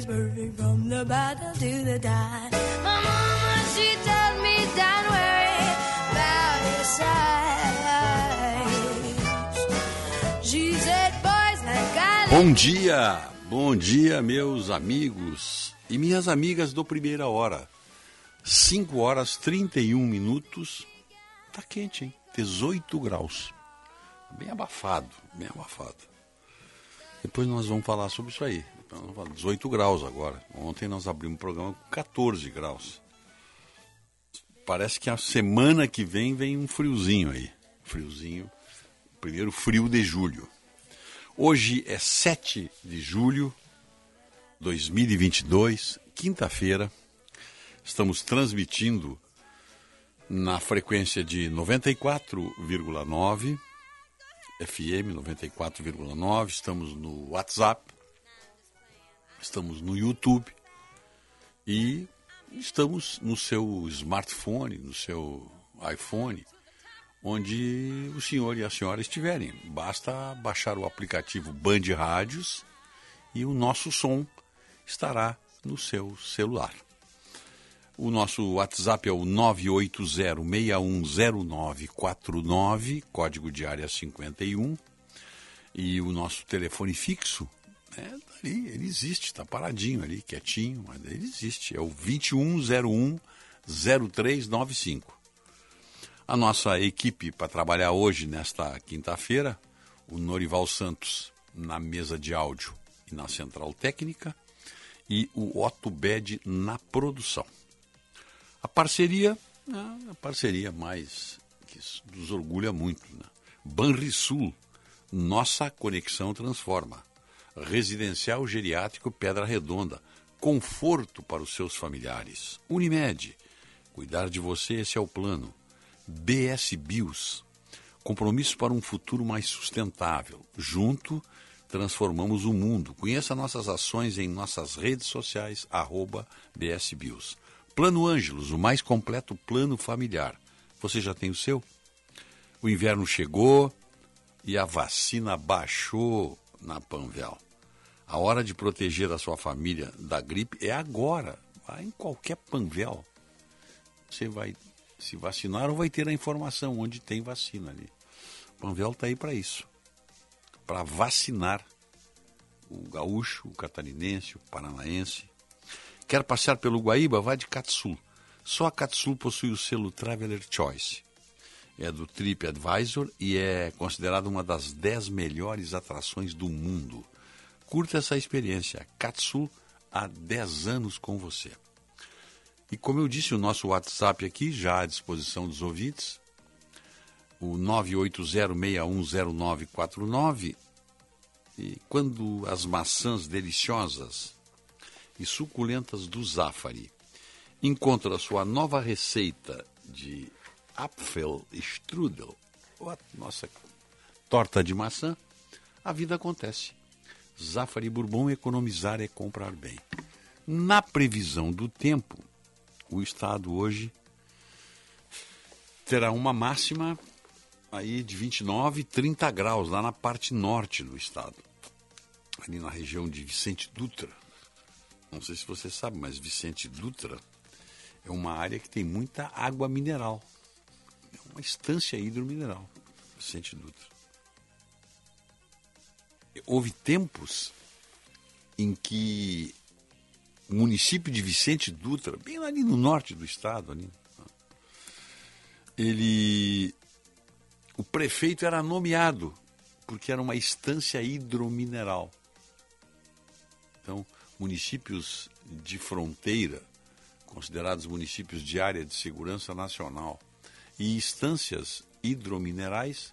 Is perfect from the bottom to the top. My mama, she told me, don't worry about your size. She said, boys like I Bom dia, bom dia, meus amigos e minhas amigas do Primeira Hora. 5 horas 31 minutos. Tá quente, hein? 18 graus. Bem abafado, bem abafado. Depois nós vamos falar sobre isso aí. Nós vamos falar 18 graus agora. Ontem nós abrimos o programa com 14 graus. Parece que a semana que vem vem um friozinho aí. Friozinho. Primeiro frio de julho. Hoje é 7 de julho de 2022, quinta-feira. Estamos transmitindo na frequência de 94,9 FM 94,9. Estamos no WhatsApp, estamos no YouTube e estamos no seu smartphone, no seu iPhone, onde o senhor e a senhora estiverem. Basta baixar o aplicativo Band Rádios e o nosso som estará no seu celular. O nosso WhatsApp é o 980610949, código de área 51. E o nosso telefone fixo, é, tá ali, ele existe, está paradinho ali, quietinho, mas ele existe. É o 2101-0395. A nossa equipe para trabalhar hoje, nesta quinta-feira, o Norival Santos na mesa de áudio e na central técnica, e o Otto Bed na produção. A parceria, né, a parceria mais que nos orgulha muito. Né? Banrisul, nossa conexão transforma. Residencial Geriátrico Pedra Redonda, conforto para os seus familiares. Unimed, cuidar de você, esse é o plano. BS Bios, compromisso para um futuro mais sustentável. Junto, transformamos o mundo. Conheça nossas ações em nossas redes sociais, arroba BSBios. Plano Ângelos, o mais completo plano familiar. Você já tem o seu? O inverno chegou e a vacina baixou na Panvel. A hora de proteger a sua família da gripe é agora. Vai em qualquer Panvel. Você vai se vacinar ou vai ter a informação onde tem vacina ali. Panvel está aí para isso para vacinar o gaúcho, o catarinense, o paranaense. Quer passear pelo Guaíba? Vá de Catsul. Só a Catsul possui o selo Traveler Choice. É do TripAdvisor e é considerada uma das 10 melhores atrações do mundo. Curta essa experiência. Catsul há 10 anos com você. E como eu disse, o nosso WhatsApp aqui, já à disposição dos ouvintes, o 980610949. E quando as maçãs deliciosas e suculentas do Zafari encontram a sua nova receita de Apfelstrudel, ou a nossa torta de maçã, a vida acontece. Zafari Bourbon economizar é comprar bem. Na previsão do tempo, o estado hoje terá uma máxima aí de 29, 30 graus lá na parte norte do estado. Ali na região de Vicente Dutra. Não sei se você sabe, mas Vicente Dutra é uma área que tem muita água mineral. Uma estância hidromineral. Vicente Dutra. Houve tempos em que o município de Vicente Dutra, bem ali no norte do estado, ali, ele o prefeito era nomeado porque era uma estância hidromineral. Então, municípios de fronteira considerados municípios de área de segurança nacional, e estâncias hidrominerais,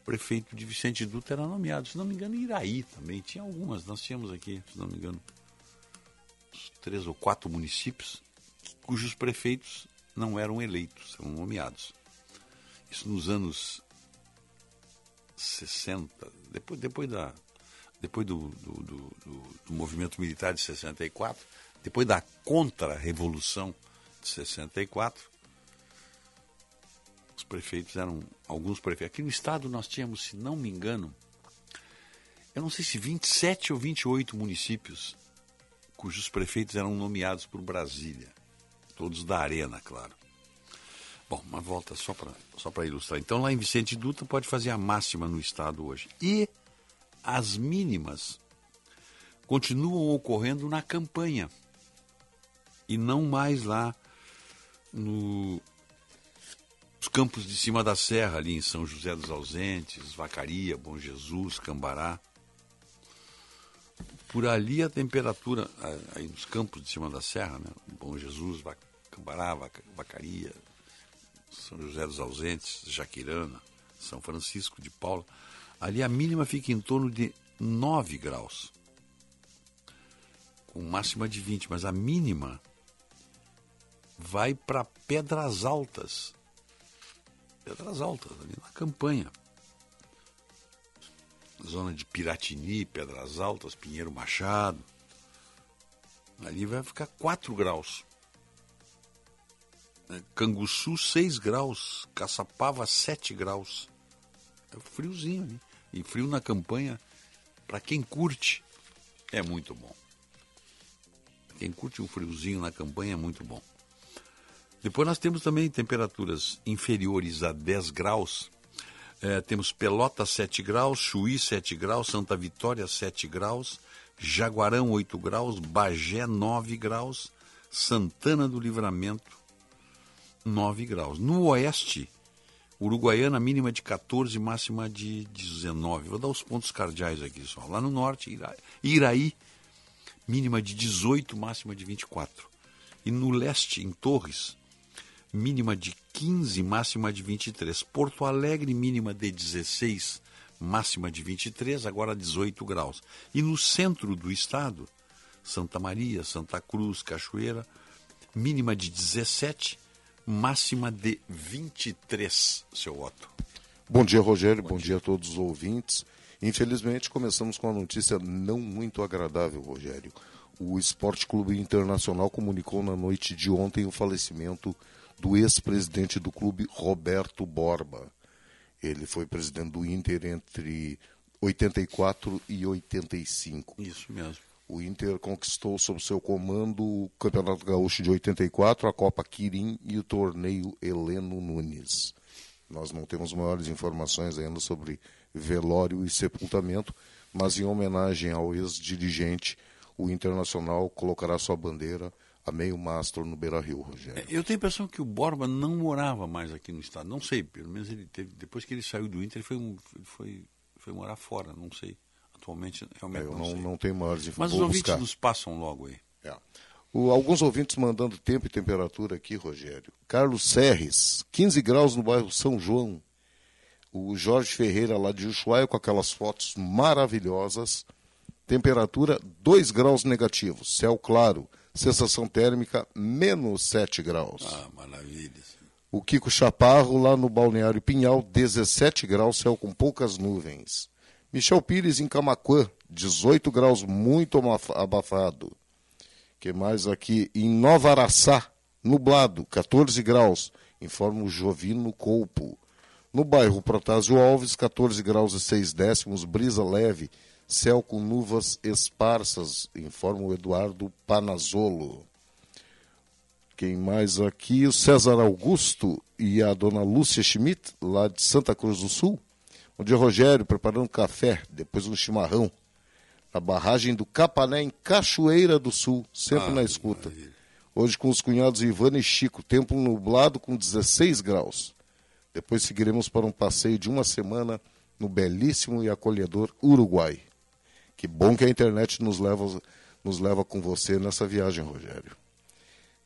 o prefeito de Vicente Dutra era nomeado, se não me engano, Iraí também. Tinha algumas, nós tínhamos aqui, se não me engano, três ou quatro municípios cujos prefeitos não eram eleitos, eram nomeados. Isso nos anos 60, depois, depois, da, depois do, do, do, do movimento militar de 64, depois da contra-revolução de 64, os prefeitos eram alguns prefeitos. Aqui no estado nós tínhamos, se não me engano, eu não sei se 27 ou 28 municípios cujos prefeitos eram nomeados por Brasília. Todos da Arena, claro. Bom, uma volta só para só ilustrar. Então, lá em Vicente Dutra pode fazer a máxima no estado hoje. E as mínimas continuam ocorrendo na campanha. E não mais lá no, nos campos de cima da serra, ali em São José dos Ausentes, Vacaria, Bom Jesus, Cambará. Por ali a temperatura, aí nos campos de cima da serra, né? Bom Jesus, Cambará, Vacaria, São José dos Ausentes, Jaquirana, São Francisco de Paula, ali a mínima fica em torno de 9 graus, com máxima de 20, mas a mínima vai para Pedras Altas, Pedras Altas, ali na campanha. Zona de Piratini, Pedras Altas, Pinheiro Machado. Ali vai ficar 4 graus. É, Canguçu, 6 graus. Caçapava, 7 graus. É friozinho ali. E frio na campanha, para quem curte, é muito bom. Quem curte um friozinho na campanha é muito bom. Depois nós temos também temperaturas inferiores a 10 graus. É, temos Pelota 7 graus, Chuí 7 graus, Santa Vitória 7 graus, Jaguarão 8 graus, Bagé 9 graus, Santana do Livramento 9 graus. No oeste, Uruguaiana mínima de 14, máxima de 19. Vou dar os pontos cardeais aqui só. Lá no norte, Iraí, mínima de 18, máxima de 24. E no leste, em Torres, mínima de 15, máxima de 23. Porto Alegre, mínima de 16, máxima de 23, agora 18 graus. E no centro do estado, Santa Maria, Santa Cruz, Cachoeira, mínima de 17, máxima de 23, seu Otto. Bom dia, Rogério. Bom, Bom dia. dia a todos os ouvintes. Infelizmente, começamos com uma notícia não muito agradável, Rogério. O Esporte Clube Internacional comunicou na noite de ontem o falecimento do ex-presidente do clube, Roberto Borba. Ele foi presidente do Inter entre 84 e 85. Isso mesmo. O Inter conquistou sob seu comando o Campeonato Gaúcho de 84, a Copa Quirim e o torneio Heleno Nunes. Nós não temos maiores informações ainda sobre velório e sepultamento, mas em homenagem ao ex-dirigente, o Internacional colocará sua bandeira mastro no Beira Rio, Rogério. Eu tenho a impressão que o Borba não morava mais aqui no estado. Não sei, pelo menos ele teve. Depois que ele saiu do Inter, ele foi, foi, foi morar fora, não sei. Atualmente, realmente. É, eu não, não, não tenho maiores informações. Mas os ouvintes buscar. nos passam logo aí. É. O, alguns ouvintes mandando tempo e temperatura aqui, Rogério. Carlos Serres, 15 graus no bairro São João. O Jorge Ferreira lá de Ushuaia com aquelas fotos maravilhosas. Temperatura 2 graus negativos, céu claro sensação térmica menos 7 graus. Ah, maravilha. O Kiko Chaparro, lá no Balneário Pinhal, 17 graus, céu com poucas nuvens. Michel Pires, em Camacuã, 18 graus, muito abafado. que mais aqui? Em Nova Araçá, nublado, 14 graus, informa o Jovino Colpo. No bairro Protásio Alves, 14 graus e 6 décimos, brisa leve, Céu com nuvens esparsas, informa o Eduardo Panazolo. Quem mais aqui? O César Augusto e a dona Lúcia Schmidt, lá de Santa Cruz do Sul. Bom dia, Rogério, preparando café, depois um chimarrão. Na barragem do Capané, em Cachoeira do Sul, sempre ah, na escuta. Hoje com os cunhados Ivana e Chico, tempo nublado com 16 graus. Depois seguiremos para um passeio de uma semana no belíssimo e acolhedor Uruguai. Que bom que a internet nos leva, nos leva com você nessa viagem, Rogério.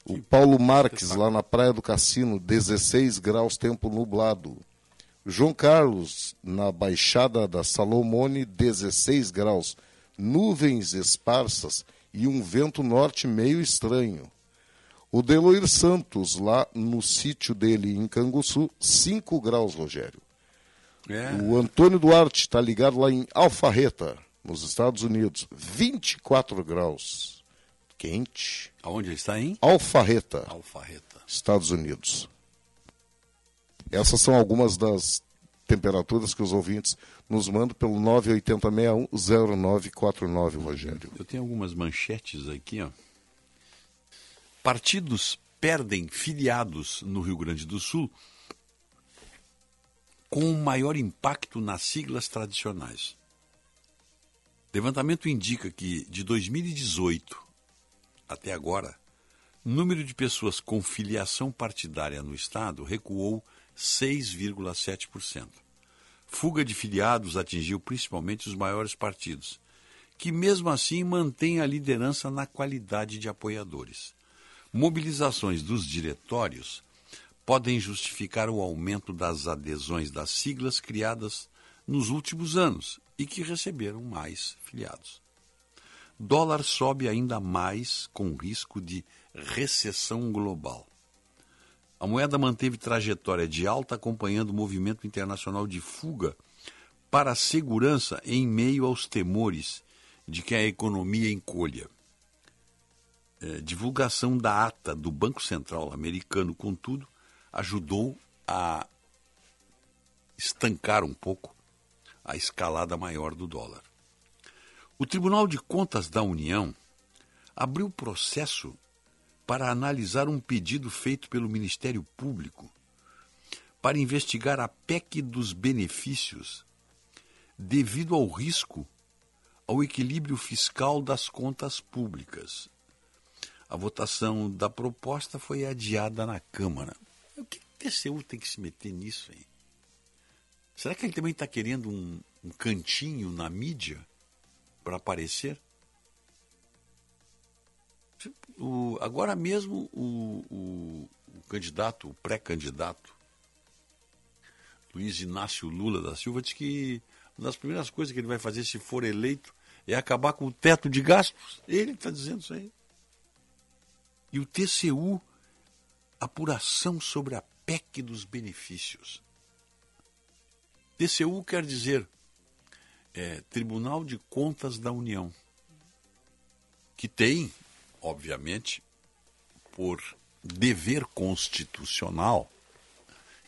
O Paulo Marques, lá na Praia do Cassino, 16 graus, tempo nublado. João Carlos, na Baixada da Salomone, 16 graus, nuvens esparsas e um vento norte meio estranho. O Deloir Santos, lá no sítio dele em Canguçu, 5 graus, Rogério. É. O Antônio Duarte está ligado lá em Alfarreta, nos Estados Unidos, 24 graus. Quente. Aonde ele está em? Alfarreta, Alfarreta. Estados Unidos. Essas são algumas das temperaturas que os ouvintes nos mandam pelo 980610949, Rogério. Eu tenho algumas manchetes aqui, ó. Partidos perdem filiados no Rio Grande do Sul com maior impacto nas siglas tradicionais. Levantamento indica que de 2018 até agora, o número de pessoas com filiação partidária no estado recuou 6,7%. Fuga de filiados atingiu principalmente os maiores partidos, que mesmo assim mantêm a liderança na qualidade de apoiadores. Mobilizações dos diretórios podem justificar o aumento das adesões das siglas criadas nos últimos anos e que receberam mais filiados. Dólar sobe ainda mais com risco de recessão global. A moeda manteve trajetória de alta acompanhando o movimento internacional de fuga para a segurança em meio aos temores de que a economia encolha. É, divulgação da ata do Banco Central americano, contudo, ajudou a estancar um pouco a escalada maior do dólar. O Tribunal de Contas da União abriu processo para analisar um pedido feito pelo Ministério Público para investigar a PEC dos benefícios devido ao risco ao equilíbrio fiscal das contas públicas. A votação da proposta foi adiada na Câmara. O que o TCU tem que se meter nisso, hein? Será que ele também está querendo um, um cantinho na mídia para aparecer? O, agora mesmo o, o, o candidato, o pré-candidato, Luiz Inácio Lula da Silva, diz que uma das primeiras coisas que ele vai fazer se for eleito é acabar com o teto de gastos. Ele está dizendo isso aí. E o TCU, apuração sobre a PEC dos benefícios. TCU quer dizer é, Tribunal de Contas da União, que tem, obviamente, por dever constitucional,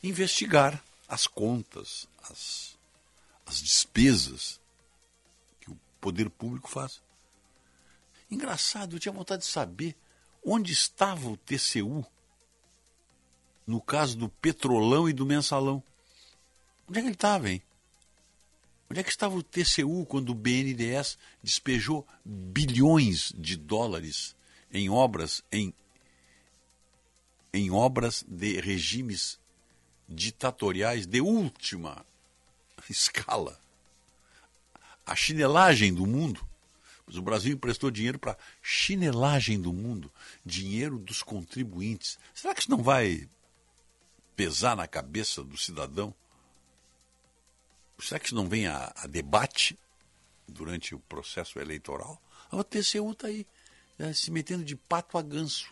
investigar as contas, as, as despesas que o poder público faz. Engraçado, eu tinha vontade de saber onde estava o TCU no caso do Petrolão e do Mensalão. Onde é que ele estava, hein? Onde é que estava o TCU quando o BNDES despejou bilhões de dólares em obras em, em obras de regimes ditatoriais de última escala? A chinelagem do mundo. O Brasil emprestou dinheiro para chinelagem do mundo, dinheiro dos contribuintes. Será que isso não vai pesar na cabeça do cidadão? Será que isso não vem a, a debate durante o processo eleitoral? O TCU está aí, né, se metendo de pato a ganso.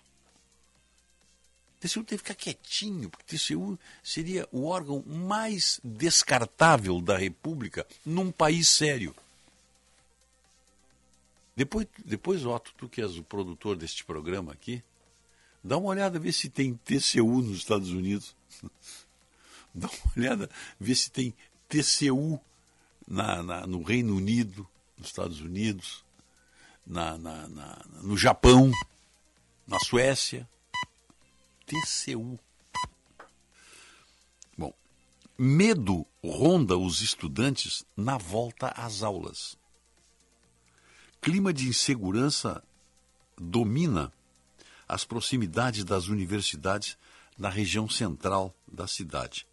O TCU tem que ficar quietinho, porque o TCU seria o órgão mais descartável da República num país sério. Depois, depois, Otto, tu que és o produtor deste programa aqui, dá uma olhada, vê se tem TCU nos Estados Unidos. dá uma olhada, vê se tem TCU na, na, no Reino Unido, nos Estados Unidos, na, no Japão, na Suécia. TCU. Bom, medo ronda os estudantes na volta às aulas. Clima de insegurança domina as proximidades das universidades na região central da cidade.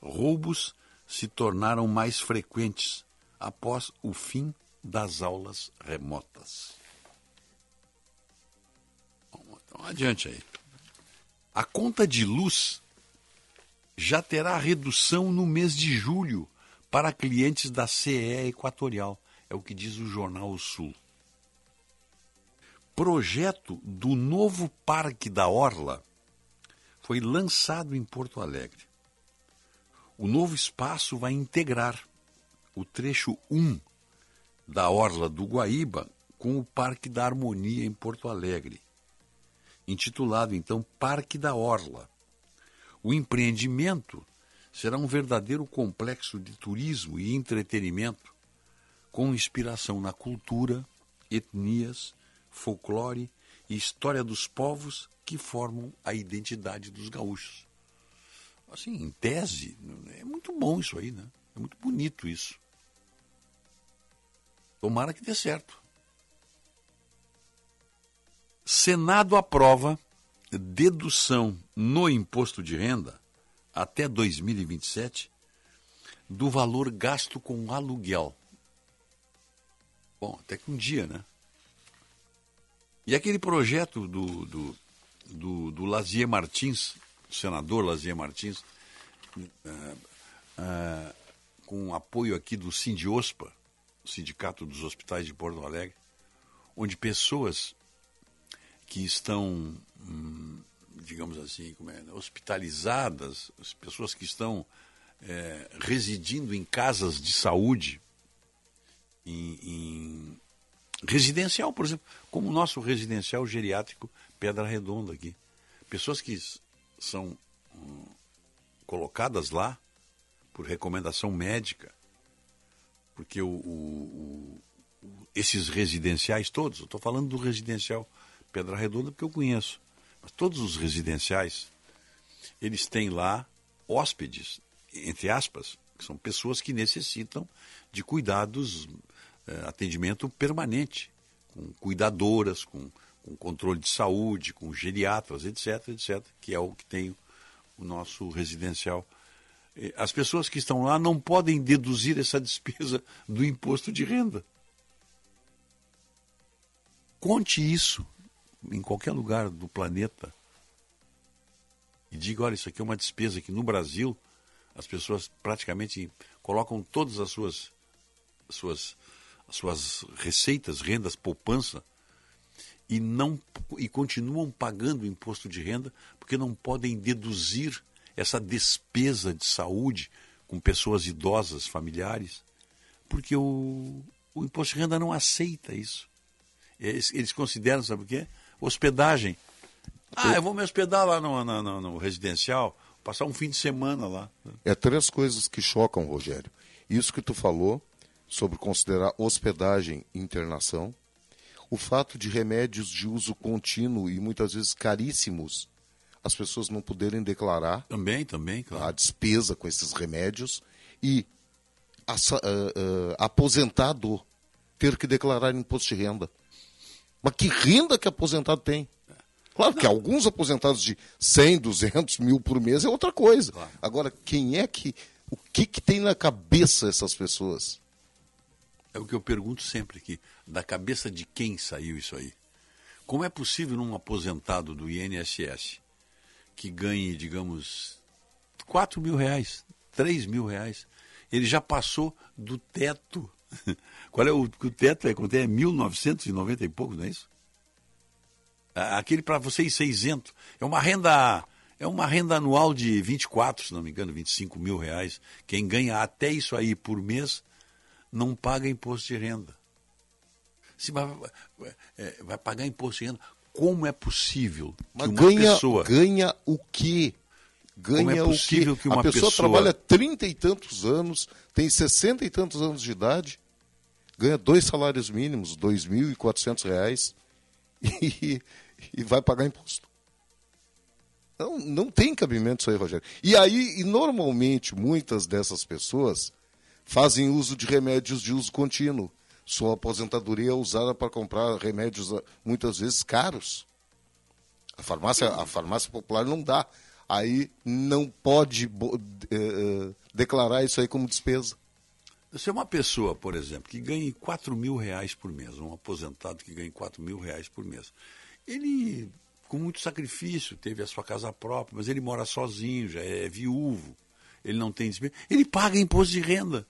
Roubos se tornaram mais frequentes após o fim das aulas remotas. Então, adiante aí. A conta de luz já terá redução no mês de julho para clientes da CE Equatorial. É o que diz o jornal Sul. Projeto do novo Parque da Orla foi lançado em Porto Alegre. O novo espaço vai integrar o trecho 1 da Orla do Guaíba com o Parque da Harmonia em Porto Alegre, intitulado então Parque da Orla. O empreendimento será um verdadeiro complexo de turismo e entretenimento com inspiração na cultura, etnias, folclore e história dos povos que formam a identidade dos gaúchos. Assim, em tese, é muito bom isso aí, né? É muito bonito isso. Tomara que dê certo. Senado aprova dedução no imposto de renda até 2027 do valor gasto com aluguel. Bom, até que um dia, né? E aquele projeto do, do, do, do Lazier Martins, senador Lazier Martins, uh, uh, com apoio aqui do Sindiospa, Sindicato dos Hospitais de Porto Alegre, onde pessoas que estão, hum, digamos assim, é, hospitalizadas, as pessoas que estão é, residindo em casas de saúde, em, em, residencial, por exemplo, como o nosso residencial geriátrico Pedra Redonda aqui. Pessoas que são hum, colocadas lá por recomendação médica porque o, o, o, esses residenciais todos, eu estou falando do residencial Pedra Redonda porque eu conheço, mas todos os residenciais, eles têm lá hóspedes, entre aspas, que são pessoas que necessitam de cuidados, eh, atendimento permanente, com cuidadoras, com, com controle de saúde, com geriatras, etc, etc, que é o que tem o nosso residencial as pessoas que estão lá não podem deduzir essa despesa do imposto de renda. Conte isso em qualquer lugar do planeta e diga: olha, isso aqui é uma despesa que no Brasil as pessoas praticamente colocam todas as suas, as suas, as suas receitas, rendas, poupança e não e continuam pagando imposto de renda porque não podem deduzir essa despesa de saúde com pessoas idosas, familiares, porque o, o imposto de renda não aceita isso. Eles, eles consideram, sabe o quê? Hospedagem. Ah, eu vou me hospedar lá no, no, no, no residencial, passar um fim de semana lá. É três coisas que chocam, Rogério. Isso que tu falou sobre considerar hospedagem internação, o fato de remédios de uso contínuo e muitas vezes caríssimos as pessoas não poderem declarar também, também, claro. a despesa com esses remédios e a, aposentado ter que declarar imposto de renda. Mas que renda que aposentado tem? Claro que alguns aposentados de 100, 200 mil por mês é outra coisa. Claro. Agora, quem é que. O que, que tem na cabeça essas pessoas? É o que eu pergunto sempre aqui. Da cabeça de quem saiu isso aí? Como é possível num aposentado do INSS que ganhe, digamos, 4 mil reais, 3 mil reais, ele já passou do teto. Qual é o, o teto? É, é? 1.990 e pouco, não é isso? Aquele para vocês ser isento. É uma renda. É uma renda anual de 24, se não me engano, 25 mil reais. Quem ganha até isso aí por mês não paga imposto de renda. Se vai, vai, é, vai pagar imposto de renda como é possível que Mas uma ganha, pessoa... ganha o quê? Ganha como é possível o quê? que uma a pessoa, pessoa trabalha trinta e tantos anos, tem sessenta e tantos anos de idade, ganha dois salários mínimos, dois mil e quatrocentos reais, e, e vai pagar imposto. Não, não tem cabimento isso aí, Rogério. E aí, e normalmente, muitas dessas pessoas fazem uso de remédios de uso contínuo sua aposentadoria é usada para comprar remédios ah, muitas vezes caros. A farmácia, a farmácia popular não dá. Aí não pode uh, declarar isso aí como despesa. Se é uma pessoa, por exemplo, que ganhe 4 mil reais por mês, um aposentado que ganhe 4 mil reais por mês, ele com muito sacrifício, teve a sua casa própria, mas ele mora sozinho, já é viúvo, ele não tem despesa. Ele paga imposto de renda,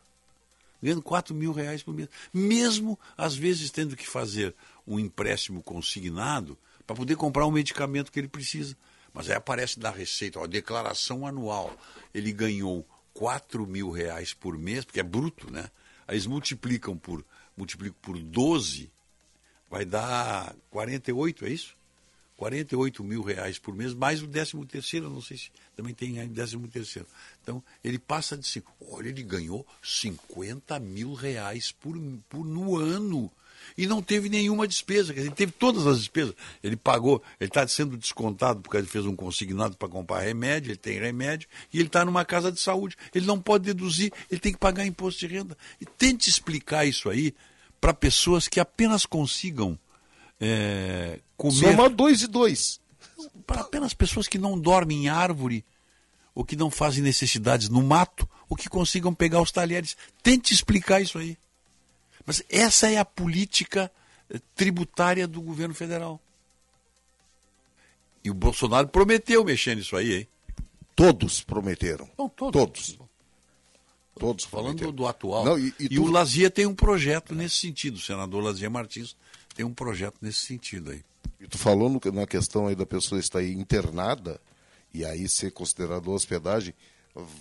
ganhando 4 mil reais por mês. Mesmo, às vezes, tendo que fazer um empréstimo consignado para poder comprar um medicamento que ele precisa. Mas aí aparece da Receita, ó, declaração anual. Ele ganhou 4 mil reais por mês, porque é bruto, né? Aí eles multiplicam por, multiplicam por 12, vai dar 48, é isso? 48 mil reais por mês, mais o 13 terceiro, não sei se também tem aí 13 terceiro. Então, ele passa de cinco. Olha, ele ganhou 50 mil reais por, por, no ano. E não teve nenhuma despesa, quer dizer, ele teve todas as despesas. Ele pagou, ele está sendo descontado porque ele fez um consignado para comprar remédio, ele tem remédio, e ele está numa casa de saúde. Ele não pode deduzir, ele tem que pagar imposto de renda. E tente explicar isso aí para pessoas que apenas consigam é, comer. Soma dois e dois. Para apenas pessoas que não dormem em árvore, ou que não fazem necessidades no mato, ou que consigam pegar os talheres. Tente explicar isso aí. Mas essa é a política eh, tributária do governo federal. E o Bolsonaro prometeu mexer nisso aí, hein? Todos prometeram. Não, todos. Todos. Todos Falando prometeram. do atual. Não, e- e e tu- o Lazia tem um projeto nesse sentido. O senador Lazia Martins tem um projeto nesse sentido aí. E tu falou no- na questão aí da pessoa estar aí internada e aí ser considerado hospedagem,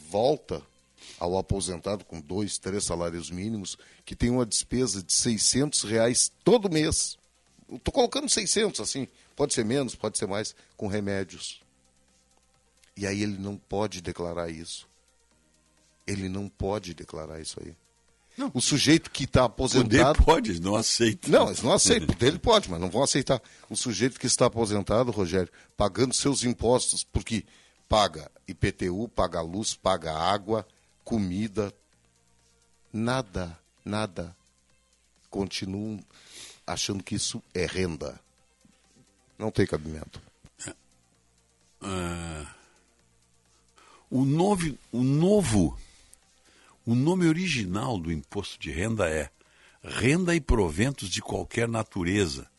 volta ao aposentado com dois, três salários mínimos, que tem uma despesa de 600 reais todo mês. Estou colocando 600, assim, pode ser menos, pode ser mais, com remédios. E aí ele não pode declarar isso. Ele não pode declarar isso aí. Não. O sujeito que está Poder aposentado. pode, eles não aceita. Não, eles não aceitam. Dele pode, mas não vão aceitar. O sujeito que está aposentado, Rogério, pagando seus impostos, porque paga IPTU, paga luz, paga água, comida, nada, nada. Continuam achando que isso é renda. Não tem cabimento. O novo, o novo, o nome original do imposto de renda é Renda e Proventos de Qualquer Natureza.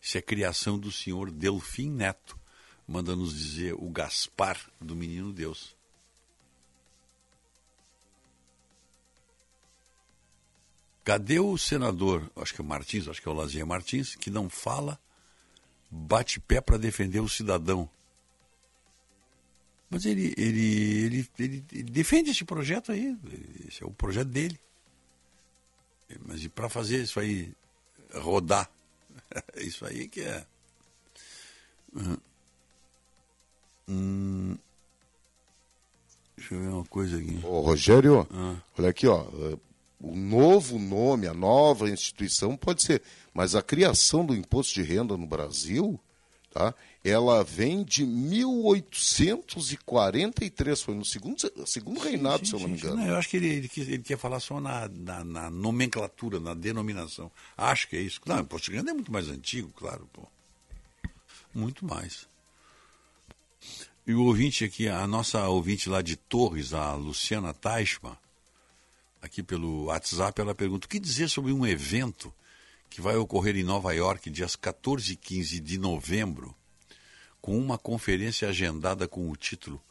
Isso é criação do senhor Delfim Neto, manda nos dizer o Gaspar do Menino Deus. Cadê o senador, acho que é Martins, acho que é o Lazinha Martins, que não fala, bate pé para defender o cidadão? Mas ele, ele, ele, ele, ele defende esse projeto aí, esse é o projeto dele. Mas e para fazer isso aí rodar, isso aí que é. Hum, deixa eu ver uma coisa aqui. Ô, Rogério, Ah. olha aqui, ó. O novo nome, a nova instituição pode ser, mas a criação do imposto de renda no Brasil, tá? Ela vem de 1843, foi no segundo, segundo reinado, se eu não me Sim, sim, engano. não, eu acho que ele, ele, ele quer falar só na, na, na nomenclatura, na denominação. Acho que é isso. Claro, o imposto de renda é muito mais antigo, claro, pô. Muito mais. E o ouvinte aqui, a nossa ouvinte lá de Torres, a Luciana Teichmann, aqui pelo WhatsApp, ela pergunta: o que dizer sobre um evento que vai ocorrer em Nova York, dias 14 e 15 de novembro, com uma conferência agendada com o título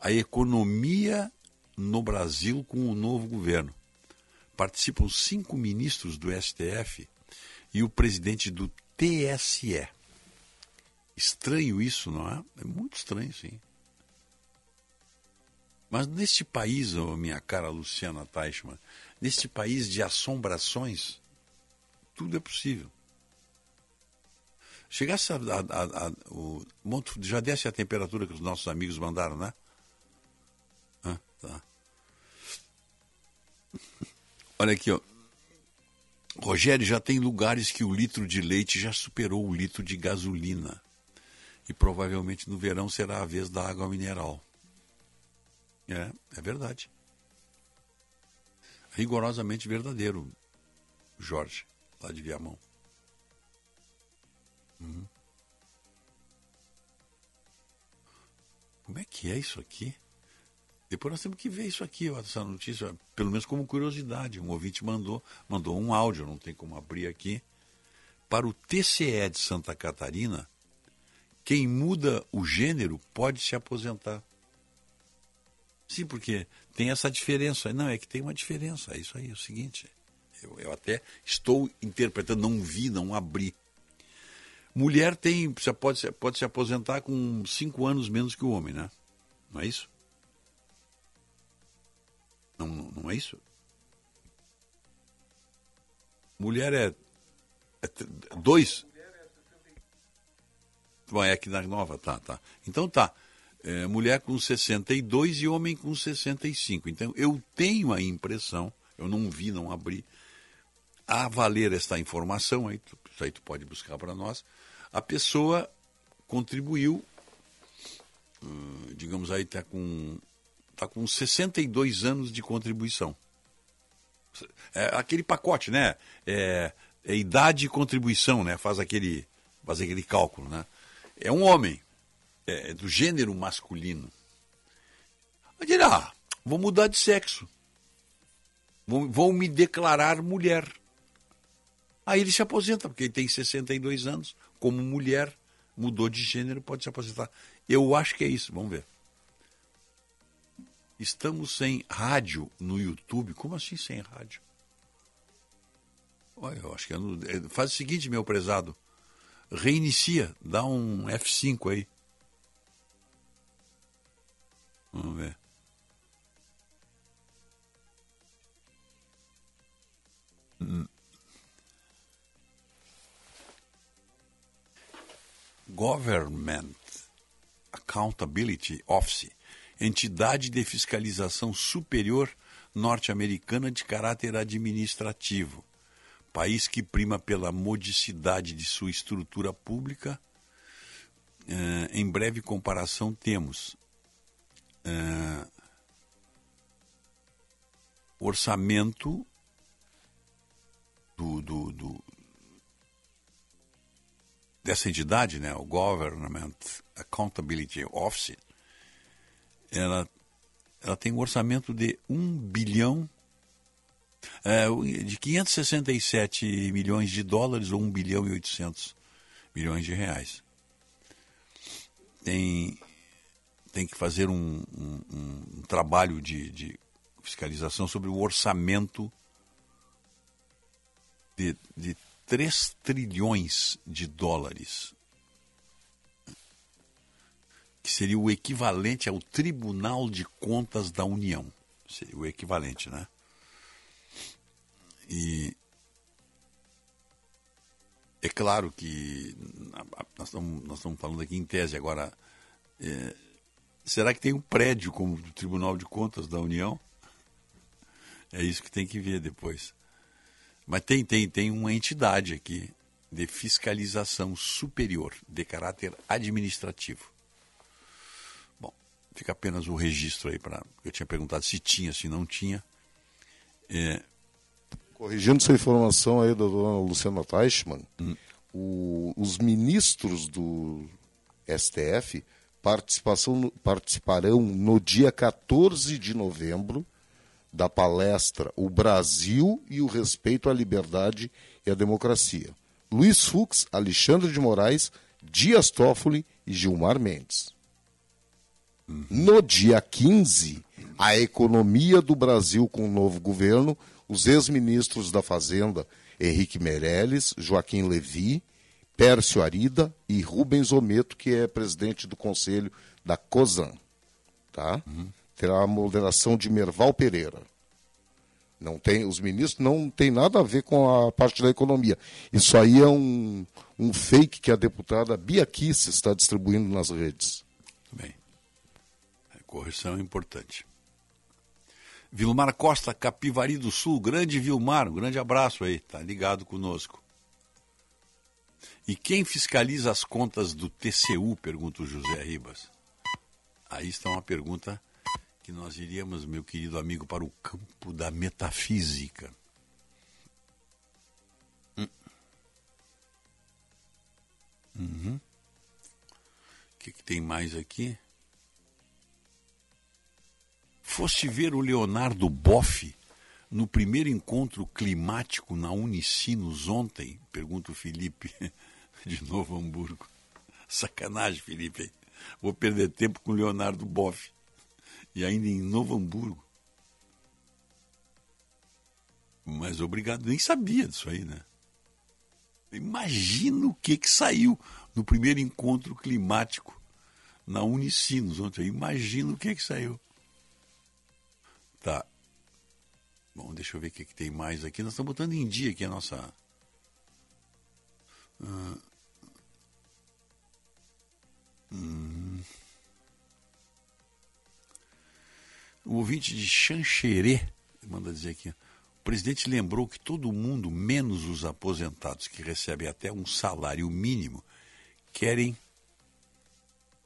A Economia no Brasil com o Novo Governo. Participam cinco ministros do STF e o presidente do TSE. Estranho isso, não é? É muito estranho, sim. Mas neste país, ô, minha cara Luciana Teichmann, neste país de assombrações, tudo é possível. Chegasse a, a- a- o, Monte- já desce a temperatura que os nossos amigos mandaram, né? Ah, tá. Olha aqui, ó. Rogério, já tem lugares que o litro de leite já superou o litro de gasolina. E provavelmente no verão será a vez da água mineral. É, é verdade. Rigorosamente verdadeiro, Jorge, lá de Viamão. Uhum. Como é que é isso aqui? Depois nós temos que ver isso aqui, essa notícia, pelo menos como curiosidade. Um ouvinte mandou, mandou um áudio, não tem como abrir aqui. Para o TCE de Santa Catarina, quem muda o gênero pode se aposentar. Sim, porque tem essa diferença. Não, é que tem uma diferença. É isso aí, é o seguinte. Eu, eu até estou interpretando, não vi, não abri. Mulher tem, pode, pode se aposentar com cinco anos menos que o homem, né? Não é isso? Não, não é isso? Mulher é, é dois. Bom, é aqui na nova, tá, tá. Então tá. É, mulher com 62 e homem com 65. Então eu tenho a impressão, eu não vi, não abri, a valer esta informação, aí, isso aí tu pode buscar para nós, a pessoa contribuiu, hum, digamos aí, está com, tá com 62 anos de contribuição. É aquele pacote, né? É, é idade e contribuição, né? Faz aquele, faz aquele cálculo, né? É um homem, é, é do gênero masculino. Vai dizer, ah, vou mudar de sexo. Vou, vou me declarar mulher. Aí ele se aposenta, porque ele tem 62 anos, como mulher, mudou de gênero, pode se aposentar. Eu acho que é isso, vamos ver. Estamos sem rádio no YouTube. Como assim sem rádio? Olha, eu acho que é. É, faz o seguinte, meu prezado. Reinicia, dá um F5 aí. Vamos ver. Hum. Government Accountability Office, entidade de fiscalização superior norte-americana de caráter administrativo, país que prima pela modicidade de sua estrutura pública. Uh, em breve comparação, temos uh, orçamento do, do, do, dessa entidade, né, o Government Accountability Office, ela, ela tem um orçamento de 1 bilhão, é, de 567 milhões de dólares ou 1 bilhão e 800 milhões de reais. Tem, tem que fazer um, um, um trabalho de, de fiscalização sobre o orçamento de, de 3 trilhões de dólares, que seria o equivalente ao Tribunal de Contas da União. Seria o equivalente, né? E é claro que nós estamos, nós estamos falando aqui em tese agora. É, será que tem um prédio como o Tribunal de Contas da União? É isso que tem que ver depois. Mas tem, tem, tem uma entidade aqui de fiscalização superior, de caráter administrativo. Bom, fica apenas o registro aí para. Eu tinha perguntado se tinha, se não tinha. É... Corrigindo essa informação aí da dona Luciana Teichmann, hum. o, os ministros do STF participarão no dia 14 de novembro da palestra O Brasil e o Respeito à Liberdade e à Democracia. Luiz Fux, Alexandre de Moraes, Dias Toffoli e Gilmar Mendes. No dia 15, a economia do Brasil com o novo governo, os ex-ministros da Fazenda, Henrique Meirelles, Joaquim Levi, Pércio Arida e Rubens Ometo, que é presidente do conselho da COSAN. Tá? Uhum terá a moderação de Merval Pereira. Não tem, os ministros não tem nada a ver com a parte da economia. Isso aí é um, um fake que a deputada Bia Kiss está distribuindo nas redes. Bem, a correção é importante. Vilmar Costa, Capivari do Sul, grande Vilmar, um grande abraço aí, tá ligado conosco. E quem fiscaliza as contas do TCU? Pergunta o José Ribas. Aí está uma pergunta que nós iríamos, meu querido amigo, para o campo da metafísica. Hum. Uhum. O que, que tem mais aqui? Foste ver o Leonardo Boff no primeiro encontro climático na Unicinos ontem? Pergunta o Felipe, de Novo Hamburgo. Sacanagem, Felipe. Vou perder tempo com Leonardo Boff. E ainda em Novo Hamburgo. Mas obrigado, nem sabia disso aí, né? Imagina o que que saiu no primeiro encontro climático na Unicinos ontem. Imagina o que que saiu. Tá. Bom, deixa eu ver o que, que tem mais aqui. Nós estamos botando em dia aqui a nossa. Uh... Hum... O ouvinte de Xanxerê manda dizer aqui. O presidente lembrou que todo mundo, menos os aposentados que recebem até um salário mínimo, querem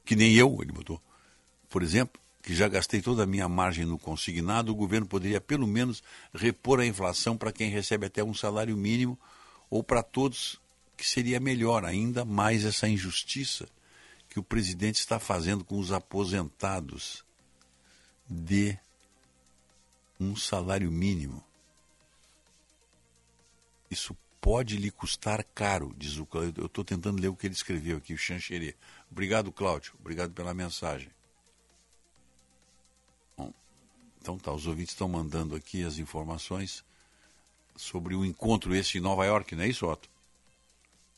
que nem eu, ele botou. Por exemplo, que já gastei toda a minha margem no consignado, o governo poderia pelo menos repor a inflação para quem recebe até um salário mínimo ou para todos, que seria melhor ainda mais essa injustiça que o presidente está fazendo com os aposentados de um salário mínimo. Isso pode lhe custar caro, diz o Cláudio. Eu estou tentando ler o que ele escreveu aqui, o Chancherê. Obrigado, Cláudio. Obrigado pela mensagem. Então tá, os ouvintes estão mandando aqui as informações sobre o encontro esse em Nova York, não é isso, Otto?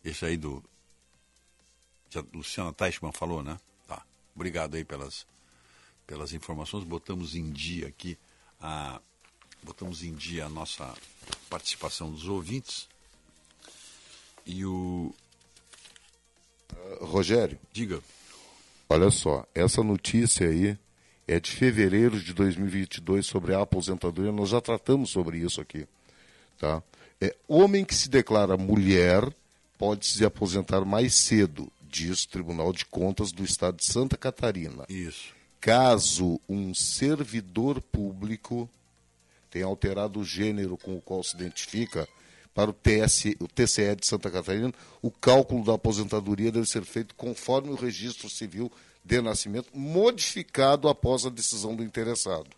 Esse aí do. Que a Luciana Teichmann falou, né? Tá. Obrigado aí pelas, pelas informações. Botamos em dia aqui a. Botamos em dia a nossa participação dos ouvintes. E o. Uh, Rogério. Diga. Olha só, essa notícia aí é de fevereiro de 2022 sobre a aposentadoria. Nós já tratamos sobre isso aqui. Tá? É, homem que se declara mulher pode se aposentar mais cedo, diz o Tribunal de Contas do Estado de Santa Catarina. Isso. Caso um servidor público tenha alterado o gênero com o qual se identifica, para o, TS, o TCE de Santa Catarina, o cálculo da aposentadoria deve ser feito conforme o registro civil de nascimento, modificado após a decisão do interessado.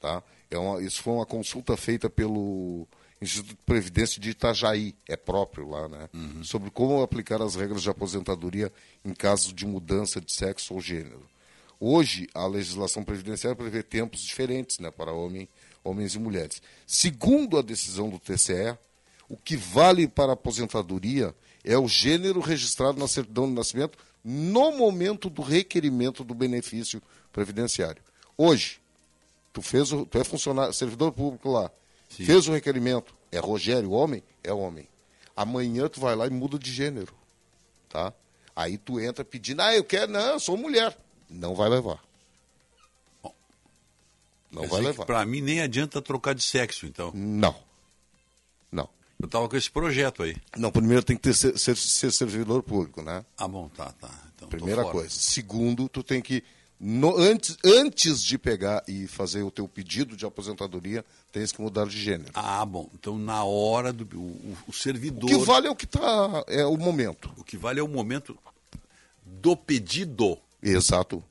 Tá? É uma, isso foi uma consulta feita pelo Instituto de Previdência de Itajaí, é próprio lá, né? Uhum. Sobre como aplicar as regras de aposentadoria em caso de mudança de sexo ou gênero. Hoje, a legislação previdenciária prevê tempos diferentes né, para homem, homens e mulheres. Segundo a decisão do TCE, o que vale para a aposentadoria é o gênero registrado na certidão de nascimento no momento do requerimento do benefício previdenciário. Hoje, tu fez o, tu é funcionário, servidor público lá, Sim. fez o requerimento, é Rogério homem? É homem. Amanhã tu vai lá e muda de gênero, tá? Aí tu entra pedindo, ah, eu quero, não, eu sou mulher. Não vai levar. Não vai levar. Para mim nem adianta trocar de sexo, então. Não. Eu estava com esse projeto aí. Não, primeiro tem que ter, ser, ser, ser servidor público, né? Ah, bom, tá, tá. Então, Primeira coisa. Segundo, tu tem que, no, antes, antes de pegar e fazer o teu pedido de aposentadoria, tens que mudar de gênero. Ah, bom. Então, na hora do o, o servidor... O que vale é o que está, é o momento. O que vale é o momento do pedido. Exato.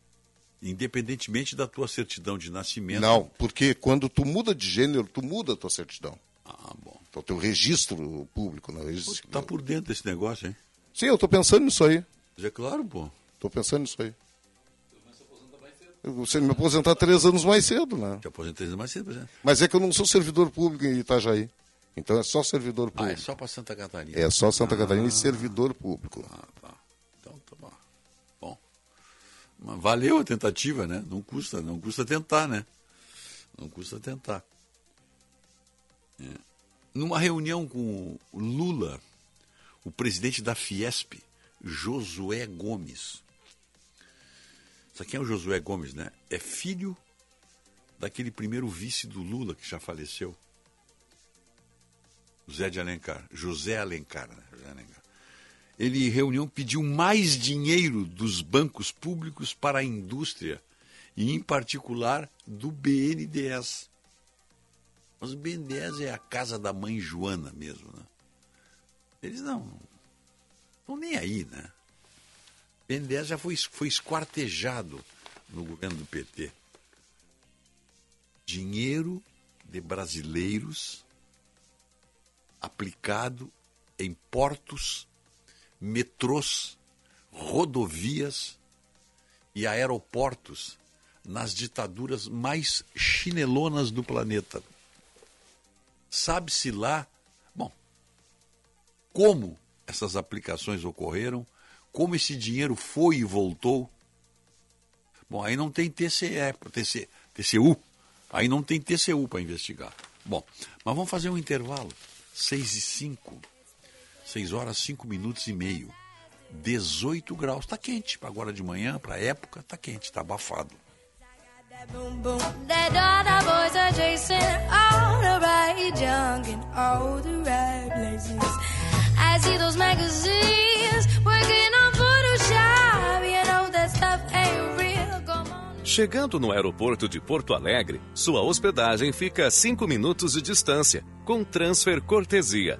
Independentemente da tua certidão de nascimento. Não, porque quando tu muda de gênero, tu muda a tua certidão. Ah, bom. Então tem o registro público, né? Registro... Tá por dentro desse negócio, hein? Sim, eu estou pensando nisso aí. É claro, pô. Estou pensando nisso aí. Você me aposentar três anos mais cedo, né? Te aposentar três anos mais cedo, é. Mas é que eu não sou servidor público em Itajaí. Então é só servidor público. Ah, é só para Santa Catarina. É só Santa ah, Catarina e servidor público. Ah, tá. Valeu a tentativa, né? Não custa, não custa tentar, né? Não custa tentar. É. Numa reunião com o Lula, o presidente da Fiesp, Josué Gomes. Sabe quem é o Josué Gomes, né? É filho daquele primeiro vice do Lula que já faleceu. José de Alencar. José Alencar, né? José Alencar. Ele, em reunião, pediu mais dinheiro dos bancos públicos para a indústria e, em particular, do BNDES. Mas o BNDES é a casa da mãe Joana mesmo, né? Eles não estão nem aí, né? O BNDES já foi, foi esquartejado no governo do PT. Dinheiro de brasileiros aplicado em portos, metrôs, rodovias e aeroportos nas ditaduras mais chinelonas do planeta. Sabe-se lá, bom, como essas aplicações ocorreram, como esse dinheiro foi e voltou. Bom, aí não tem TCE, TC, TCU, aí não tem TCU para investigar. Bom, mas vamos fazer um intervalo. 6 e 5. 6 horas, 5 minutos e meio. 18 graus. Está quente. Agora de manhã, para a época, está quente, está abafado. Chegando no aeroporto de Porto Alegre, sua hospedagem fica a 5 minutos de distância, com transfer cortesia.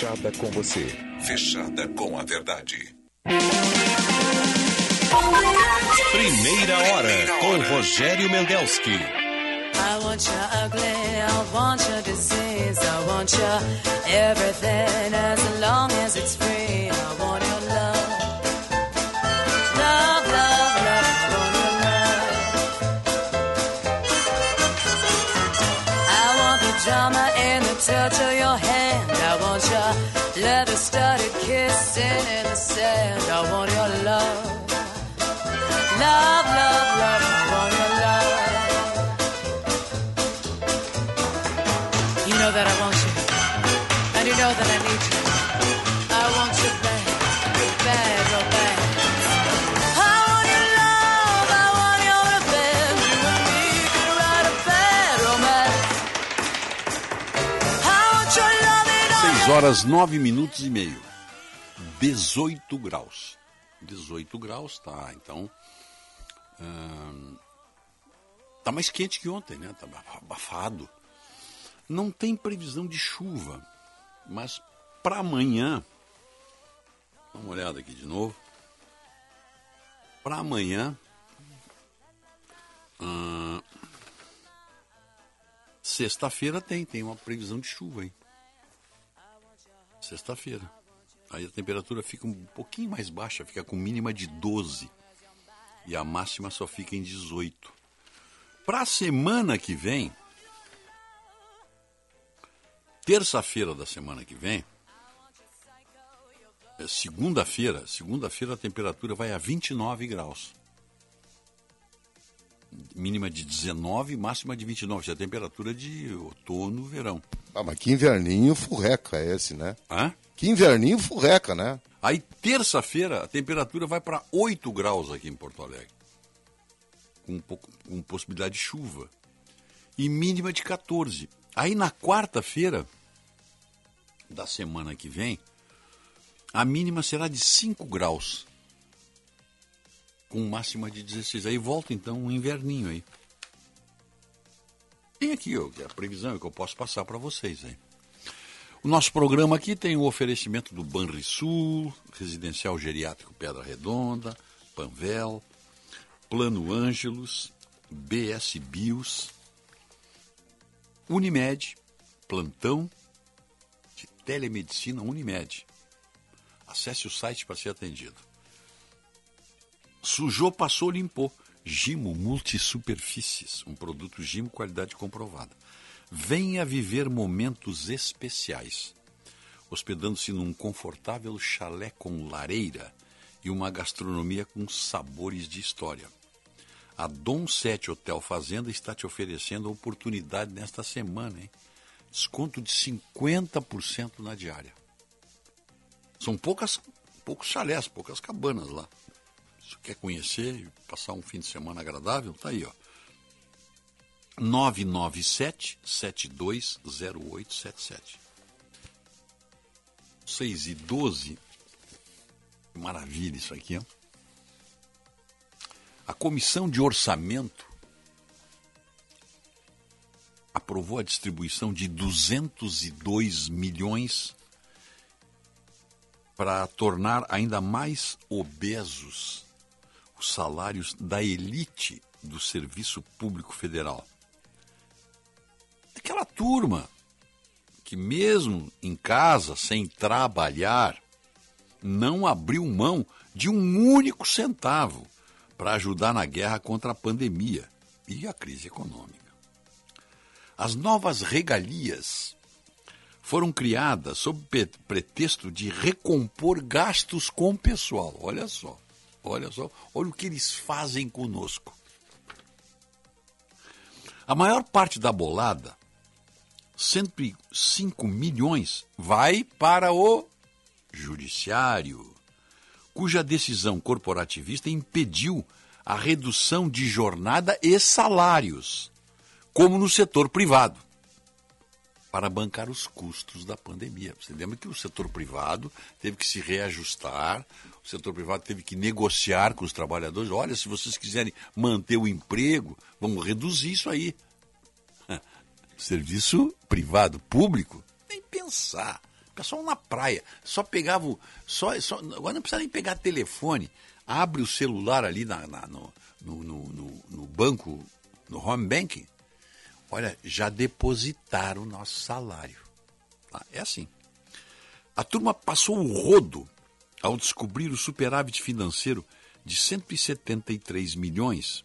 fechada com você. Fechada com a verdade. Primeira hora com Rogério Mendelski. I want you ugly, I want your disease, I want your everything as long as it's free. I want your I want your love. Love, love, love, I want your love. You know that I want you. And you know that I need you. I want you bad, bad, real bad. I want your love, I want your revenge. You and me can write a bad romance. I want your love in all 6 horas 9 minutos e meio. 18 graus. 18 graus, tá. Então. ahn, tá mais quente que ontem, né? Tá abafado. Não tem previsão de chuva, mas para amanhã. Dá uma olhada aqui de novo. Para amanhã. ahn, Sexta-feira tem, tem uma previsão de chuva, hein? Sexta-feira. Aí a temperatura fica um pouquinho mais baixa, fica com mínima de 12. E a máxima só fica em 18. Para a semana que vem, terça-feira da semana que vem, é segunda-feira, segunda-feira a temperatura vai a 29 graus. Mínima de 19, máxima de 29. Isso é a temperatura de outono, verão. Ah, mas que inverninho furreca é esse, né? Hã? Que inverninho furreca, né? Aí, terça-feira, a temperatura vai para 8 graus aqui em Porto Alegre. Com, um pouco, com possibilidade de chuva. E mínima de 14. Aí, na quarta-feira da semana que vem, a mínima será de 5 graus. Com máxima de 16. Aí volta, então, um inverninho aí. Tem aqui ó, a previsão que eu posso passar para vocês aí. O nosso programa aqui tem o oferecimento do Banrisul, Residencial Geriátrico Pedra Redonda, Panvel, Plano Ângelos, BS Bios, Unimed, Plantão de Telemedicina Unimed. Acesse o site para ser atendido. Sujou, passou, limpou. Gimo Multisuperfícies, um produto Gimo qualidade comprovada. Venha viver momentos especiais, hospedando-se num confortável chalé com lareira e uma gastronomia com sabores de história. A Dom 7 Hotel Fazenda está te oferecendo a oportunidade nesta semana, hein? Desconto de 50% na diária. São poucas, poucos chalés, poucas cabanas lá. Se quer conhecer e passar um fim de semana agradável, tá aí, ó. 997 720877. 6 e 12. Maravilha isso aqui, ó. A Comissão de Orçamento aprovou a distribuição de 202 milhões para tornar ainda mais obesos os salários da elite do Serviço Público Federal. Aquela turma que, mesmo em casa, sem trabalhar, não abriu mão de um único centavo para ajudar na guerra contra a pandemia e a crise econômica. As novas regalias foram criadas sob pretexto de recompor gastos com o pessoal. Olha só, olha só, olha o que eles fazem conosco. A maior parte da bolada, 105 milhões, vai para o judiciário, cuja decisão corporativista impediu a redução de jornada e salários, como no setor privado para bancar os custos da pandemia. Você lembra que o setor privado teve que se reajustar, o setor privado teve que negociar com os trabalhadores. Olha, se vocês quiserem manter o emprego, vamos reduzir isso aí. Serviço privado, público, nem pensar. Pessoal na praia, só pegava, só, só, agora não precisa nem pegar telefone, abre o celular ali na, na no, no, no, no banco, no home banking, olha, já depositaram o nosso salário. Tá? É assim. A turma passou o rodo ao descobrir o superávit financeiro de 173 milhões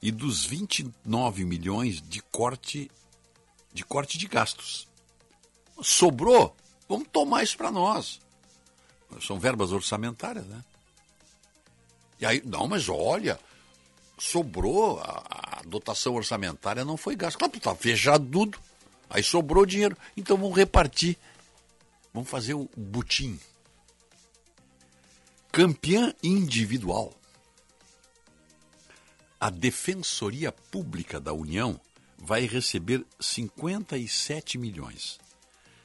e dos 29 milhões de corte de corte de gastos. Sobrou? Vamos tomar isso para nós. São verbas orçamentárias, né? E aí, não, mas olha, sobrou, a, a dotação orçamentária não foi gasta. Claro, está fechado tudo, aí sobrou dinheiro. Então vamos repartir, vamos fazer o butim. Campeã individual. A Defensoria Pública da União vai receber 57 milhões.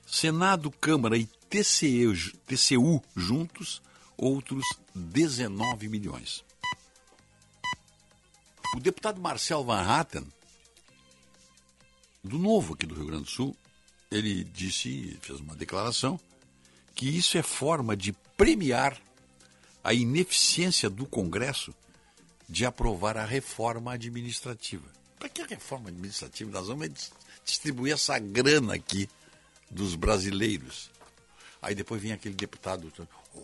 Senado, Câmara e TCU, TCU juntos, outros 19 milhões. O deputado Marcel Van Hatten, do Novo aqui do Rio Grande do Sul, ele disse, fez uma declaração, que isso é forma de premiar a ineficiência do Congresso de aprovar a reforma administrativa. Para que a reforma administrativa? Nós vamos distribuir essa grana aqui dos brasileiros. Aí depois vem aquele deputado,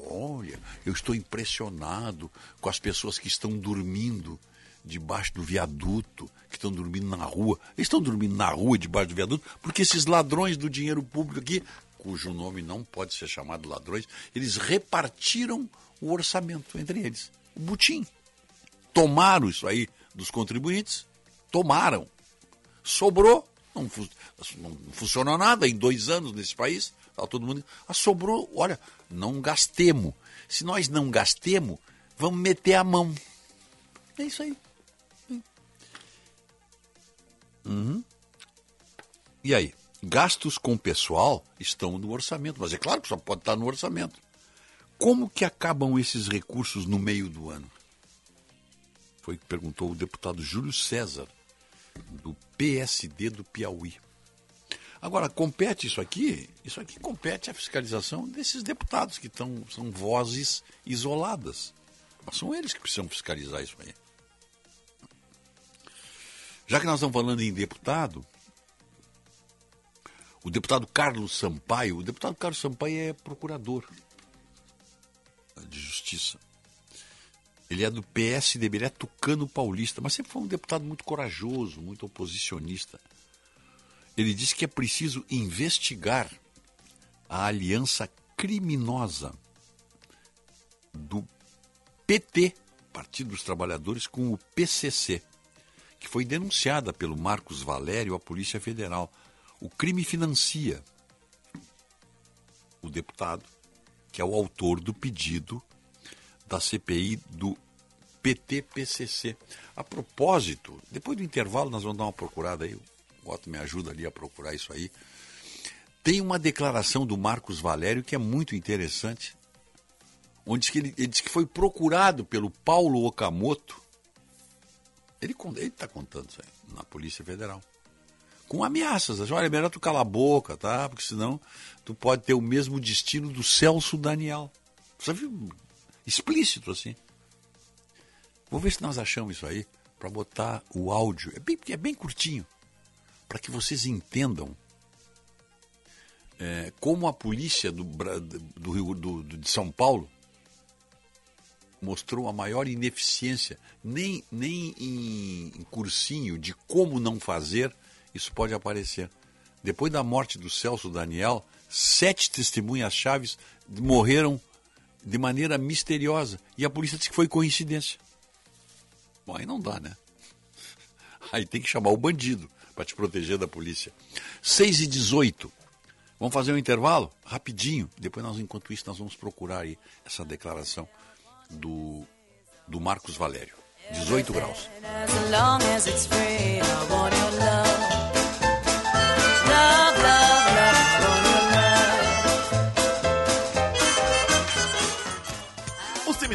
olha, eu estou impressionado com as pessoas que estão dormindo debaixo do viaduto, que estão dormindo na rua. Eles estão dormindo na rua, debaixo do viaduto, porque esses ladrões do dinheiro público aqui, cujo nome não pode ser chamado ladrões, eles repartiram o orçamento entre eles. O butim. Tomaram isso aí dos contribuintes, tomaram. Sobrou, não, não funcionou nada em dois anos nesse país, tá todo mundo. Ah, sobrou, olha, não gastemos. Se nós não gastemos, vamos meter a mão. É isso aí. Uhum. E aí? Gastos com pessoal estão no orçamento, mas é claro que só pode estar no orçamento. Como que acabam esses recursos no meio do ano? Foi o que perguntou o deputado Júlio César, do PSD do Piauí. Agora, compete isso aqui? Isso aqui compete à fiscalização desses deputados que estão, são vozes isoladas. Mas são eles que precisam fiscalizar isso aí. Já que nós estamos falando em deputado, o deputado Carlos Sampaio, o deputado Carlos Sampaio é procurador de justiça. Ele é do PSDB, ele é tucano paulista, mas sempre foi um deputado muito corajoso, muito oposicionista. Ele disse que é preciso investigar a aliança criminosa do PT, Partido dos Trabalhadores, com o PCC que foi denunciada pelo Marcos Valério à Polícia Federal. O crime financia o deputado, que é o autor do pedido da CPI do PT-PCC. A propósito, depois do intervalo nós vamos dar uma procurada aí, o Otto me ajuda ali a procurar isso aí. Tem uma declaração do Marcos Valério que é muito interessante, onde diz que ele, ele diz que foi procurado pelo Paulo Okamoto, ele está contando isso aí na Polícia Federal. Com ameaças. Olha, é melhor tu calar a boca, tá? Porque senão tu pode ter o mesmo destino do Celso Daniel. Você viu? Explícito assim. Vou ver se nós achamos isso aí para botar o áudio. É bem, é bem curtinho. Para que vocês entendam é, como a polícia do, do Rio do, de São Paulo mostrou a maior ineficiência, nem, nem em, em cursinho de como não fazer, isso pode aparecer. Depois da morte do Celso Daniel, sete testemunhas chaves morreram de maneira misteriosa. E a polícia disse que foi coincidência. Bom, aí não dá, né? Aí tem que chamar o bandido para te proteger da polícia. 6 e 18. Vamos fazer um intervalo? Rapidinho. Depois nós, enquanto isso, nós vamos procurar aí essa declaração do, do Marcos Valério. 18 graus.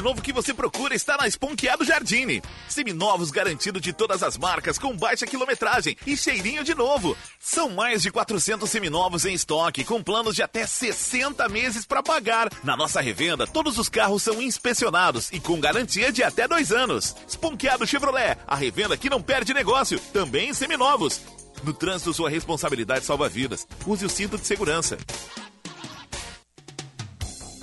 Seminovo que você procura está na Esponqueado Jardine. Seminovos garantido de todas as marcas com baixa quilometragem e cheirinho de novo. São mais de 400 seminovos em estoque com planos de até 60 meses para pagar. Na nossa revenda, todos os carros são inspecionados e com garantia de até dois anos. Esponqueado Chevrolet, a revenda que não perde negócio, também em seminovos. No trânsito, sua responsabilidade salva vidas. Use o cinto de segurança.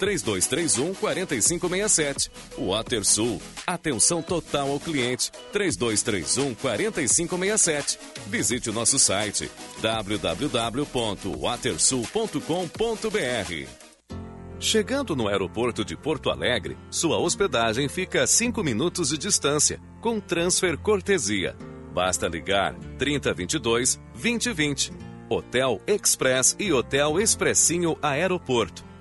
3231 4567. WaterSul. Atenção total ao cliente. 3231 4567. Visite o nosso site www.watersul.com.br. Chegando no aeroporto de Porto Alegre, sua hospedagem fica a 5 minutos de distância, com transfer cortesia Basta ligar 3022 2020. Hotel Express e Hotel Expressinho Aeroporto.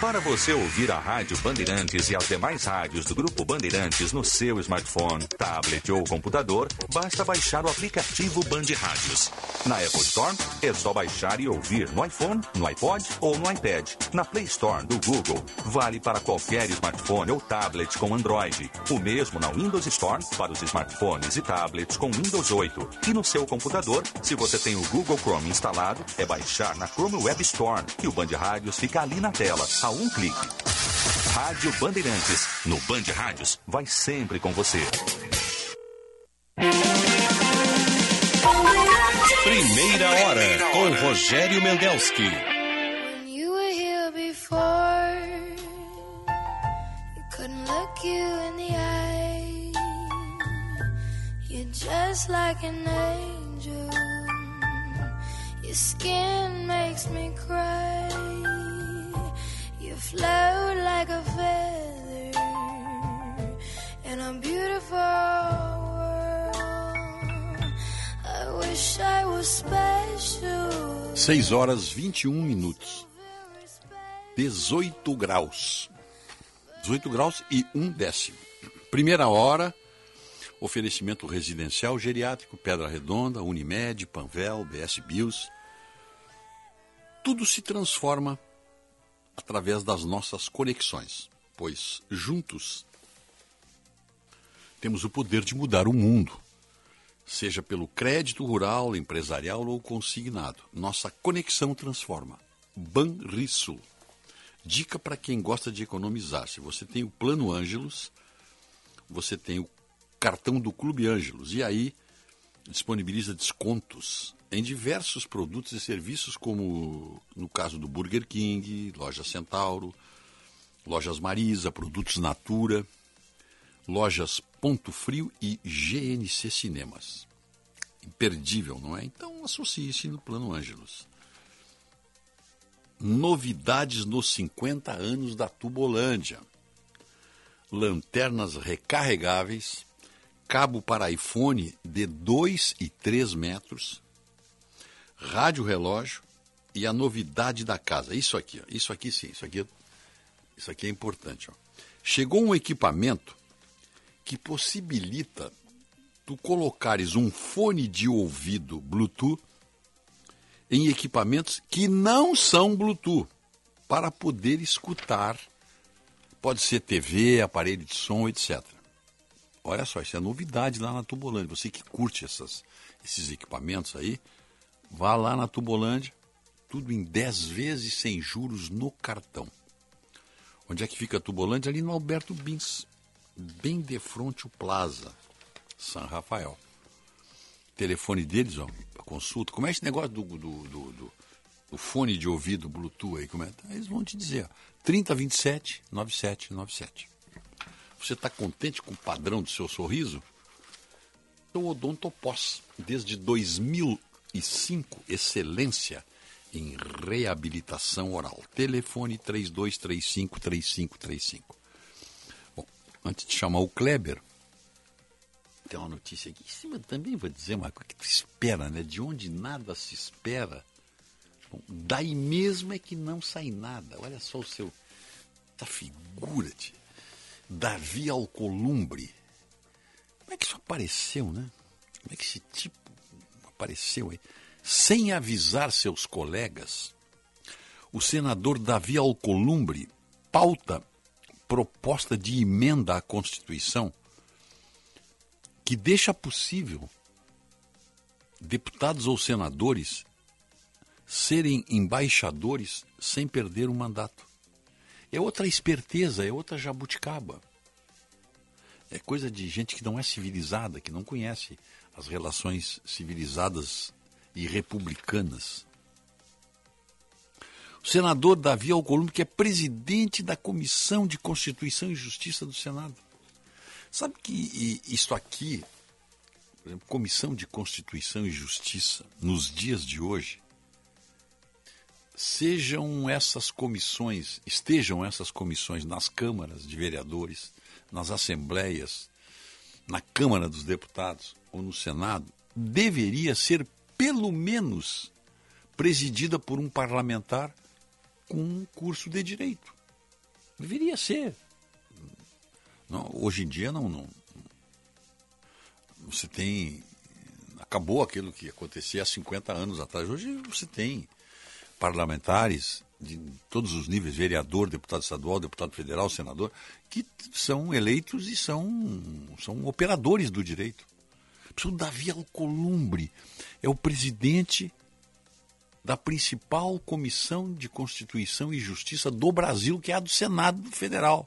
Para você ouvir a Rádio Bandeirantes e as demais rádios do Grupo Bandeirantes no seu smartphone, tablet ou computador, basta baixar o aplicativo Band Rádios. Na Apple Store, é só baixar e ouvir no iPhone, no iPod ou no iPad. Na Play Store do Google, vale para qualquer smartphone ou tablet com Android. O mesmo na Windows Store para os smartphones e tablets com Windows 8. E no seu computador, se você tem o Google Chrome instalado, é baixar na Chrome Web Store, que o Band Rádios fica ali na tela a um clique. Rádio Bandeirantes, no Band Rádios, vai sempre com você. Primeira hora com Rogério Mendelski. When you were here before, you couldn't look you in the eye. You're just like an angel. Your skin makes me cry. Float like a feather in a beautiful world. I wish I was special. 6 horas 21 minutos. 18 graus. 18 graus e um décimo. Primeira hora, oferecimento residencial geriátrico, Pedra Redonda, Unimed, Panvel, BS Bios. Tudo se transforma através das nossas conexões, pois juntos temos o poder de mudar o mundo, seja pelo crédito rural, empresarial ou consignado. Nossa conexão transforma. Banrisul. Dica para quem gosta de economizar. Se você tem o Plano Ângelos, você tem o cartão do Clube Ângelos e aí disponibiliza descontos em diversos produtos e serviços, como no caso do Burger King, Loja Centauro, Lojas Marisa, Produtos Natura, Lojas Ponto Frio e GNC Cinemas. Imperdível, não é? Então associe-se no Plano Ângelos. Novidades nos 50 anos da Tubolândia. Lanternas recarregáveis, cabo para iPhone de 2 e 3 metros, rádio relógio e a novidade da casa. Isso aqui, ó. isso aqui sim, isso aqui, isso aqui é importante. Ó. Chegou um equipamento que possibilita tu colocares um fone de ouvido Bluetooth em equipamentos que não são Bluetooth para poder escutar. Pode ser TV, aparelho de som, etc. Olha só, isso é novidade lá na Tubolândia. Você que curte essas, esses equipamentos aí, vá lá na Tubolândia, tudo em 10 vezes sem juros no cartão. Onde é que fica a Tubolândia? Ali no Alberto Bins, bem de frente o Plaza, São Rafael. Telefone deles, ó, consulta. Como é esse negócio do, do, do, do, fone de ouvido Bluetooth aí? Como é? Eles vão te dizer, ó, 3027 9797. Você está contente com o padrão do seu sorriso? O Odontopós, desde 2005, excelência em reabilitação oral. Telefone 3235-3535. Bom, antes de chamar o Kleber, tem uma notícia aqui em cima também, vou dizer uma coisa que tu espera, né? De onde nada se espera. Bom, daí mesmo é que não sai nada. Olha só o seu. Essa figura de Davi Alcolumbre. Como é que isso apareceu, né? Como é que esse tipo apareceu? Sem avisar seus colegas, o senador Davi Alcolumbre pauta proposta de emenda à Constituição que deixa possível deputados ou senadores serem embaixadores sem perder o mandato. É outra esperteza, é outra jabuticaba. É coisa de gente que não é civilizada, que não conhece as relações civilizadas e republicanas. O senador Davi Alcolumbre, que é presidente da Comissão de Constituição e Justiça do Senado. Sabe que isto aqui por exemplo, Comissão de Constituição e Justiça, nos dias de hoje, sejam essas comissões, estejam essas comissões nas câmaras de vereadores, nas assembleias, na Câmara dos Deputados ou no Senado, deveria ser pelo menos presidida por um parlamentar com um curso de direito. Deveria ser. Não, hoje em dia não, não. Você tem. Acabou aquilo que acontecia há 50 anos atrás. Hoje você tem parlamentares de todos os níveis, vereador, deputado estadual, deputado federal, senador, que são eleitos e são, são operadores do direito. O Davi Alcolumbre é o presidente da principal comissão de Constituição e Justiça do Brasil, que é a do Senado Federal.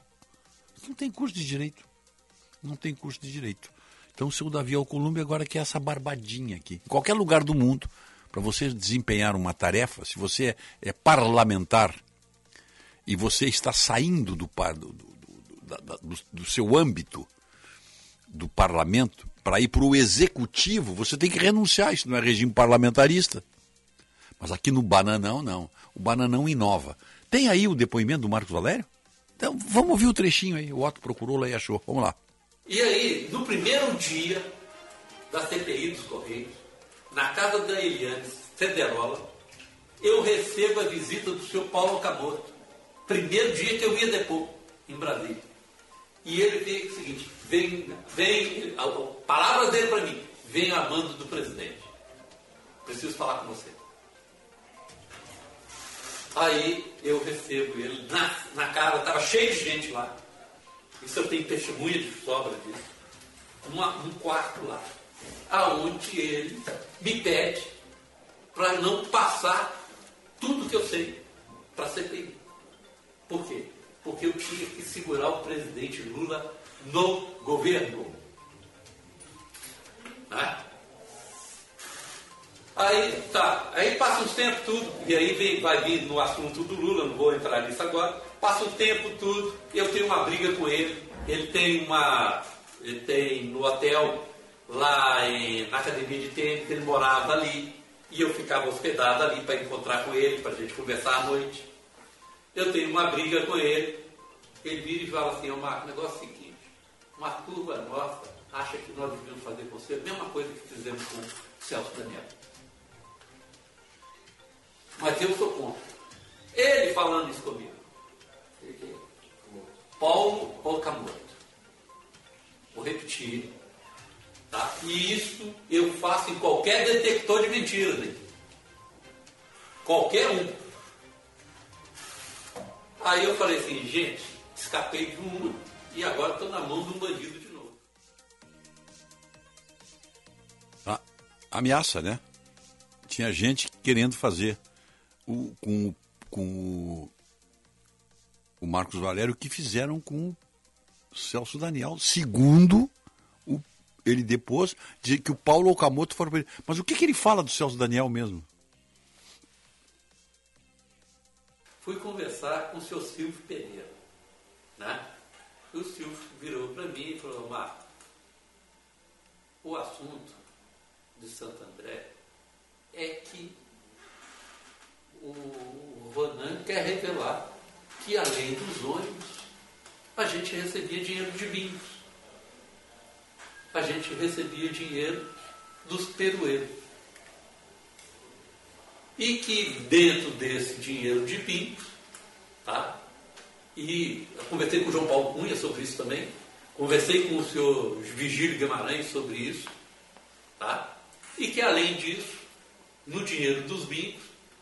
Não tem curso de direito. Não tem curso de direito. Então o seu Davi Alcolumbre agora quer essa barbadinha aqui. Em qualquer lugar do mundo, para você desempenhar uma tarefa, se você é, parlamentar e você está saindo do, do, do, do, do seu âmbito do parlamento para ir para o executivo, você tem que renunciar. Isso não é regime parlamentarista. Mas aqui no Bananão, não. O Bananão inova. Tem aí o depoimento do Marcos Valério? Então vamos ouvir o trechinho aí. O Otto procurou lá e achou. Vamos lá. E aí, no primeiro dia da CPI dos Correios, na casa da Eliane Federola, eu recebo a visita do senhor Paulo Camoto. Primeiro dia que eu ia depor em Brasília. E ele vem o seguinte, vem, vem, a, a palavra dele para mim, vem a mando do presidente. Preciso falar com você. Aí eu recebo ele na, na cara, estava cheio de gente lá. Isso eu tenho testemunha de sobra disso. Uma, um quarto lá. Aonde ele me pede para não passar tudo que eu sei para a CPI. Por quê? Porque eu tinha que segurar o presidente Lula no governo. Né? Aí tá, aí passa uns tempo tudo, e aí vem, vai vir no assunto do Lula, não vou entrar nisso agora, passa um tempo tudo, eu tenho uma briga com ele, ele tem uma. Ele tem no hotel lá em, na academia de tênis, ele morava ali, e eu ficava hospedado ali para encontrar com ele, para a gente conversar à noite. Eu tenho uma briga com ele, ele vira e fala assim, Marco, o negócio é o seguinte, uma turma nossa acha que nós devíamos fazer com você a mesma coisa que fizemos com o Celso Daniel. Mas eu sou contra. Ele falando isso comigo. Paulo Okamoto. Vou repetir. Tá? E isso eu faço em qualquer detector de mentiras. Hein? Qualquer um. Aí eu falei assim, gente, escapei de uma e agora estou na mão de um bandido de novo. Ah, ameaça, né? Tinha gente querendo fazer o, com, com o Marcos Valério o que fizeram com o Celso Daniel, segundo o, ele depois, de que o Paulo Okamoto foram. Mas o que, que ele fala do Celso Daniel mesmo? Fui conversar com o seu Silvio Pereira. Né? E o Silvio virou para mim e falou, Marco, o assunto de Santo André é que o Ronan quer revelar que além dos ônibus, a gente recebia dinheiro de bingos. A gente recebia dinheiro dos perueiros. E que dentro desse dinheiro de bingos, tá? E conversei com o João Paulo Cunha sobre isso também, conversei com o senhor Vigílio Guimarães sobre isso, tá? E que além disso, no dinheiro dos bingos,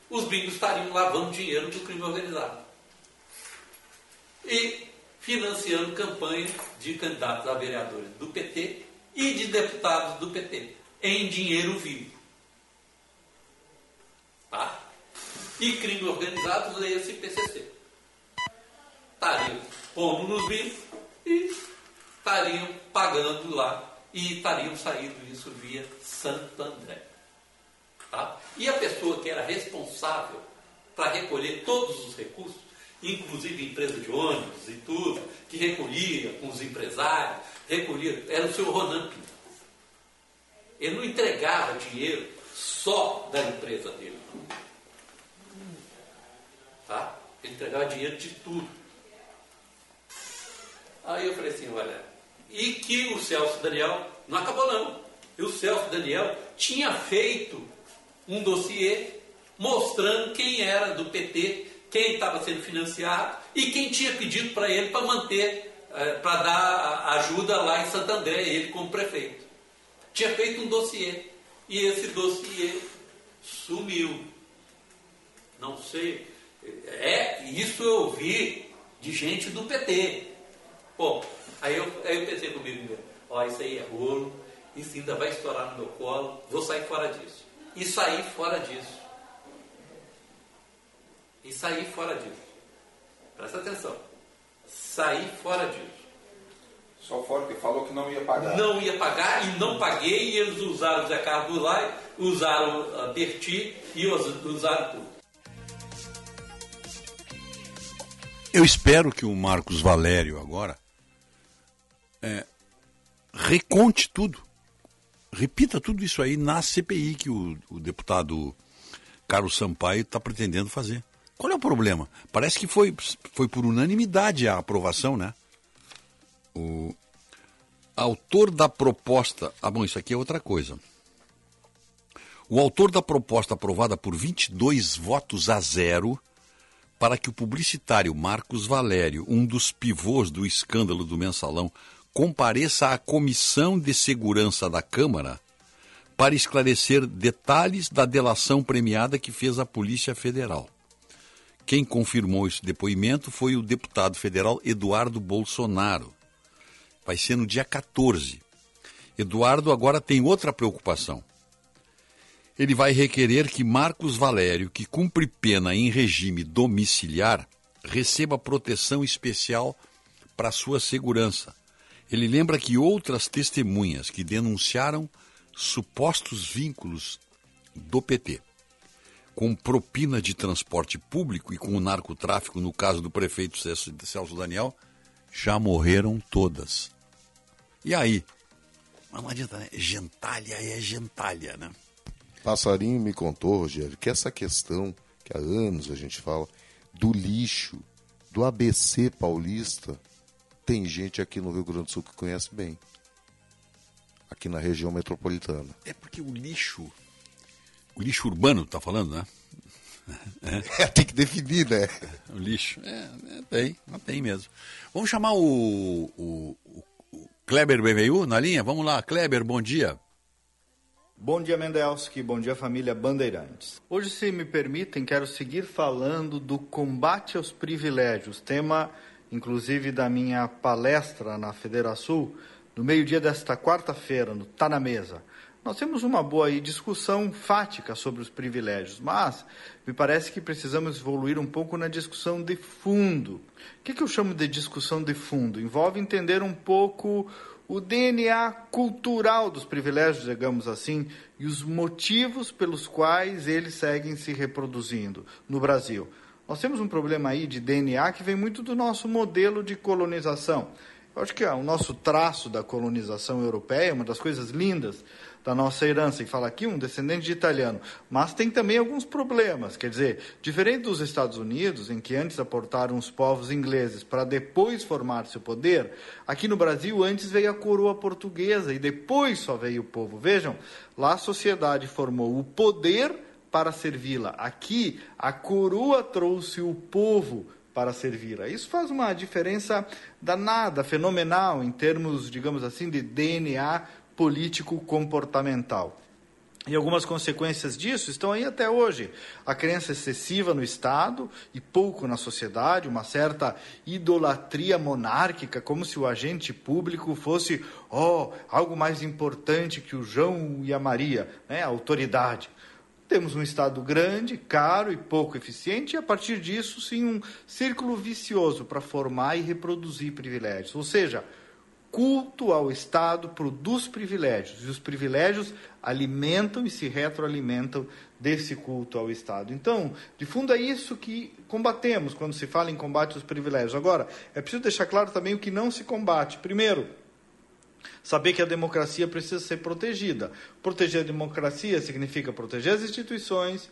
os bingos estariam lavando dinheiro do crime organizado. E financiando campanha de candidatos a vereadores do PT e de deputados do PT, em dinheiro vivo. Tá? E crime organizado, leia-se PCC. Estariam pondo nos bingos e estariam pagando lá e estariam saindo isso via Santo André. Tá? E a pessoa que era responsável para recolher todos os recursos, inclusive empresa de ônibus e tudo, que recolhia com os empresários, recolhia, era o senhor Ronan Pinto. Ele não entregava dinheiro só da empresa dele. Ele entregava dinheiro de tudo. Aí eu falei assim, olha, e que o Celso Daniel, não acabou não, e o Celso Daniel tinha feito um dossiê mostrando quem era do PT, quem estava sendo financiado e quem tinha pedido para ele para manter, eh, para dar ajuda lá em Santo André, ele como prefeito. Tinha feito um dossiê e esse dossiê sumiu. Não sei. É, isso eu ouvi de gente do PT. Bom, aí eu, aí eu pensei comigo, ó, isso aí é rolo, isso ainda vai estourar no meu colo, vou sair fora disso. E sair fora disso. E sair fora disso. Presta atenção. Sair fora disso. Só fora que falou que não ia pagar. Não ia pagar e não paguei, e eles usaram o Zé Carlos lá, usaram a Berti e usaram tudo. Eu espero que o Marcos Valério agora é, reconte tudo. Repita tudo isso aí na CPI que o, o deputado Carlos Sampaio está pretendendo fazer. Qual é o problema? Parece que foi, foi por unanimidade a aprovação, né? O autor da proposta. Ah, bom, isso aqui é outra coisa. O autor da proposta aprovada por 22 votos a zero para que o publicitário Marcos Valério, um dos pivôs do escândalo do mensalão, compareça à Comissão de Segurança da Câmara para esclarecer detalhes da delação premiada que fez a Polícia Federal. Quem confirmou esse depoimento foi o deputado federal Eduardo Bolsonaro. Vai ser no dia 14. Eduardo agora tem outra preocupação. Ele vai requerer que Marcos Valério, que cumpre pena em regime domiciliar, receba proteção especial para sua segurança ele lembra que outras testemunhas que denunciaram supostos vínculos do PT com propina de transporte público e com o narcotráfico, no caso do prefeito Celso Daniel, já morreram todas. E aí? Mas não adianta, né? Gentalha é gentalha, né? Passarinho me contou, Rogério, que essa questão, que há anos a gente fala, do lixo, do ABC paulista, tem gente aqui no Rio Grande do Sul que conhece bem. Aqui na região metropolitana. É porque o lixo. O lixo urbano, tá falando, né? É. tem que definir, né? O lixo. É, é, tem, não tem mesmo. Vamos chamar o, o, o Kleber BMU na linha? Vamos lá, Kleber, bom dia. Bom dia, Mendelski. Bom dia, família Bandeirantes. Hoje, se me permitem, quero seguir falando do combate aos privilégios, tema inclusive da minha palestra na Federação, no meio-dia desta quarta-feira, no Tá na Mesa. Nós temos uma boa discussão fática sobre os privilégios, mas me parece que precisamos evoluir um pouco na discussão de fundo. O que, que eu chamo de discussão de fundo? Envolve entender um pouco o DNA cultural dos privilégios, digamos assim, e os motivos pelos quais eles seguem se reproduzindo no Brasil. Nós temos um problema aí de DNA que vem muito do nosso modelo de colonização. Eu acho que o nosso traço da colonização europeia, uma das coisas lindas da nossa herança, e fala aqui um descendente de italiano, mas tem também alguns problemas. Quer dizer, diferente dos Estados Unidos, em que antes aportaram os povos ingleses para depois formar seu poder, aqui no Brasil antes veio a coroa portuguesa e depois só veio o povo. Vejam, lá a sociedade formou o poder para servi-la. Aqui, a coroa trouxe o povo para servi-la. Isso faz uma diferença danada, fenomenal, em termos, digamos assim, de DNA político-comportamental. E algumas consequências disso estão aí até hoje. A crença excessiva no Estado e pouco na sociedade, uma certa idolatria monárquica, como se o agente público fosse oh, algo mais importante que o João e a Maria, né, a autoridade. Temos um Estado grande, caro e pouco eficiente, e a partir disso, sim, um círculo vicioso para formar e reproduzir privilégios. Ou seja, culto ao Estado produz privilégios, e os privilégios alimentam e se retroalimentam desse culto ao Estado. Então, de fundo, é isso que combatemos quando se fala em combate aos privilégios. Agora, é preciso deixar claro também o que não se combate. Primeiro, Saber que a democracia precisa ser protegida. Proteger a democracia significa proteger as instituições,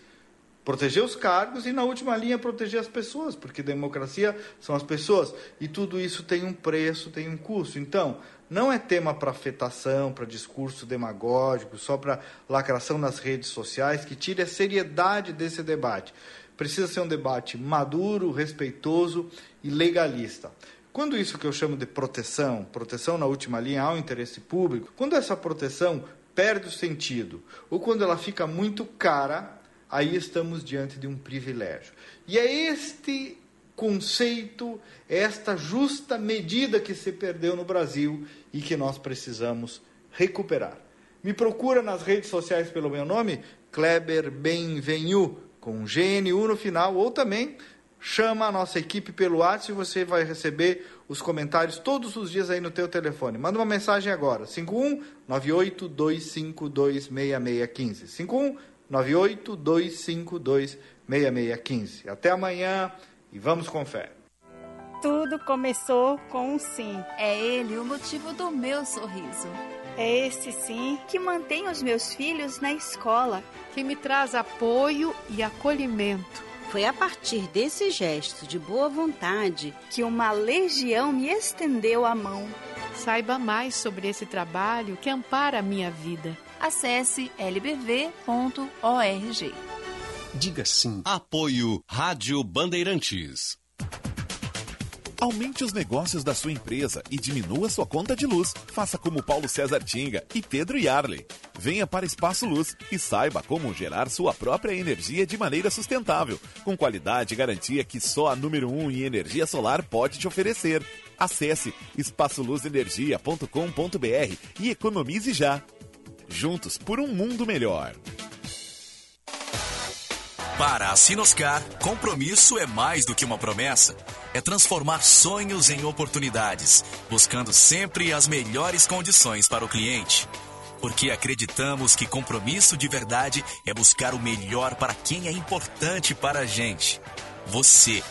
proteger os cargos e, na última linha, proteger as pessoas, porque democracia são as pessoas. E tudo isso tem um preço, tem um custo. Então, não é tema para afetação, para discurso demagógico, só para lacração nas redes sociais, que tire a seriedade desse debate. Precisa ser um debate maduro, respeitoso e legalista. Quando isso que eu chamo de proteção, proteção na última linha ao interesse público, quando essa proteção perde o sentido, ou quando ela fica muito cara, aí estamos diante de um privilégio. E é este conceito, esta justa medida que se perdeu no Brasil e que nós precisamos recuperar. Me procura nas redes sociais pelo meu nome, Kleber Benvenu, com GNU no final, ou também chama a nossa equipe pelo WhatsApp e você vai receber os comentários todos os dias aí no teu telefone. Manda uma mensagem agora, 51 98 252 6615. 51 98 252 6615. Até amanhã e vamos com fé. Tudo começou com um sim. É ele o motivo do meu sorriso. É esse sim que mantém os meus filhos na escola, que me traz apoio e acolhimento. Foi a partir desse gesto de boa vontade que uma legião me estendeu a mão. Saiba mais sobre esse trabalho que ampara a minha vida. Acesse lbv.org. Diga sim. Apoio Rádio Bandeirantes. Aumente os negócios da sua empresa e diminua sua conta de luz. Faça como Paulo César Tinga e Pedro Yarley. Venha para Espaço Luz e saiba como gerar sua própria energia de maneira sustentável, com qualidade e garantia que só a número 1 um em energia solar pode te oferecer. Acesse espaçoluzenergia.com.br e economize já. Juntos por um mundo melhor. Para a Sinoscar, compromisso é mais do que uma promessa. É transformar sonhos em oportunidades, buscando sempre as melhores condições para o cliente. Porque acreditamos que compromisso de verdade é buscar o melhor para quem é importante para a gente. Você.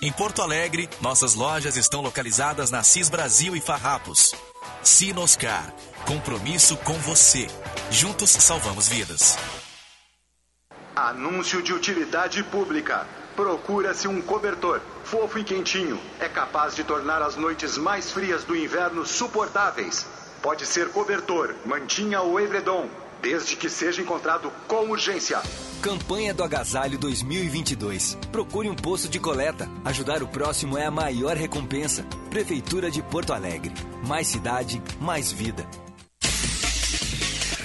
Em Porto Alegre, nossas lojas estão localizadas na CIS Brasil e Farrapos. Sinoscar. Compromisso com você. Juntos salvamos vidas. Anúncio de utilidade pública. Procura-se um cobertor, fofo e quentinho. É capaz de tornar as noites mais frias do inverno suportáveis. Pode ser cobertor, mantinha ou edredom, desde que seja encontrado com urgência. Campanha do Agasalho 2022. Procure um posto de coleta. Ajudar o próximo é a maior recompensa. Prefeitura de Porto Alegre. Mais cidade, mais vida.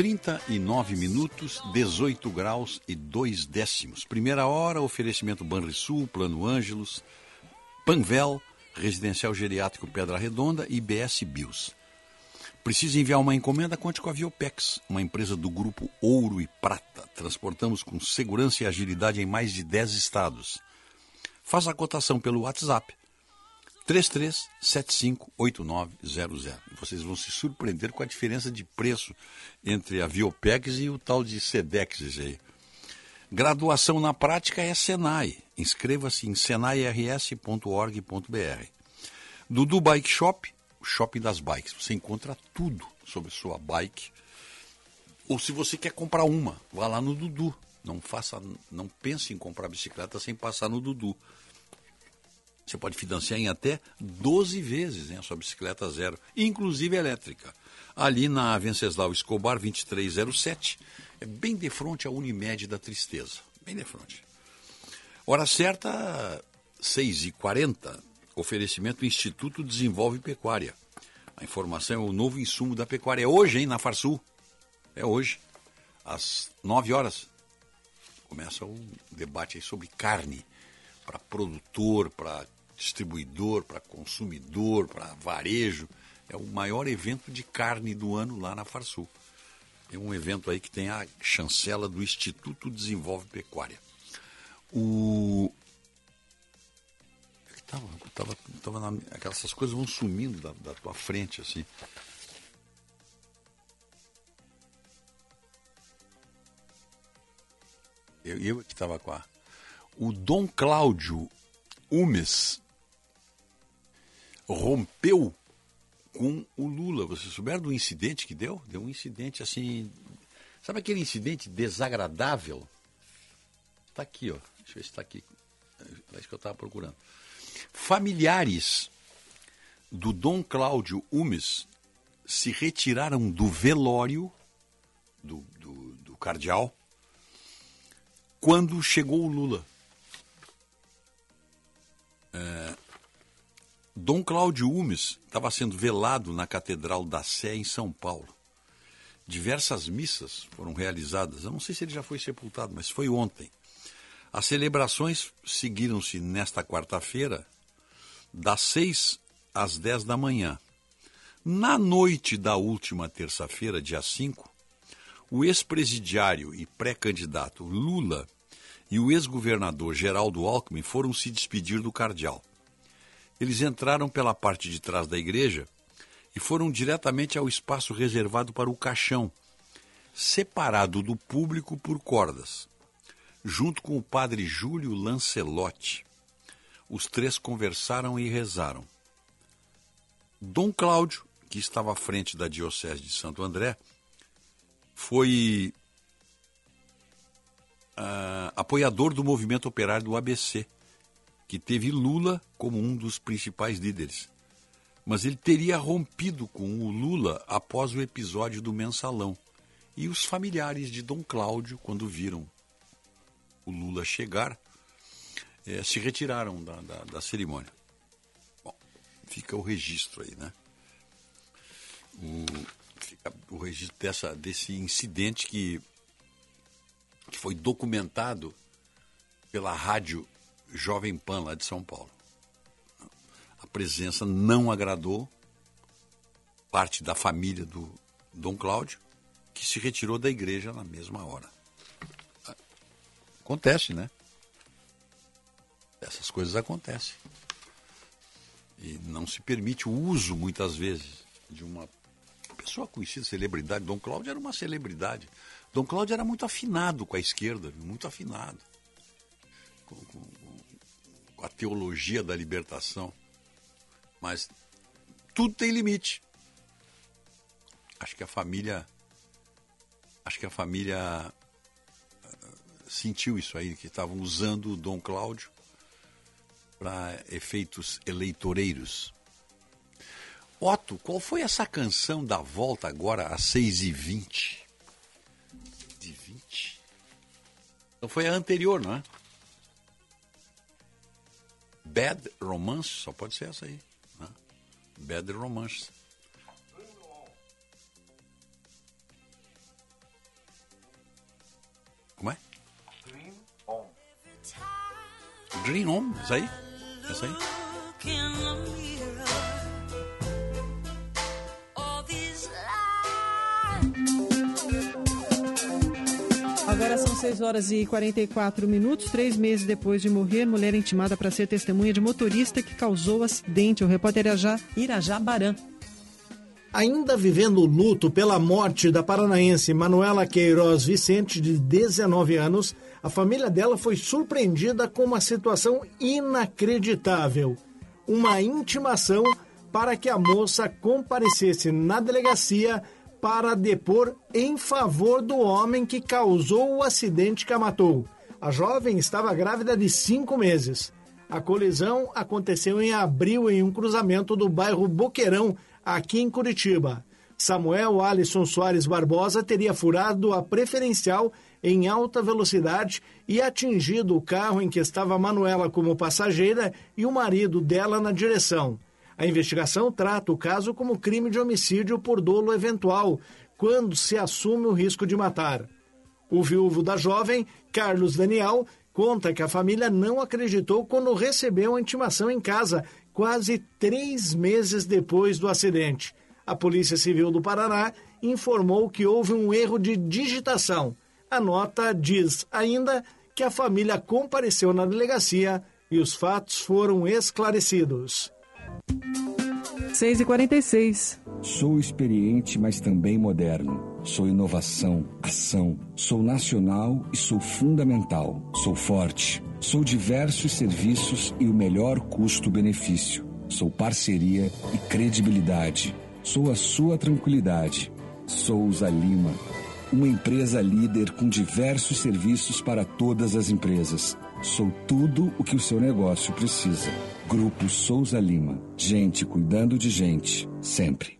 39 minutos, 18 graus e 2 décimos. Primeira hora, oferecimento Banrisul, Plano Ângelos, Panvel, Residencial Geriátrico Pedra Redonda e BS Bios. Precisa enviar uma encomenda? Conte com a Viopex, uma empresa do grupo Ouro e Prata. Transportamos com segurança e agilidade em mais de 10 estados. Faça a cotação pelo WhatsApp 33758900. Vocês vão se surpreender com a diferença de preço entre a Viopex e o tal de Sedex aí. Graduação na prática é Senai. Inscreva-se em senairs.org.br. Dudu Bike Shop, o shopping das bikes. Você encontra tudo sobre sua bike. Ou se você quer comprar uma, vá lá no Dudu. Não faça, não pense em comprar bicicleta sem passar no Dudu. Você pode financiar em até 12 vezes hein, a sua bicicleta zero, inclusive elétrica. Ali na Venceslau Escobar 2307, É bem de frente à Unimed da Tristeza. Bem de frente. Hora certa, 6h40. Oferecimento Instituto Desenvolve Pecuária. A informação é o novo insumo da pecuária. É hoje, hein, na Farsul. É hoje. Às 9 horas. Começa o debate sobre carne. Para produtor, para distribuidor, para consumidor, para varejo. É o maior evento de carne do ano lá na Farsul. É um evento aí que tem a chancela do Instituto Desenvolve Pecuária. O. É que tava, tava, tava na, aquelas coisas vão sumindo da, da tua frente, assim. Eu, eu que estava com a. O Dom Cláudio Umes rompeu com o Lula. Vocês souberam do incidente que deu? Deu um incidente assim. Sabe aquele incidente desagradável? Está aqui, ó. Deixa eu ver se está aqui. É isso que eu estava procurando. Familiares do Dom Cláudio Umes se retiraram do velório do, do, do cardeal quando chegou o Lula. É, Dom Cláudio Umes estava sendo velado na Catedral da Sé, em São Paulo. Diversas missas foram realizadas. Eu não sei se ele já foi sepultado, mas foi ontem. As celebrações seguiram-se nesta quarta-feira, das 6 às 10 da manhã. Na noite da última terça-feira, dia 5, o ex-presidiário e pré-candidato Lula e o ex-governador Geraldo Alckmin foram se despedir do cardeal. Eles entraram pela parte de trás da igreja e foram diretamente ao espaço reservado para o caixão, separado do público por cordas junto com o padre Júlio Lancelotti. Os três conversaram e rezaram. Dom Cláudio, que estava à frente da Diocese de Santo André, foi uh, apoiador do movimento operário do ABC, que teve Lula como um dos principais líderes. Mas ele teria rompido com o Lula após o episódio do mensalão. E os familiares de Dom Cláudio, quando viram o Lula chegar, é, se retiraram da, da, da, cerimônia. Bom, fica o registro aí, né? O, o registro dessa, desse incidente que, que foi documentado pela rádio Jovem Pan lá de São Paulo. A presença não agradou parte da família do Dom Cláudio, que se retirou da igreja na mesma hora. Acontece, né? Essas coisas acontecem. E não se permite o uso, muitas vezes, de uma pessoa conhecida, celebridade. Dom Cláudio era uma celebridade. Dom Cláudio era muito afinado com a esquerda, muito afinado com, com, com a teologia da libertação. Mas tudo tem limite. Acho que a família. Acho que a família sentiu isso aí, que estavam usando o Dom Cláudio para efeitos eleitoreiros. Otto, qual foi essa canção da volta agora às 6h20? De 20? Então foi a anterior, não é? Bad Romance, só pode ser essa aí. Né? Bad Romance. Como é? Dream On, isso aí? Isso aí? Agora são 6 horas e 44 minutos. Três meses depois de morrer, mulher intimada para ser testemunha de motorista que causou o acidente. O repórter Irajá, Irajá Baran. Ainda vivendo o luto pela morte da paranaense Manuela Queiroz Vicente, de 19 anos, a família dela foi surpreendida com uma situação inacreditável: uma intimação para que a moça comparecesse na delegacia para depor em favor do homem que causou o acidente que a matou. A jovem estava grávida de cinco meses. A colisão aconteceu em abril em um cruzamento do bairro Boqueirão, aqui em Curitiba. Samuel Alisson Soares Barbosa teria furado a preferencial em alta velocidade e atingido o carro em que estava Manuela como passageira e o marido dela na direção. A investigação trata o caso como crime de homicídio por dolo eventual, quando se assume o risco de matar. O viúvo da jovem, Carlos Daniel, conta que a família não acreditou quando recebeu a intimação em casa, quase três meses depois do acidente. A Polícia Civil do Paraná informou que houve um erro de digitação. A nota diz ainda que a família compareceu na delegacia e os fatos foram esclarecidos. 6 e 46 Sou experiente, mas também moderno. Sou inovação, ação. Sou nacional e sou fundamental. Sou forte. Sou diversos serviços e o melhor custo-benefício. Sou parceria e credibilidade. Sou a sua tranquilidade. Souza Lima. Uma empresa líder com diversos serviços para todas as empresas. Sou tudo o que o seu negócio precisa. Grupo Souza Lima. Gente cuidando de gente. Sempre.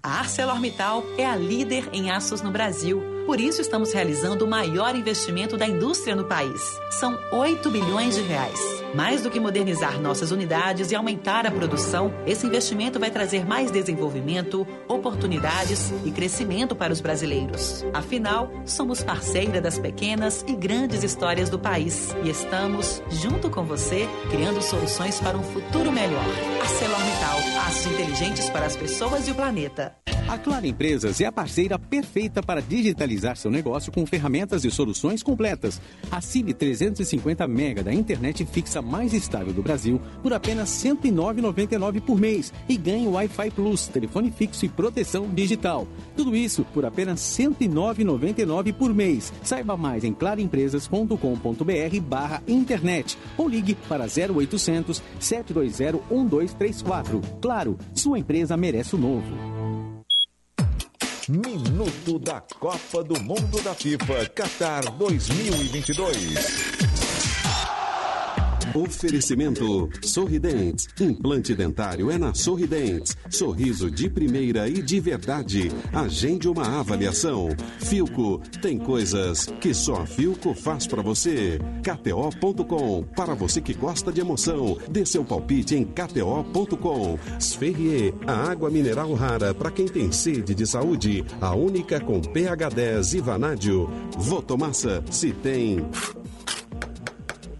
A ArcelorMittal é a líder em aços no Brasil. Por isso estamos realizando o maior investimento da indústria no país. São 8 bilhões de reais. Mais do que modernizar nossas unidades e aumentar a produção, esse investimento vai trazer mais desenvolvimento, oportunidades e crescimento para os brasileiros. Afinal, somos parceira das pequenas e grandes histórias do país e estamos, junto com você, criando soluções para um futuro melhor. ArcelorMittal, aços inteligentes para as pessoas e o planeta. A Claro Empresas é a parceira perfeita para digitalizar seu negócio com ferramentas e soluções completas. Assine 350 mega da internet fixa mais estável do Brasil por apenas R$ 109,99 por mês e ganhe Wi-Fi Plus, telefone fixo e proteção digital. Tudo isso por apenas R$ 109,99 por mês. Saiba mais em claroempresas.com.br barra internet ou ligue para 0800 720 1234. Claro, sua empresa merece o novo. Minuto da Copa do Mundo da FIFA Qatar 2022. Oferecimento Sorridentes. Implante dentário é na Sorridentes. Sorriso de primeira e de verdade. Agende uma avaliação. Filco tem coisas que só a Filco faz para você. KTO.com. Para você que gosta de emoção, dê seu palpite em KTO.com. Sferrier, a água mineral rara para quem tem sede de saúde. A única com pH 10 e vanádio. Votomassa, se tem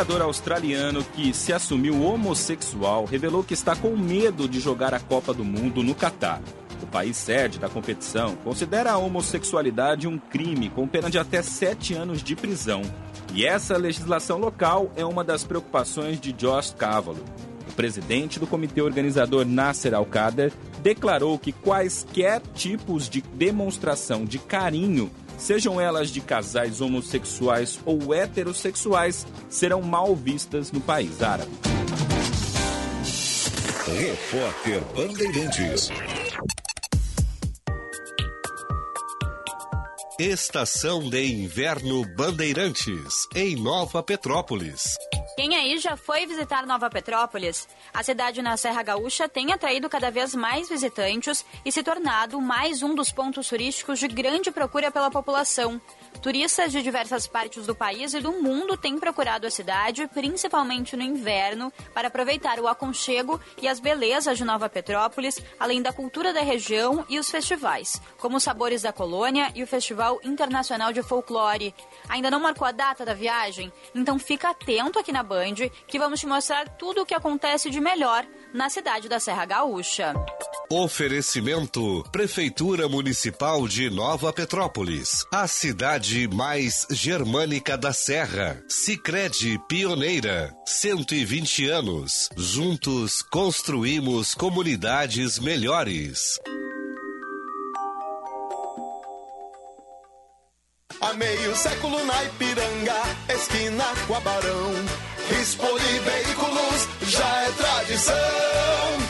jogador australiano que se assumiu homossexual revelou que está com medo de jogar a Copa do Mundo no Catar. O país sede da competição considera a homossexualidade um crime com pena de até sete anos de prisão. E essa legislação local é uma das preocupações de Josh Cavalo. O presidente do comitê organizador Nasser Al-Qader declarou que quaisquer tipos de demonstração de carinho sejam elas de casais homossexuais ou heterossexuais, serão mal vistas no país árabe. Repórter Bandeirantes. Estação de Inverno Bandeirantes, em Nova Petrópolis. Quem aí já foi visitar Nova Petrópolis? A cidade na Serra Gaúcha tem atraído cada vez mais visitantes e se tornado mais um dos pontos turísticos de grande procura pela população. Turistas de diversas partes do país e do mundo têm procurado a cidade, principalmente no inverno, para aproveitar o aconchego e as belezas de Nova Petrópolis, além da cultura da região e os festivais, como os Sabores da Colônia e o Festival Internacional de Folclore. Ainda não marcou a data da viagem? Então fica atento aqui na Band, que vamos te mostrar tudo o que acontece de melhor na cidade da Serra Gaúcha. Oferecimento Prefeitura Municipal de Nova Petrópolis, a cidade mais germânica da Serra. Sicredi pioneira, 120 anos. Juntos construímos comunidades melhores. Há meio século na Ipiranga, esquina com a Barão. Veículos já é tradição.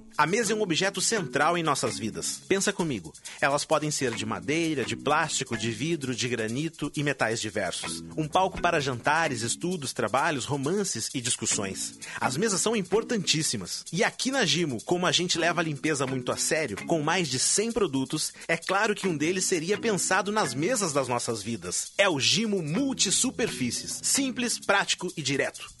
A mesa é um objeto central em nossas vidas. Pensa comigo. Elas podem ser de madeira, de plástico, de vidro, de granito e metais diversos. Um palco para jantares, estudos, trabalhos, romances e discussões. As mesas são importantíssimas. E aqui na Gimo, como a gente leva a limpeza muito a sério, com mais de 100 produtos, é claro que um deles seria pensado nas mesas das nossas vidas. É o Gimo Multisuperfícies. Simples, prático e direto.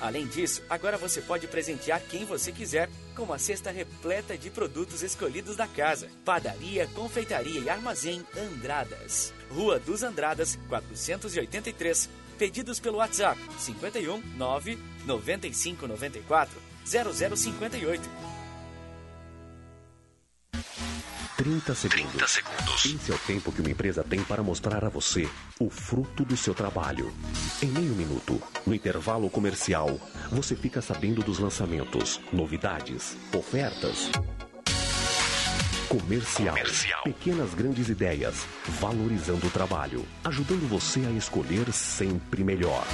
Além disso, agora você pode presentear quem você quiser com uma cesta repleta de produtos escolhidos da casa. Padaria, Confeitaria e Armazém Andradas. Rua dos Andradas, 483. Pedidos pelo WhatsApp 51 9 95 94 0058. 30 segundos. 30 segundos. Esse é o tempo que uma empresa tem para mostrar a você o fruto do seu trabalho. Em meio minuto, no intervalo comercial, você fica sabendo dos lançamentos, novidades, ofertas. Comercial. Comercial. Pequenas grandes ideias, valorizando o trabalho, ajudando você a escolher sempre melhor.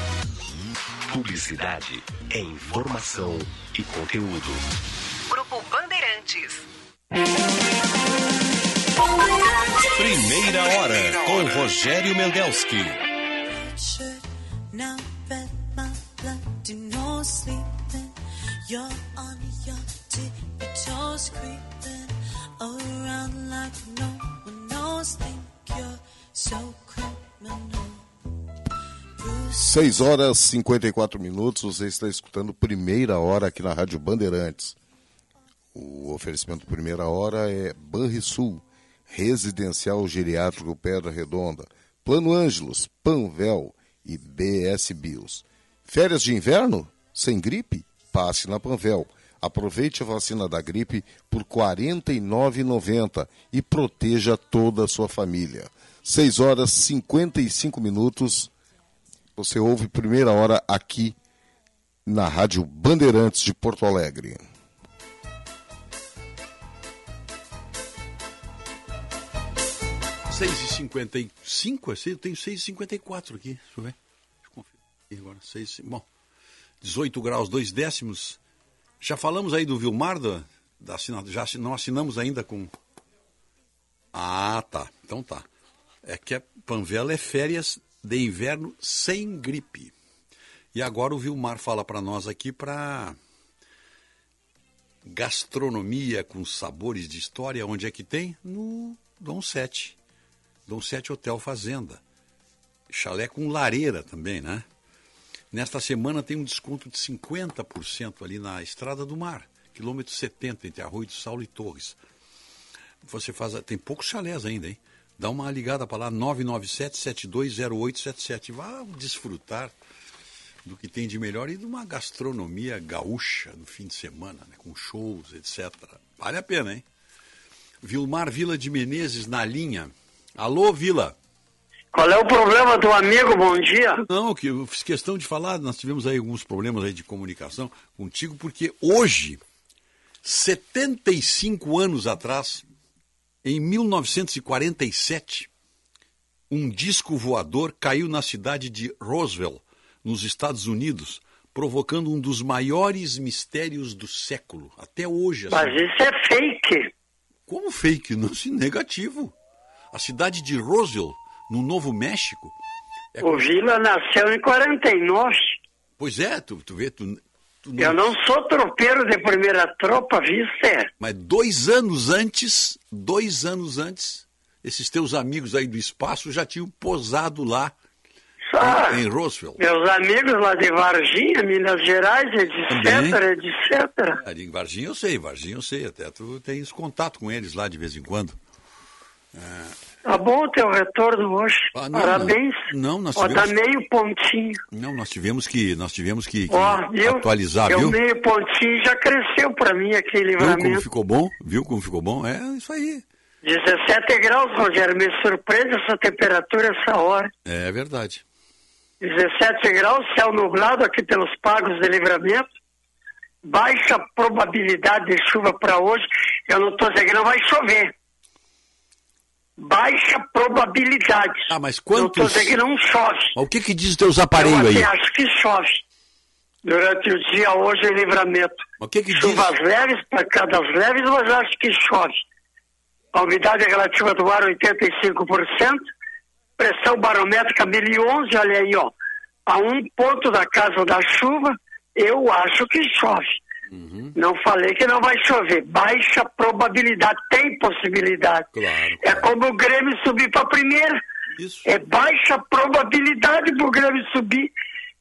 Publicidade é informação e conteúdo. Grupo Bandeirantes. Primeira hora com Rogério Mendelski. You're on your tiptoes creeping around like no one knows. Think you're so criminal. 6 horas e 54 minutos, você está escutando Primeira Hora aqui na Rádio Bandeirantes. O oferecimento Primeira Hora é Banrisul, Residencial Geriátrico Pedra Redonda, Plano Ângelos, Panvel e BS Bios. Férias de inverno? Sem gripe? Passe na Panvel. Aproveite a vacina da gripe por R$ 49,90 e proteja toda a sua família. 6 horas e 55 minutos. Você ouve primeira hora aqui na Rádio Bandeirantes de Porto Alegre. 6h55, assim, é eu tenho 6h54 aqui. Deixa eu ver. Deixa eu conferir agora. 6, bom, 18 graus, 2 décimos. Já falamos aí do Vilmar, da, da assinado, já não assinamos ainda com. Ah, tá. Então tá. É que a Panvela é férias de inverno sem gripe. E agora o Vilmar fala para nós aqui para gastronomia com sabores de história, onde é que tem? No Dom Sete. Sete Hotel Fazenda. Chalé com lareira também, né? Nesta semana tem um desconto de 50% ali na Estrada do Mar, quilômetro 70, entre Arroio do Saulo e Torres. Você faz. Tem poucos chalés ainda, hein? Dá uma ligada para lá, 997-720877. Vá desfrutar do que tem de melhor e de uma gastronomia gaúcha no fim de semana, né? com shows, etc. Vale a pena, hein? Vilmar Vila de Menezes na linha. Alô, Vila. Qual é o problema do amigo? Bom dia. Não, que eu fiz questão de falar, nós tivemos aí alguns problemas aí de comunicação contigo, porque hoje, 75 anos atrás, em 1947, um disco voador caiu na cidade de Roswell, nos Estados Unidos, provocando um dos maiores mistérios do século. Até hoje. Mas assim. isso é fake. Como fake? Não, se negativo. A cidade de Roswell, no Novo México. É... O Vila nasceu em 49. Pois é, tu, tu vê, tu, tu não... Eu não sou tropeiro de primeira tropa, viste? É. Mas dois anos antes, dois anos antes, esses teus amigos aí do espaço já tinham posado lá em, em Roswell. Meus amigos lá de Varginha, Minas Gerais, etc, Também? etc. Ali em Varginha eu sei, Varginha eu sei, até tu tens contato com eles lá de vez em quando. Tá bom o teu retorno hoje. Ah, não, Parabéns. Não, nós Ó, tivemos... tá meio pontinho. Não, nós tivemos que, nós tivemos que, que Ó, viu? atualizar, Meu viu? meio pontinho já cresceu pra mim aquele Viu como livramento. ficou bom? Viu como ficou bom? É isso aí. 17 graus, Rogério, me surpreende essa temperatura essa hora. É verdade. 17 graus, céu nublado aqui pelos pagos de livramento. Baixa probabilidade de chuva para hoje. Eu não estou dizendo que não vai chover. Baixa probabilidade. Ah, mas quantos... estou dizendo que não chove. Mas o que que diz os teus aparelhos eu aí? até acho que chove. Durante o dia hoje em livramento. O que que diz? Chuvas leves, pancadas leves, mas acho que chove. A umidade relativa do ar 85%. Pressão barométrica 1011, olha aí, ó. A um ponto da casa da chuva, eu acho que chove. Uhum. Não falei que não vai chover. Baixa probabilidade, tem possibilidade. Claro. É como o Grêmio subir para a primeira. É baixa probabilidade para o Grêmio subir.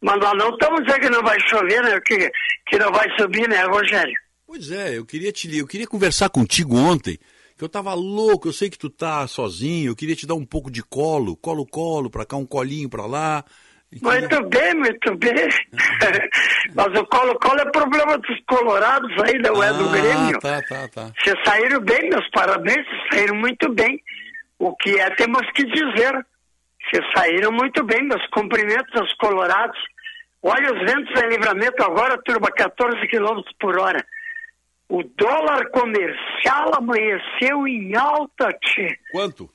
Mas nós não estamos dizendo que não vai chover, né? Que, que não vai subir, né, Rogério? Pois é, eu queria te eu queria conversar contigo ontem, que eu tava louco, eu sei que tu tá sozinho, eu queria te dar um pouco de colo, colo, colo, pra cá, um colinho pra lá. Muito bem, muito bem. Mas o Colo-Colo é problema dos colorados aí, não é do Ah, Grêmio. tá, tá, tá. Vocês saíram bem, meus parabéns, vocês saíram muito bem. O que é, temos que dizer. Vocês saíram muito bem, meus cumprimentos aos colorados. Olha os ventos em livramento agora, turma, 14 km por hora. O dólar comercial amanheceu em alta, tchê. Quanto?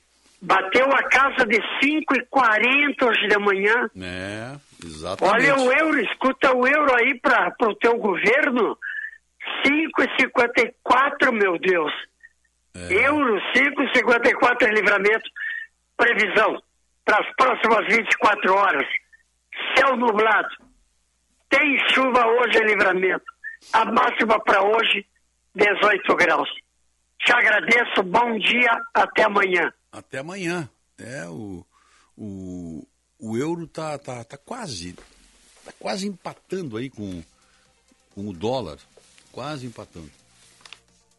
Bateu a casa de 5,40 hoje de manhã. É, exatamente. Olha o euro, escuta o euro aí para o teu governo. 5,54, meu Deus. É. Euro, 5,54 em livramento. Previsão para as próximas 24 horas. Céu nublado. Tem chuva hoje em livramento. A máxima para hoje, 18 graus. Te agradeço, bom dia, até amanhã. Até amanhã. É, o, o, o euro tá, tá, tá quase tá quase empatando aí com, com o dólar. Quase empatando.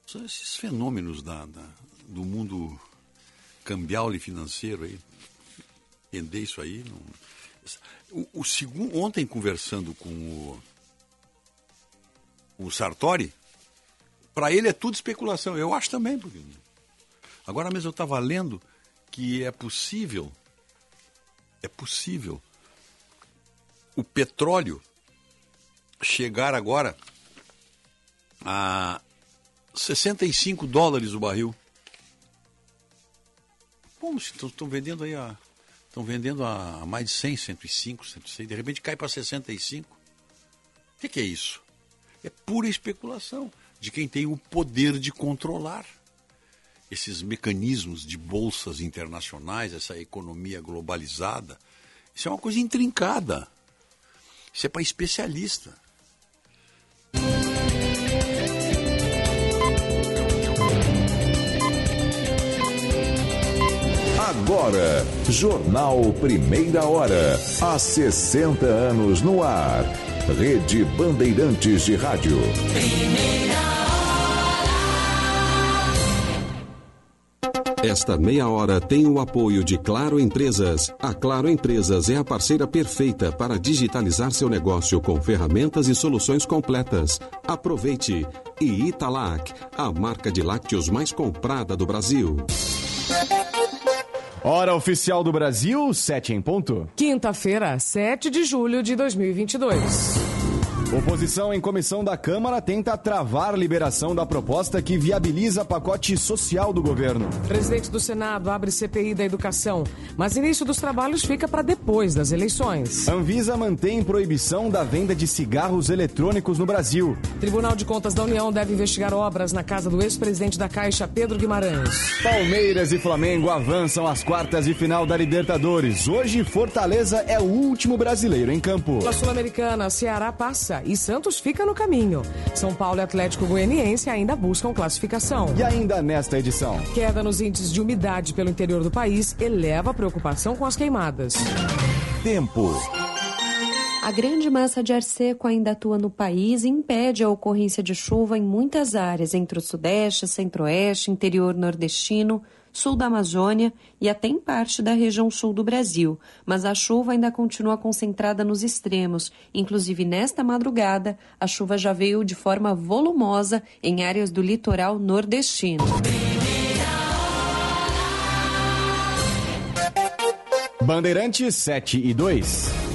São esses fenômenos da, da- do mundo cambial e financeiro aí. Entender isso aí. Não... O, o segundo, ontem conversando com o, o Sartori, para ele é tudo especulação. Eu acho também, porque Agora mesmo eu estava lendo que é possível, é possível o petróleo chegar agora a 65 dólares o barril. Bom, estão vendendo aí a. Estão vendendo a mais de 100, 105, 106. De repente cai para 65. O que, que é isso? É pura especulação de quem tem o poder de controlar esses mecanismos de bolsas internacionais, essa economia globalizada, isso é uma coisa intrincada. Isso é para especialista. Agora, Jornal Primeira Hora. Há 60 anos no ar. Rede Bandeirantes de Rádio. Primeira Esta meia hora tem o apoio de Claro Empresas. A Claro Empresas é a parceira perfeita para digitalizar seu negócio com ferramentas e soluções completas. Aproveite! E Italac, a marca de lácteos mais comprada do Brasil. Hora oficial do Brasil, 7 em ponto. Quinta-feira, 7 de julho de 2022. Oposição em comissão da Câmara tenta travar a liberação da proposta que viabiliza pacote social do governo. Presidente do Senado abre CPI da educação, mas início dos trabalhos fica para depois das eleições. Anvisa mantém proibição da venda de cigarros eletrônicos no Brasil. Tribunal de Contas da União deve investigar obras na casa do ex-presidente da Caixa, Pedro Guimarães. Palmeiras e Flamengo avançam às quartas de final da Libertadores. Hoje, Fortaleza é o último brasileiro em campo. Na Sul-Americana, Ceará passa e Santos fica no caminho. São Paulo e Atlético Goianiense ainda buscam classificação. E ainda nesta edição. Queda nos índices de umidade pelo interior do país eleva a preocupação com as queimadas. Tempo. A grande massa de ar seco ainda atua no país e impede a ocorrência de chuva em muitas áreas, entre o Sudeste, Centro-Oeste, interior nordestino, sul da Amazônia e até em parte da região sul do Brasil. Mas a chuva ainda continua concentrada nos extremos. Inclusive, nesta madrugada, a chuva já veio de forma volumosa em áreas do litoral nordestino. Bandeirantes 7 e 2.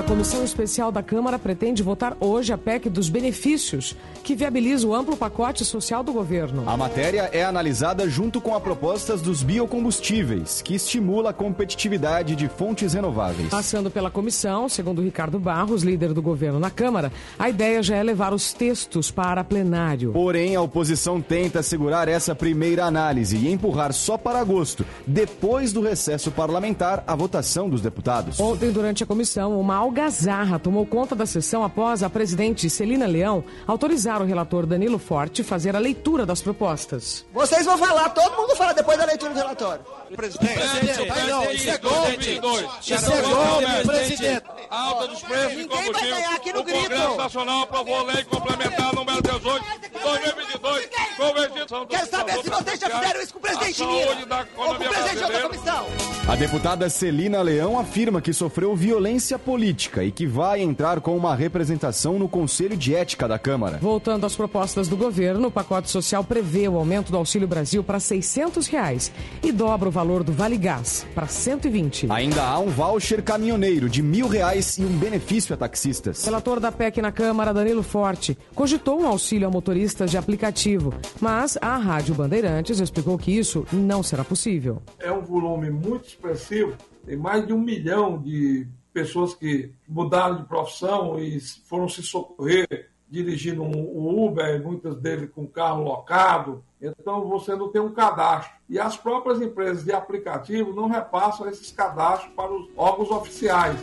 A Comissão Especial da Câmara pretende votar hoje a PEC dos benefícios, que viabiliza o amplo pacote social do governo. A matéria é analisada junto com a propostas dos biocombustíveis, que estimula a competitividade de fontes renováveis. Passando pela comissão, segundo Ricardo Barros, líder do governo na Câmara, a ideia já é levar os textos para plenário. Porém, a oposição tenta segurar essa primeira análise e empurrar só para agosto, depois do recesso parlamentar, a votação dos deputados. Ontem, durante a comissão, uma algazarra tomou conta da sessão após a presidente Celina Leão autorizar o relator Danilo Forte fazer a leitura das propostas. Vocês vão falar, todo mundo fala depois da leitura do relatório. Presidente, presidente, presidente, não, isso é golpe. Isso é golpe, presidente. Alta dos preços de Ninguém vai ganhar aqui no o grito. Congresso Nacional aprovou a lei complementar número 18, 2022, convertição do Quero saber se vocês já fizeram isso com o presidente Lira ou com o presidente de outra comissão. A deputada Celina Leão afirma que sofreu violência política e que vai entrar com uma representação no Conselho de Ética da Câmara. Voltando às propostas do governo, o pacote social prevê o aumento do Auxílio Brasil para 600 reais e dobra o valor do Vale Gás para 120. Ainda há um voucher caminhoneiro de mil reais e um benefício a taxistas. Relator da PEC na Câmara, Danilo Forte, cogitou um auxílio a motoristas de aplicativo, mas a Rádio Bandeirantes explicou que isso não será possível. É um volume muito expressivo, tem mais de um milhão de pessoas que mudaram de profissão e foram se socorrer dirigindo um Uber, muitas deles com carro locado. Então você não tem um cadastro. E as próprias empresas de aplicativo não repassam esses cadastros para os órgãos oficiais.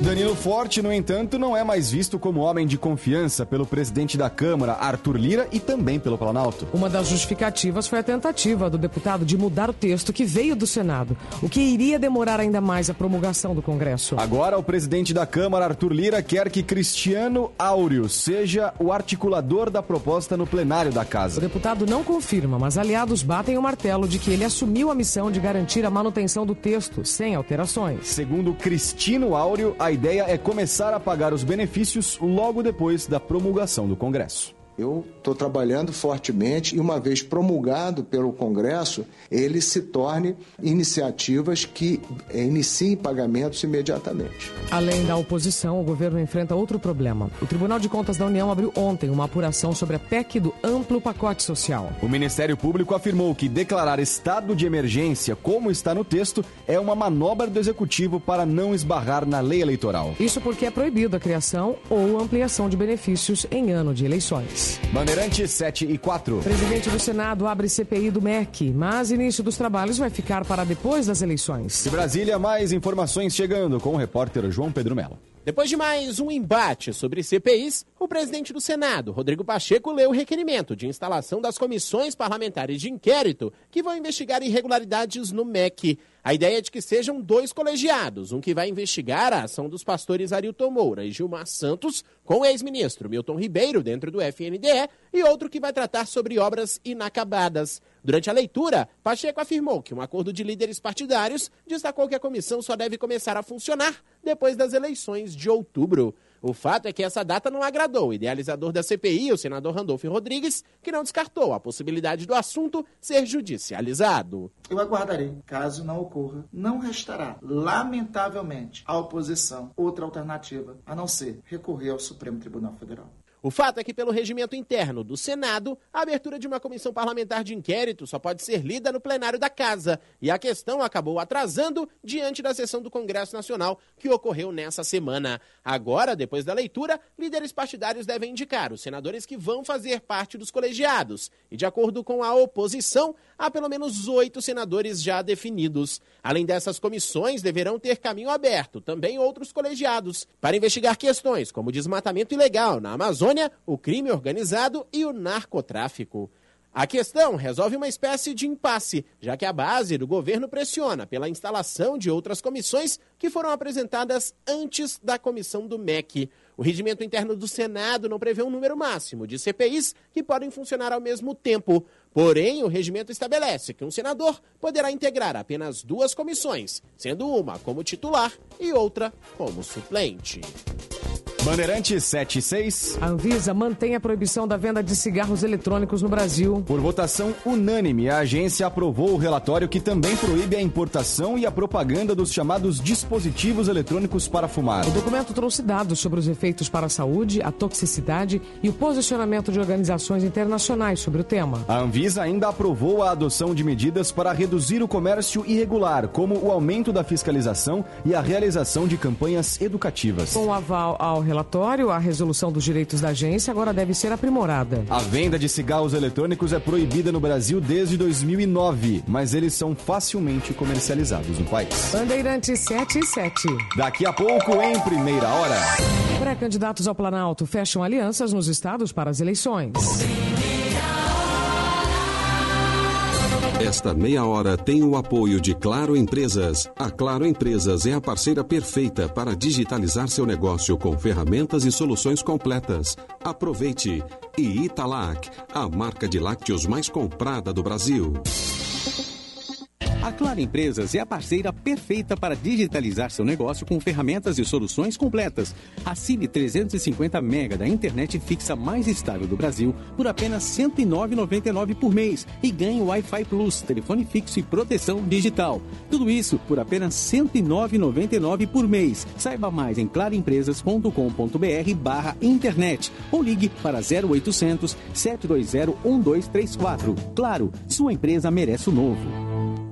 Danilo Forte, no entanto, não é mais visto como homem de confiança pelo presidente da Câmara, Arthur Lira, e também pelo Planalto. Uma das justificativas foi a tentativa do deputado de mudar o texto que veio do Senado, o que iria demorar ainda mais a promulgação do Congresso. Agora, o presidente da Câmara, Arthur Lira, quer que Cristiano Áureo seja o articulador da proposta no plenário da casa. O deputado não confirma, mas aliados batem o martelo de que ele assumiu a missão de garantir a manutenção do texto, sem alterações. Segundo Cristino Áureo, a ideia é começar a pagar os benefícios logo depois da promulgação do Congresso. Eu estou trabalhando fortemente e, uma vez promulgado pelo Congresso, ele se torne iniciativas que iniciem pagamentos imediatamente. Além da oposição, o governo enfrenta outro problema. O Tribunal de Contas da União abriu ontem uma apuração sobre a PEC do amplo pacote social. O Ministério Público afirmou que declarar estado de emergência, como está no texto, é uma manobra do Executivo para não esbarrar na lei eleitoral. Isso porque é proibido a criação ou ampliação de benefícios em ano de eleições. Bandeirante 7 e 4. Presidente do Senado abre CPI do MEC, mas início dos trabalhos vai ficar para depois das eleições. De Brasília, mais informações chegando com o repórter João Pedro Melo. Depois de mais um embate sobre CPIs, o presidente do Senado, Rodrigo Pacheco, leu o requerimento de instalação das comissões parlamentares de inquérito que vão investigar irregularidades no MEC. A ideia é de que sejam dois colegiados, um que vai investigar a ação dos pastores Arilton Moura e Gilmar Santos com o ex-ministro Milton Ribeiro dentro do FNDE e outro que vai tratar sobre obras inacabadas. Durante a leitura, Pacheco afirmou que um acordo de líderes partidários destacou que a comissão só deve começar a funcionar depois das eleições de outubro. O fato é que essa data não agradou o idealizador da CPI, o senador Randolfo Rodrigues, que não descartou a possibilidade do assunto ser judicializado. Eu aguardarei. Caso não ocorra, não restará, lamentavelmente, à oposição outra alternativa a não ser recorrer ao Supremo Tribunal Federal. O fato é que, pelo regimento interno do Senado, a abertura de uma comissão parlamentar de inquérito só pode ser lida no plenário da Casa. E a questão acabou atrasando diante da sessão do Congresso Nacional, que ocorreu nessa semana. Agora, depois da leitura, líderes partidários devem indicar os senadores que vão fazer parte dos colegiados. E, de acordo com a oposição, há pelo menos oito senadores já definidos. Além dessas comissões, deverão ter caminho aberto também outros colegiados para investigar questões como desmatamento ilegal na Amazônia o crime organizado e o narcotráfico. A questão resolve uma espécie de impasse, já que a base do governo pressiona pela instalação de outras comissões que foram apresentadas antes da comissão do MEC. O regimento interno do Senado não prevê um número máximo de CPIs que podem funcionar ao mesmo tempo. Porém, o regimento estabelece que um senador poderá integrar apenas duas comissões, sendo uma como titular e outra como suplente. Bandeirante 76. A Anvisa mantém a proibição da venda de cigarros eletrônicos no Brasil. Por votação unânime, a agência aprovou o relatório que também proíbe a importação e a propaganda dos chamados dispositivos eletrônicos para fumar. O documento trouxe dados sobre os efeitos para a saúde, a toxicidade e o posicionamento de organizações internacionais sobre o tema. A Anvisa ainda aprovou a adoção de medidas para reduzir o comércio irregular, como o aumento da fiscalização e a realização de campanhas educativas. Com o aval ao relatório, a resolução dos direitos da agência agora deve ser aprimorada. A venda de cigarros eletrônicos é proibida no Brasil desde 2009, mas eles são facilmente comercializados no país. Bandeirantes 7 e 7. Daqui a pouco, em primeira hora. Pré-candidatos ao Planalto fecham alianças nos estados para as eleições. Esta meia hora tem o apoio de Claro Empresas. A Claro Empresas é a parceira perfeita para digitalizar seu negócio com ferramentas e soluções completas. Aproveite! E Italac, a marca de lácteos mais comprada do Brasil. A Claro Empresas é a parceira perfeita para digitalizar seu negócio com ferramentas e soluções completas. Assine 350 mega da internet fixa mais estável do Brasil por apenas R$ 109,99 por mês e ganhe Wi-Fi Plus, telefone fixo e proteção digital. Tudo isso por apenas R$ 109,99 por mês. Saiba mais em claroempresas.com.br barra internet ou ligue para 0800 720 1234. Claro, sua empresa merece o novo.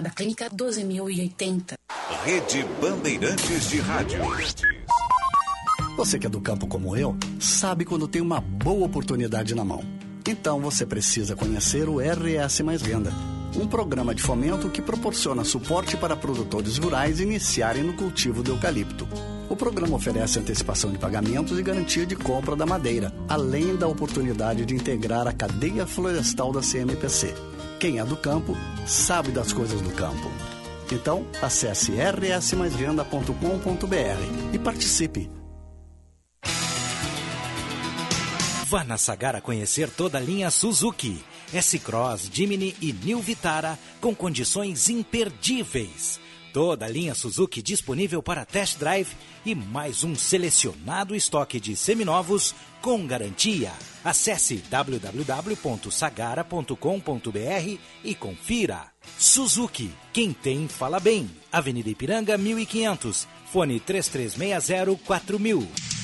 da Clínica 12.080. Rede Bandeirantes de Rádio. Você que é do campo como eu, sabe quando tem uma boa oportunidade na mão. Então você precisa conhecer o RS Mais Venda, um programa de fomento que proporciona suporte para produtores rurais iniciarem no cultivo do eucalipto. O programa oferece antecipação de pagamentos e garantia de compra da madeira, além da oportunidade de integrar a cadeia florestal da CMPC. Quem é do campo sabe das coisas do campo. Então, acesse rsmaisvenda.com.br e participe. Vá na Sagara conhecer toda a linha Suzuki, S-Cross, Jimny e New Vitara com condições imperdíveis. Toda a linha Suzuki disponível para test drive e mais um selecionado estoque de seminovos com garantia. Acesse www.sagara.com.br e confira. Suzuki, quem tem fala bem. Avenida Ipiranga 1500, fone 3360 4000.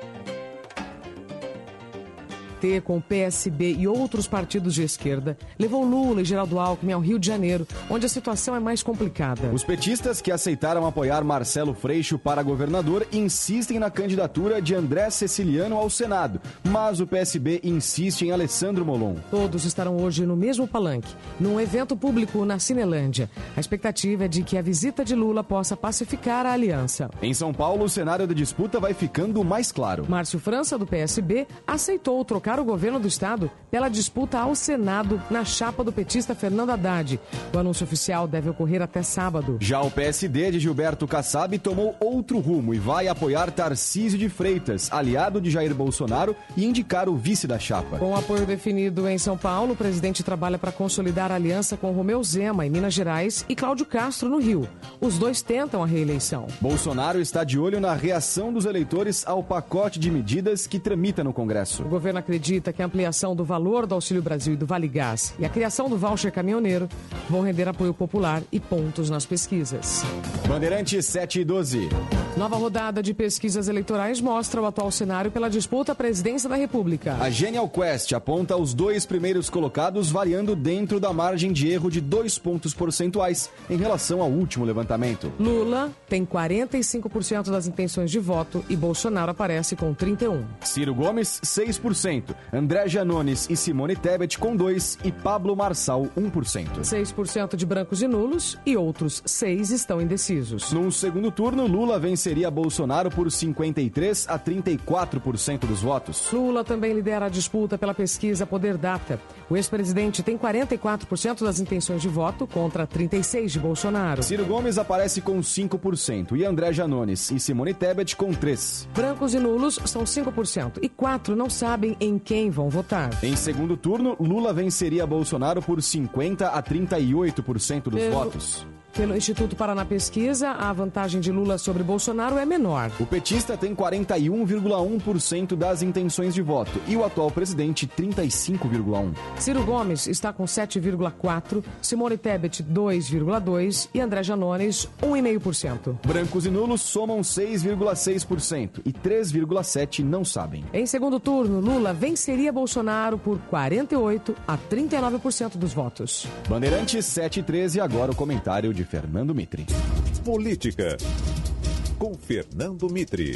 PT, com o PSB e outros partidos de esquerda, levou Lula e Geraldo Alckmin ao Rio de Janeiro, onde a situação é mais complicada. Os petistas que aceitaram apoiar Marcelo Freixo para governador insistem na candidatura de André Ceciliano ao Senado, mas o PSB insiste em Alessandro Molon. Todos estarão hoje no mesmo palanque, num evento público na Cinelândia. A expectativa é de que a visita de Lula possa pacificar a aliança. Em São Paulo, o cenário da disputa vai ficando mais claro. Márcio França, do PSB, aceitou trocar o governo do estado pela disputa ao Senado na chapa do petista Fernando Haddad. O anúncio oficial deve ocorrer até sábado. Já o PSD de Gilberto Kassab tomou outro rumo e vai apoiar Tarcísio de Freitas, aliado de Jair Bolsonaro, e indicar o vice da chapa. Com apoio definido em São Paulo, o presidente trabalha para consolidar a aliança com Romeu Zema em Minas Gerais e Cláudio Castro no Rio. Os dois tentam a reeleição. Bolsonaro está de olho na reação dos eleitores ao pacote de medidas que tramita no Congresso. O governo acredita acredita que a ampliação do valor do Auxílio Brasil e do Vale Gás e a criação do voucher caminhoneiro vão render apoio popular e pontos nas pesquisas. Bandeirante 7 e 12. Nova rodada de pesquisas eleitorais mostra o atual cenário pela disputa à presidência da República. A Genial Quest aponta os dois primeiros colocados variando dentro da margem de erro de dois pontos percentuais em relação ao último levantamento. Lula tem 45% das intenções de voto e Bolsonaro aparece com 31%. Ciro Gomes, 6%. André Janones e Simone Tebet com 2% e Pablo Marçal, 1%. 6% de brancos e nulos e outros 6 estão indecisos. No segundo turno, Lula venceria Bolsonaro por 53% a 34% dos votos. Lula também lidera a disputa pela pesquisa Poder Data. O ex-presidente tem 44% das intenções de voto contra 36% de Bolsonaro. Ciro Gomes aparece com 5% e André Janones e Simone Tebet com 3%. Brancos e nulos são 5% e 4% não sabem em quem vão votar. Em segundo turno, Lula venceria Bolsonaro por 50% a 38% dos votos. Pelo Instituto Paraná Pesquisa, a vantagem de Lula sobre Bolsonaro é menor. O petista tem 41,1% das intenções de voto e o atual presidente 35,1%. Ciro Gomes está com 7,4%, Simone Tebet 2,2% e André Janones 1,5%. Brancos e nulos somam 6,6% e 3,7% não sabem. Em segundo turno, Lula venceria Bolsonaro por 48% a 39% dos votos. Bandeirantes 7 e 13, agora o comentário de Fernando Mitri. Política. Com Fernando Mitri.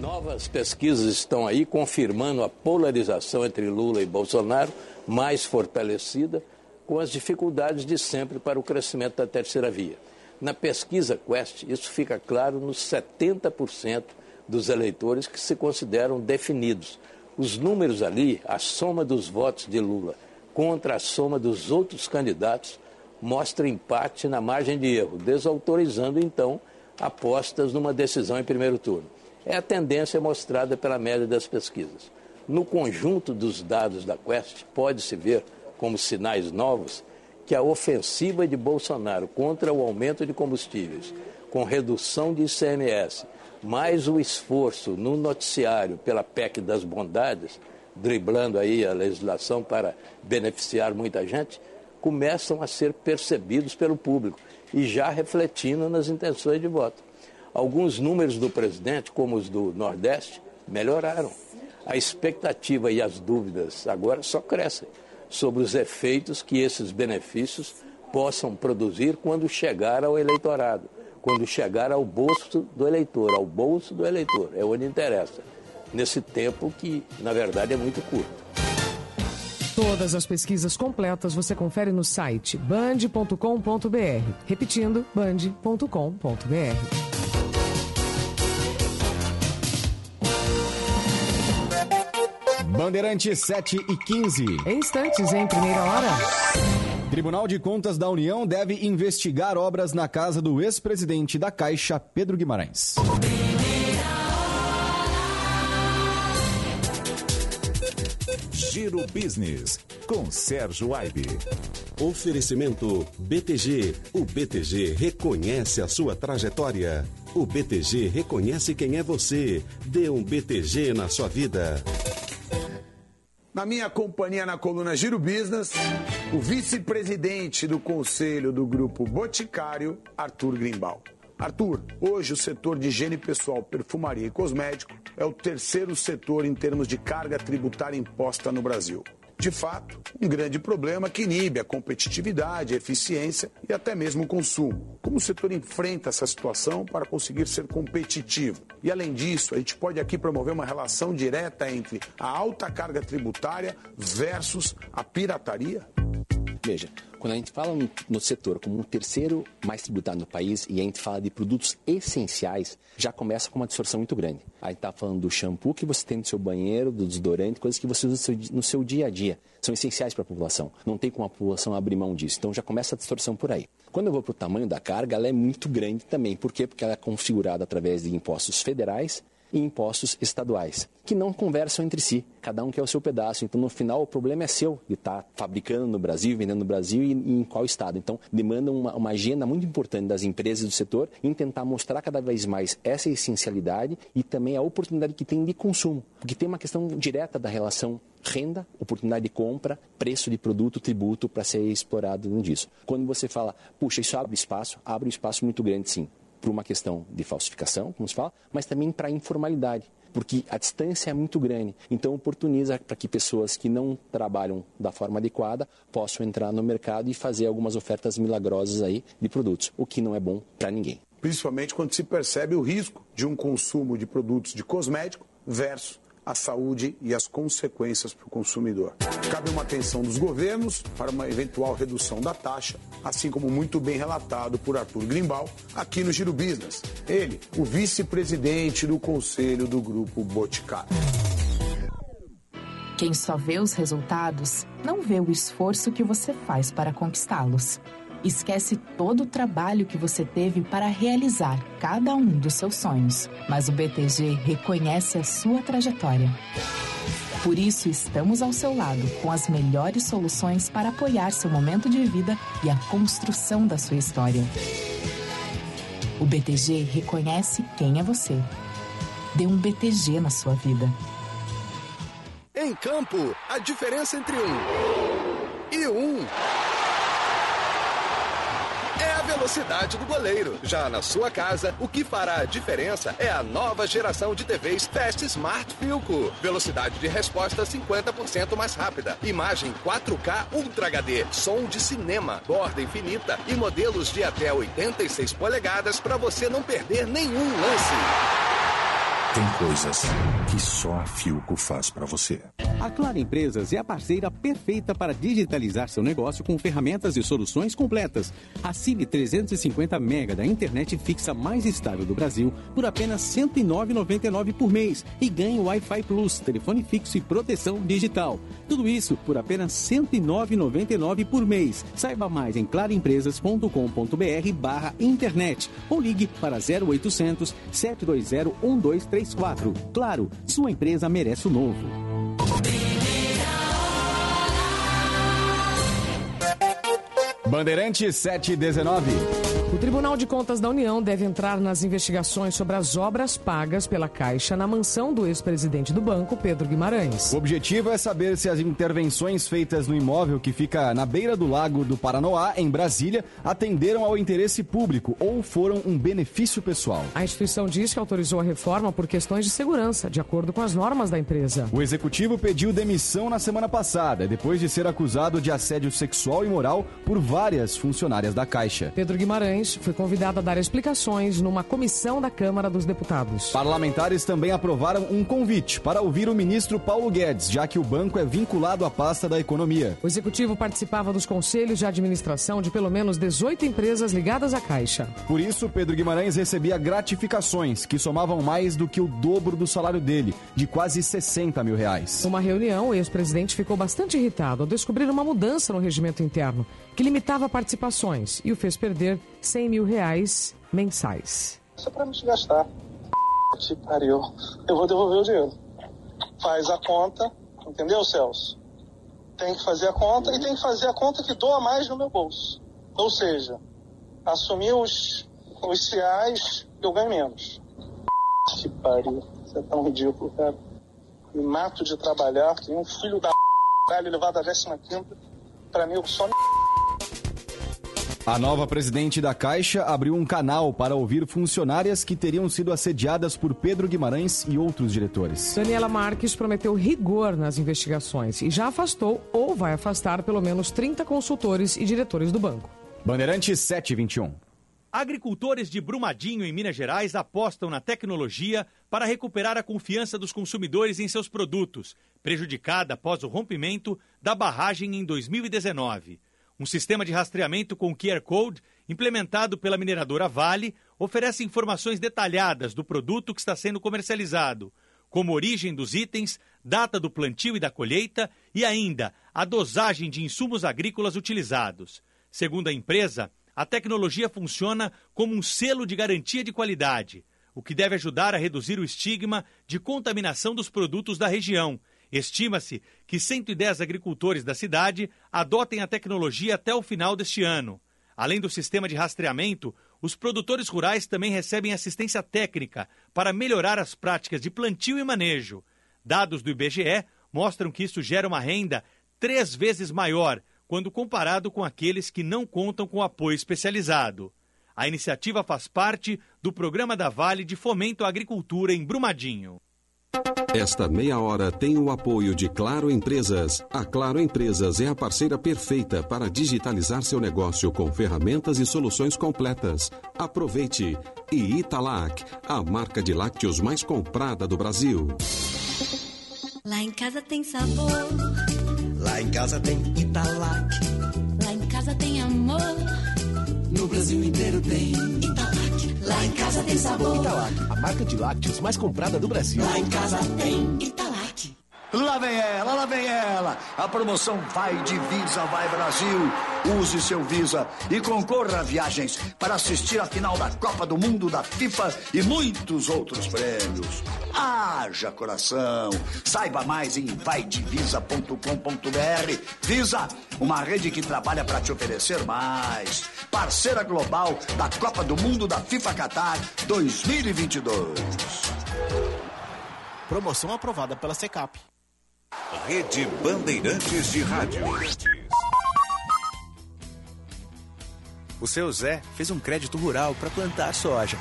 Novas pesquisas estão aí confirmando a polarização entre Lula e Bolsonaro, mais fortalecida, com as dificuldades de sempre para o crescimento da terceira via. Na pesquisa Quest, isso fica claro nos 70% dos eleitores que se consideram definidos. Os números ali, a soma dos votos de Lula contra a soma dos outros candidatos, mostra empate na margem de erro, desautorizando então apostas numa decisão em primeiro turno. É a tendência mostrada pela média das pesquisas. No conjunto dos dados da Quest, pode-se ver, como sinais novos, que a ofensiva de Bolsonaro contra o aumento de combustíveis, com redução de ICMS, mais o esforço no noticiário pela PEC das bondades, driblando aí a legislação para beneficiar muita gente, começam a ser percebidos pelo público e já refletindo nas intenções de voto. Alguns números do presidente, como os do Nordeste, melhoraram. a expectativa e as dúvidas agora só crescem sobre os efeitos que esses benefícios possam produzir quando chegar ao eleitorado, quando chegar ao bolso do eleitor, ao bolso do eleitor, é onde interessa, nesse tempo que, na verdade, é muito curto. Todas as pesquisas completas você confere no site band.com.br. Repetindo, band.com.br. Bandeirante 7 e 15. Em instantes, em primeira hora. Tribunal de Contas da União deve investigar obras na casa do ex-presidente da Caixa, Pedro Guimarães. Giro Business, com Sérgio Aibe. Oferecimento BTG. O BTG reconhece a sua trajetória. O BTG reconhece quem é você. Dê um BTG na sua vida. Na minha companhia na coluna Giro Business, o vice-presidente do conselho do grupo Boticário, Arthur Grimbal. Arthur, hoje o setor de higiene pessoal, perfumaria e cosmético é o terceiro setor em termos de carga tributária imposta no Brasil. De fato, um grande problema que inibe a competitividade, a eficiência e até mesmo o consumo. Como o setor enfrenta essa situação para conseguir ser competitivo? E além disso, a gente pode aqui promover uma relação direta entre a alta carga tributária versus a pirataria? Veja, quando a gente fala no setor como um terceiro mais tributado no país e a gente fala de produtos essenciais, já começa com uma distorção muito grande. A gente está falando do shampoo que você tem no seu banheiro, do desodorante, coisas que você usa no seu dia a dia. São essenciais para a população. Não tem como a população abrir mão disso. Então já começa a distorção por aí. Quando eu vou para o tamanho da carga, ela é muito grande também. Por quê? Porque ela é configurada através de impostos federais e impostos estaduais, que não conversam entre si, cada um quer o seu pedaço. Então, no final, o problema é seu de estar tá fabricando no Brasil, vendendo no Brasil e, em qual estado. Então, demanda uma, uma agenda muito importante das empresas do setor em tentar mostrar cada vez mais essa essencialidade e também a oportunidade que tem de consumo, porque tem uma questão direta da relação renda, oportunidade de compra, preço de produto, tributo para ser explorado disso. Quando você fala, puxa, isso abre espaço, abre um espaço muito grande sim por uma questão de falsificação, como se fala, mas também para informalidade, porque a distância é muito grande. Então, oportuniza para que pessoas que não trabalham da forma adequada possam entrar no mercado e fazer algumas ofertas milagrosas aí de produtos, o que não é bom para ninguém. Principalmente quando se percebe o risco de um consumo de produtos de cosmético versus a saúde e as consequências para o consumidor. Cabe uma atenção dos governos para uma eventual redução da taxa, assim como muito bem relatado por Arthur Grimbal aqui no Giro Business. Ele, o vice-presidente do conselho do Grupo Boticário. Quem só vê os resultados não vê o esforço que você faz para conquistá-los. Esquece todo o trabalho que você teve para realizar cada um dos seus sonhos, mas o BTG reconhece a sua trajetória. Por isso, estamos ao seu lado com as melhores soluções para apoiar seu momento de vida e a construção da sua história. O BTG reconhece quem é você. Dê um BTG na sua vida. Em campo, a diferença entre um e um velocidade do goleiro. Já na sua casa, o que fará a diferença é a nova geração de TVs Fast Smart Filco. Velocidade de resposta 50% mais rápida. Imagem 4K Ultra HD. Som de cinema, borda infinita e modelos de até 86 polegadas para você não perder nenhum lance. Tem coisas que só a Filco faz para você. A Claro Empresas é a parceira perfeita para digitalizar seu negócio com ferramentas e soluções completas. Assine 350 mega da internet fixa mais estável do Brasil por apenas R$ 109,99 por mês e ganhe Wi-Fi Plus, telefone fixo e proteção digital. Tudo isso por apenas R$ 109,99 por mês. Saiba mais em claroempresas.com.br barra internet ou ligue para 0800 720 1234. Claro, sua empresa merece o novo. Bandeirante 719. O Tribunal de Contas da União deve entrar nas investigações sobre as obras pagas pela Caixa na mansão do ex-presidente do banco, Pedro Guimarães. O objetivo é saber se as intervenções feitas no imóvel que fica na beira do Lago do Paranoá, em Brasília, atenderam ao interesse público ou foram um benefício pessoal. A instituição diz que autorizou a reforma por questões de segurança, de acordo com as normas da empresa. O executivo pediu demissão na semana passada, depois de ser acusado de assédio sexual e moral por várias funcionárias da Caixa. Pedro Guimarães foi convidado a dar explicações numa comissão da Câmara dos Deputados. Parlamentares também aprovaram um convite para ouvir o ministro Paulo Guedes, já que o banco é vinculado à pasta da economia. O executivo participava dos conselhos de administração de pelo menos 18 empresas ligadas à Caixa. Por isso, Pedro Guimarães recebia gratificações que somavam mais do que o dobro do salário dele, de quase 60 mil reais. Numa reunião, o ex-presidente ficou bastante irritado ao descobrir uma mudança no regimento interno que limitava participações e o fez perder 100 mil reais mensais. Isso é pra me gastar. Que pariu. Eu vou devolver o dinheiro. Faz a conta, entendeu, Celso? Tem que fazer a conta e tem que fazer a conta que doa mais no meu bolso. Ou seja, assumir os, os reais eu ganho menos. Que pariu. Isso é tão ridículo, cara. Me mato de trabalhar, tenho um filho da levado a 15 quinta. Pra mim, eu só me a nova presidente da Caixa abriu um canal para ouvir funcionárias que teriam sido assediadas por Pedro Guimarães e outros diretores. Daniela Marques prometeu rigor nas investigações e já afastou ou vai afastar pelo menos 30 consultores e diretores do banco. Bandeirantes 721. Agricultores de Brumadinho, em Minas Gerais, apostam na tecnologia para recuperar a confiança dos consumidores em seus produtos, prejudicada após o rompimento da barragem em 2019. Um sistema de rastreamento com QR Code, implementado pela mineradora Vale, oferece informações detalhadas do produto que está sendo comercializado, como origem dos itens, data do plantio e da colheita e ainda a dosagem de insumos agrícolas utilizados. Segundo a empresa, a tecnologia funciona como um selo de garantia de qualidade, o que deve ajudar a reduzir o estigma de contaminação dos produtos da região Estima-se que 110 agricultores da cidade adotem a tecnologia até o final deste ano. Além do sistema de rastreamento, os produtores rurais também recebem assistência técnica para melhorar as práticas de plantio e manejo. Dados do IBGE mostram que isso gera uma renda três vezes maior quando comparado com aqueles que não contam com apoio especializado. A iniciativa faz parte do programa da Vale de Fomento à Agricultura em Brumadinho. Esta meia hora tem o apoio de Claro Empresas. A Claro Empresas é a parceira perfeita para digitalizar seu negócio com ferramentas e soluções completas. Aproveite! E Italac, a marca de lácteos mais comprada do Brasil. Lá em casa tem sabor. Lá em casa tem Italac. Lá em casa tem amor. No Brasil inteiro tem Italac. Lá em casa tem sabor. Italac, a marca de lácteos mais comprada do Brasil. Lá em casa tem Italac. Lá vem ela, lá vem ela. A promoção Vai de Visa, Vai Brasil. Use seu Visa e concorra a viagens para assistir a final da Copa do Mundo da FIFA e muitos outros prêmios. Haja coração. Saiba mais em vaidevisa.com.br. Visa, uma rede que trabalha para te oferecer mais. Parceira global da Copa do Mundo da FIFA Qatar 2022. Promoção aprovada pela Secap. Rede Bandeirantes de Rádio. O seu Zé fez um crédito rural para plantar soja.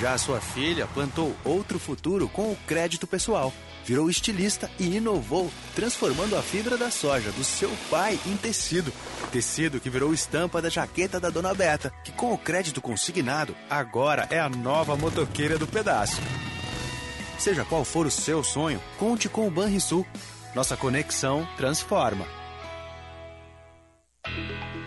Já a sua filha plantou outro futuro com o crédito pessoal. Virou estilista e inovou, transformando a fibra da soja do seu pai em tecido. Tecido que virou estampa da jaqueta da dona Beta, que com o crédito consignado, agora é a nova motoqueira do pedaço. Seja qual for o seu sonho, conte com o Banrisul. Nossa conexão transforma.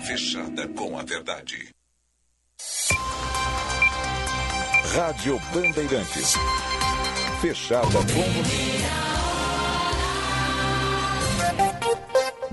Fechada com a verdade. Rádio Bandeirantes. Fechada com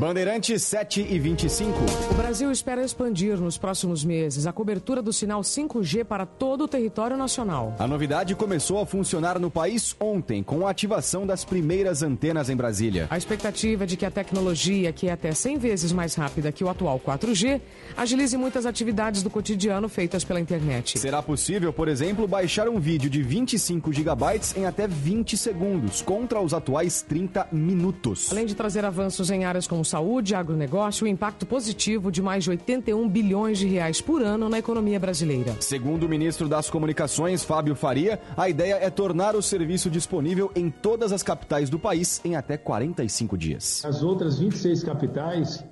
Bandeirantes 7 e 25. O Brasil espera expandir nos próximos meses a cobertura do sinal 5G para todo o território nacional. A novidade começou a funcionar no país ontem, com a ativação das primeiras antenas em Brasília. A expectativa é de que a tecnologia, que é até 100 vezes mais rápida que o atual 4G, agilize muitas atividades do cotidiano feitas pela internet. Será possível, por exemplo, baixar um vídeo de 25 gigabytes em até 20 segundos, contra os atuais 30 minutos. Além de trazer avanços em áreas como saúde, agronegócio, o impacto positivo de mais de 81 bilhões de reais por ano na economia brasileira. Segundo o ministro das Comunicações, Fábio Faria, a ideia é tornar o serviço disponível em todas as capitais do país em até 45 dias. As outras 26 capitais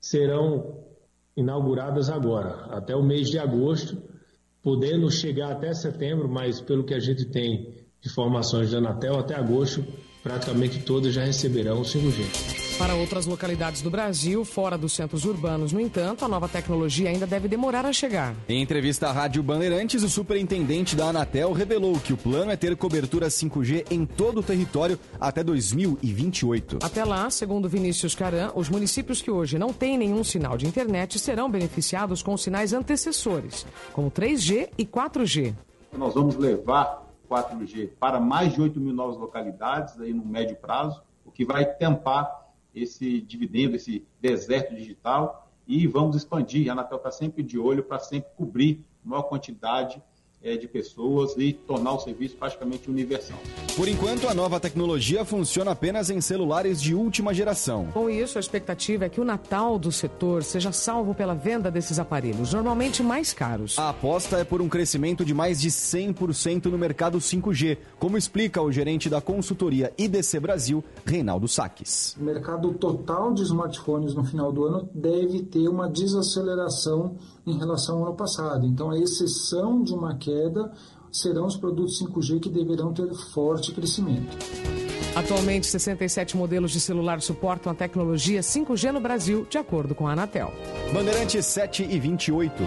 serão inauguradas agora, até o mês de agosto, podendo chegar até setembro, mas pelo que a gente tem de informações da Anatel, até agosto, praticamente todas já receberão o 5G. Para outras localidades do Brasil, fora dos centros urbanos, no entanto, a nova tecnologia ainda deve demorar a chegar. Em entrevista à Rádio Bandeirantes, o superintendente da Anatel revelou que o plano é ter cobertura 5G em todo o território até 2028. Até lá, segundo Vinícius Caran, os municípios que hoje não têm nenhum sinal de internet serão beneficiados com sinais antecessores, como 3G e 4G. Nós vamos levar 4G para mais de 8 mil novas localidades aí no médio prazo, o que vai tampar esse dividendo, esse deserto digital e vamos expandir. A Anatel está sempre de olho para sempre cobrir maior quantidade é, de pessoas e tornar o serviço praticamente universal. Por enquanto, a nova tecnologia funciona apenas em celulares de última geração. Com isso, a expectativa é que o Natal do setor seja salvo pela venda desses aparelhos, normalmente mais caros. A aposta é por um crescimento de mais de 100% no mercado 5G, como explica o gerente da consultoria IDC Brasil, Reinaldo Saques. O mercado total de smartphones no final do ano deve ter uma desaceleração em relação ao ano passado. Então, a exceção de uma queda serão os produtos 5G que deverão ter forte crescimento. Atualmente, 67 modelos de celular suportam a tecnologia 5G no Brasil, de acordo com a Anatel. Bandeirantes 7 e 28.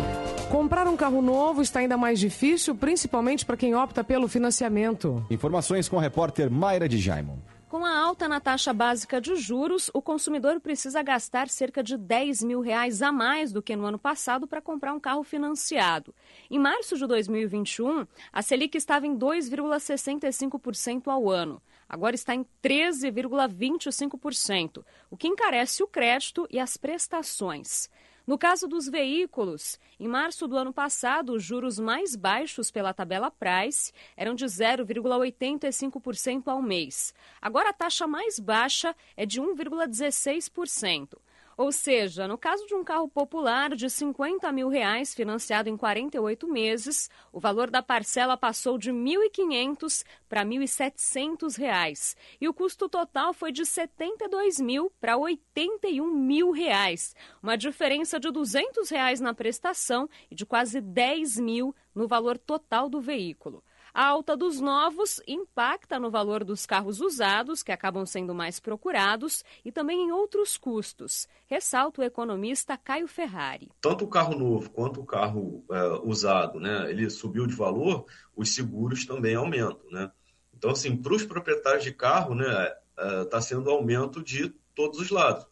Comprar um carro novo está ainda mais difícil, principalmente para quem opta pelo financiamento. Informações com a repórter Mayra de Jaimon. Com a alta na taxa básica de juros, o consumidor precisa gastar cerca de 10 mil reais a mais do que no ano passado para comprar um carro financiado. Em março de 2021, a Selic estava em 2,65% ao ano. Agora está em 13,25%, o que encarece o crédito e as prestações. No caso dos veículos, em março do ano passado, os juros mais baixos pela tabela Price eram de 0,85% ao mês. Agora a taxa mais baixa é de 1,16%. Ou seja, no caso de um carro popular de 50 mil reais financiado em 48 meses, o valor da parcela passou de R$ 1.500 para 1.700 reais, e o custo total foi de R$ 72 mil para 81 mil reais, uma diferença de 200 reais na prestação e de quase 10 mil no valor total do veículo. A alta dos novos impacta no valor dos carros usados, que acabam sendo mais procurados, e também em outros custos, ressalta o economista Caio Ferrari. Tanto o carro novo quanto o carro é, usado, né, ele subiu de valor, os seguros também aumentam. Né? Então, assim, para os proprietários de carro, está né, é, sendo aumento de todos os lados,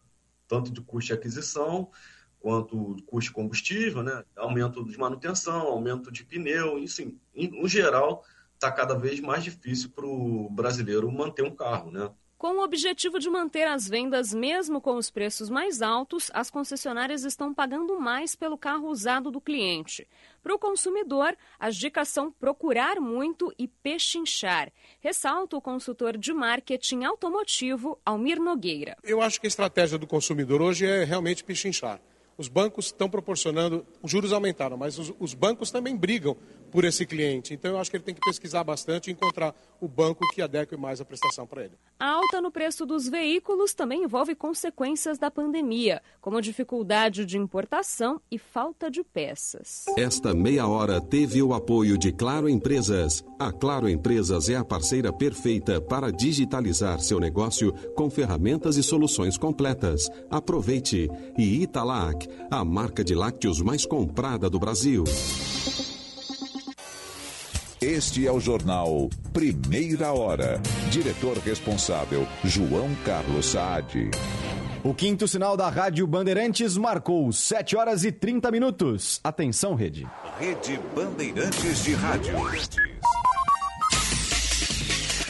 tanto de custo de aquisição, quanto custo de combustível, né? aumento de manutenção, aumento de pneu, enfim, no geral, está cada vez mais difícil para o brasileiro manter um carro. Né? Com o objetivo de manter as vendas mesmo com os preços mais altos, as concessionárias estão pagando mais pelo carro usado do cliente. Para o consumidor, as dicas são procurar muito e pechinchar. Ressalta o consultor de marketing automotivo, Almir Nogueira. Eu acho que a estratégia do consumidor hoje é realmente pechinchar. Os bancos estão proporcionando, os juros aumentaram, mas os, os, bancos também brigam por esse cliente. Então eu acho que ele tem que pesquisar bastante e encontrar o banco que adeque mais a prestação para ele. A alta no preço dos veículos também envolve consequências da pandemia, como dificuldade de importação e falta de peças. Esta meia hora teve o apoio de Claro Empresas. A Claro Empresas é a parceira perfeita para digitalizar seu negócio com ferramentas e soluções completas. Aproveite. E Italac, a marca de lácteos mais comprada do Brasil. Este é o jornal Primeira Hora. Diretor responsável, João Carlos Saad. O quinto sinal da Rádio Bandeirantes marcou 7 horas e 30 minutos. Atenção, rede. Rede Bandeirantes de Rádio.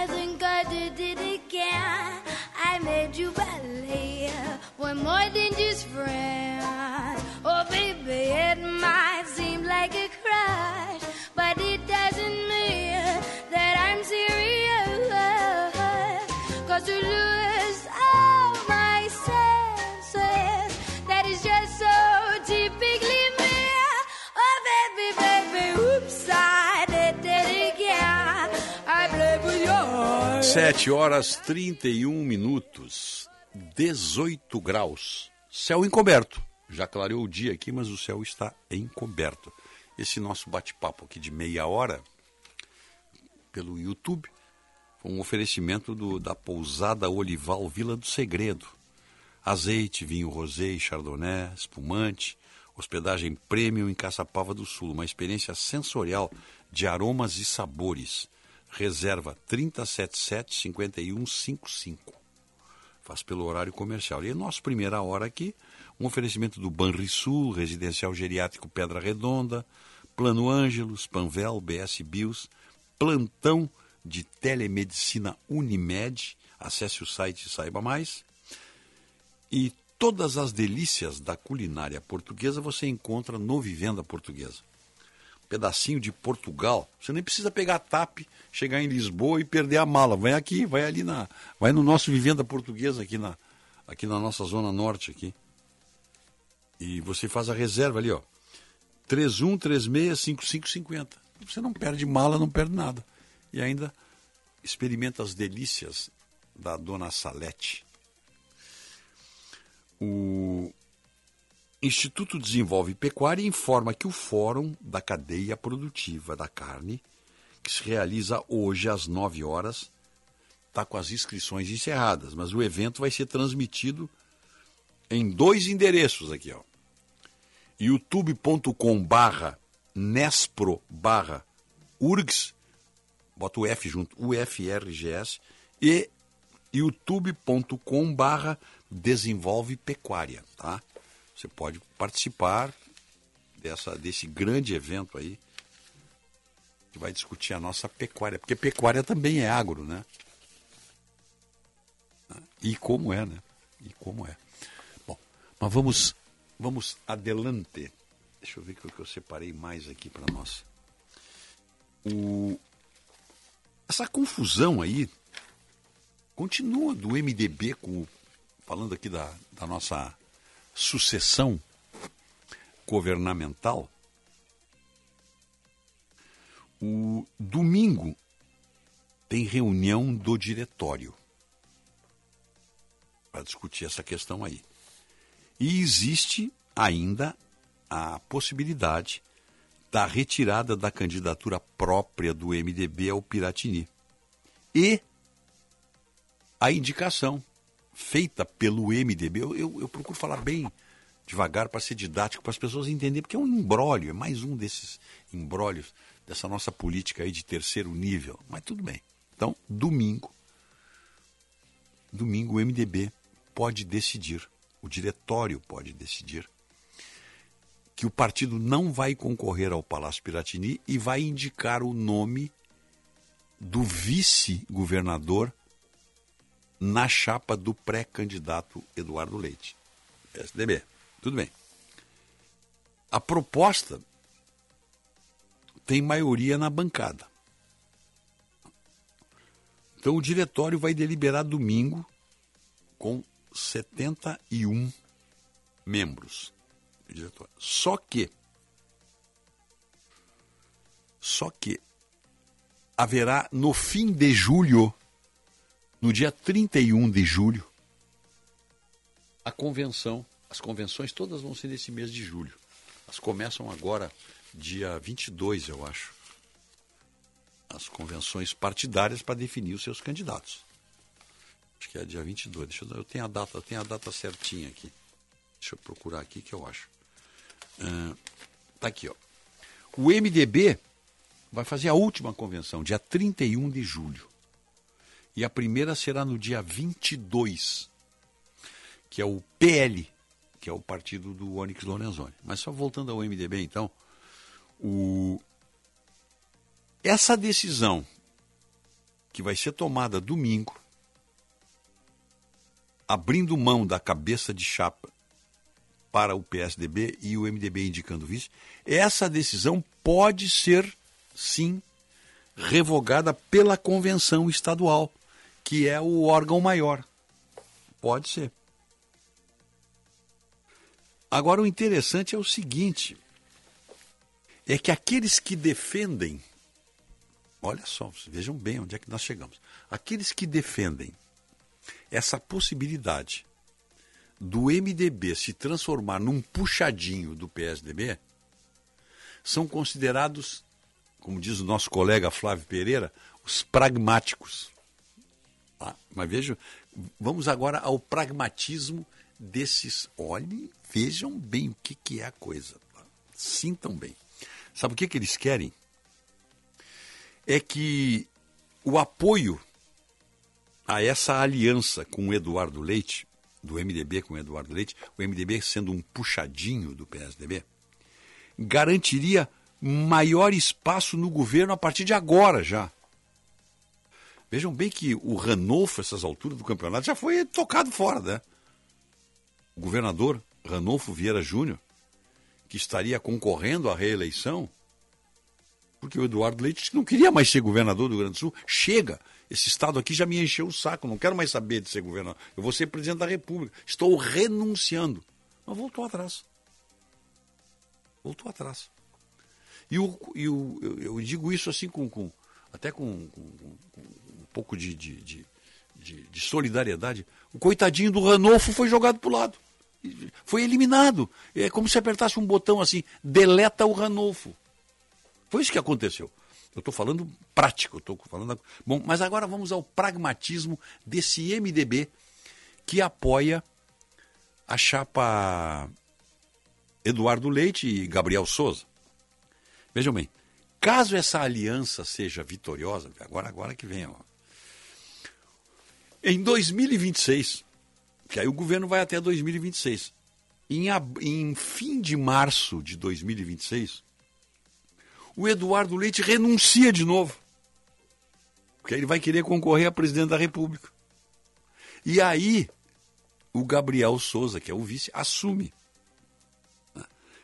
I think I did it again. I made you believe we're more than just friends. Oh, baby, it might seem like a crush, 7 horas 31 minutos, 18 graus. Céu encoberto. Já clareou o dia aqui, mas o céu está encoberto. Esse nosso bate-papo aqui de meia hora pelo YouTube foi um oferecimento do, da pousada Olival Vila do Segredo. Azeite, vinho rosé chardonnay, espumante, hospedagem premium em Caçapava do Sul, uma experiência sensorial de aromas e sabores. Reserva 3077-5155. Faz pelo horário comercial. E a nossa primeira hora aqui, um oferecimento do Banrisul, Residencial Geriátrico Pedra Redonda, Plano Ângelos, Panvel, BS Bios, Plantão de Telemedicina Unimed. Acesse o site e saiba mais. E todas as delícias da culinária portuguesa você encontra no Vivenda Portuguesa. Pedacinho de Portugal. Você nem precisa pegar TAP, chegar em Lisboa e perder a mala. Vai aqui, vai ali na. Vai no nosso Vivenda Portuguesa aqui na, aqui na nossa Zona Norte aqui. E você faz a reserva ali, ó. 31365550. Você não perde mala, não perde nada. E ainda experimenta as delícias da dona Salete. O Instituto Desenvolve Pecuária informa que o Fórum da Cadeia Produtiva da Carne, que se realiza hoje às 9 horas, está com as inscrições encerradas, mas o evento vai ser transmitido em dois endereços aqui, ó. youtube.com barra nespro barra urgs, bota o F junto, UFRGS, e youtube.com barra desenvolve pecuária, tá? Você pode participar dessa, desse grande evento aí que vai discutir a nossa pecuária, porque pecuária também é agro, né? E como é, né? E como é. Bom, mas vamos, vamos adelante. Deixa eu ver o que eu separei mais aqui para nós. O, essa confusão aí continua do MDB com falando aqui da, da nossa sucessão governamental. O domingo tem reunião do diretório para discutir essa questão aí. E existe ainda a possibilidade da retirada da candidatura própria do MDB ao Piratini. E a indicação feita pelo MDB, eu, eu, eu procuro falar bem devagar para ser didático, para as pessoas entenderem, porque é um embrólio, é mais um desses embrólios dessa nossa política aí de terceiro nível. Mas tudo bem. Então, domingo, domingo o MDB pode decidir, o diretório pode decidir que o partido não vai concorrer ao Palácio Piratini e vai indicar o nome do vice-governador na chapa do pré-candidato Eduardo Leite. PSDB. Tudo bem. A proposta tem maioria na bancada. Então o diretório vai deliberar domingo com 71 membros. Só que só que haverá no fim de julho, no dia 31 de julho, a convenção. As convenções todas vão ser nesse mês de julho. Elas começam agora, dia 22, eu acho. As convenções partidárias para definir os seus candidatos. Acho que é dia 22. Deixa eu, eu tenho a data, eu tenho a data certinha aqui. Deixa eu procurar aqui que eu acho. Uh, tá aqui, ó. O MDB vai fazer a última convenção, dia 31 de julho. E a primeira será no dia 22, que é o PL, que é o partido do Onyx Lorenzoni. Mas só voltando ao MDB, então, o... essa decisão que vai ser tomada domingo, abrindo mão da cabeça de chapa para o PSDB e o MDB indicando vice, essa decisão pode ser, sim, revogada pela convenção estadual, que é o órgão maior. Pode ser. Agora, o interessante é o seguinte: é que aqueles que defendem, olha só, vejam bem onde é que nós chegamos. Aqueles que defendem essa possibilidade do MDB se transformar num puxadinho do PSDB são considerados, como diz o nosso colega Flávio Pereira, os pragmáticos. Ah, mas vejam, vamos agora ao pragmatismo desses. Olhem, vejam bem o que, que é a coisa. Sintam bem. Sabe o que, que eles querem? É que o apoio a essa aliança com o Eduardo Leite do MDB com o Eduardo Leite, o MDB sendo um puxadinho do PSDB, garantiria maior espaço no governo a partir de agora já. Vejam bem que o Ranolfo, essas alturas do campeonato, já foi tocado fora, né? O governador Ranolfo Vieira Júnior, que estaria concorrendo à reeleição, porque o Eduardo Leite não queria mais ser governador do Rio Grande do Sul, chega esse Estado aqui já me encheu o saco, não quero mais saber de ser governador. Eu vou ser presidente da República. Estou renunciando. Mas voltou atrás. Voltou atrás. E, o, e o, eu, eu digo isso assim com, com até com, com, com, pouco de, de, de, de, solidariedade. O coitadinho do Ranolfo foi jogado para o lado. Foi eliminado. É como se apertasse um botão assim, deleta o Ranolfo. Foi isso que aconteceu. Eu estou falando prático, estou falando. Bom, mas agora vamos ao pragmatismo desse MDB que apoia a chapa Eduardo Leite e Gabriel Souza. Vejam bem, caso essa aliança seja vitoriosa, agora agora que vem, ó. Em 2026, que aí o governo vai até 2026. Em, em fim de março de 2026, o Eduardo Leite renuncia de novo. Porque ele vai querer concorrer a presidente da República. E aí, o Gabriel Souza, que é o vice, assume.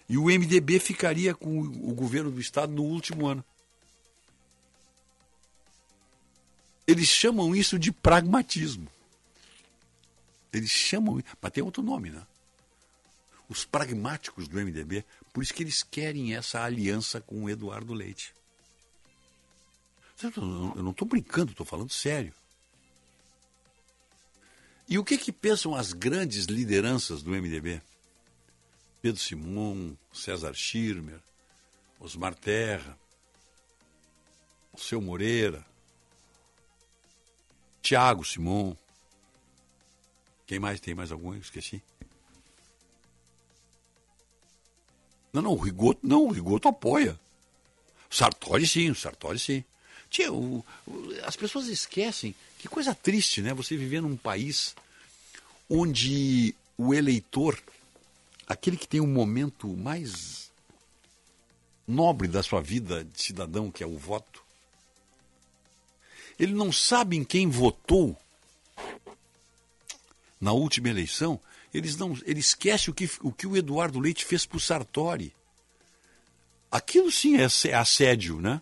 E o MDB ficaria com o governo do Estado no último ano. Eles chamam isso de pragmatismo. Eles chamam, mas tem outro nome, né? Os pragmáticos do MDB por isso que eles querem essa aliança com o Eduardo Leite. Eu não estou brincando, estou falando sério. E o que, que pensam as grandes lideranças do MDB? Pedro Simon, César Schirmer, Osmar Terra, o seu Moreira, Tiago Simon. Quem mais? Tem mais algum? Eu esqueci. Não, não, o Rigoto, não, o Rigoto apoia. Sartori sim, o Sartori sim. Tia, o, o, as pessoas esquecem, que coisa triste, né? Você viver num país onde o eleitor, aquele que tem o um momento mais nobre da sua vida de cidadão, que é o voto, ele não sabe em quem votou na última eleição, eles não, ele esquece o que, o que o Eduardo Leite fez para o Sartori. Aquilo sim é, assédio, né?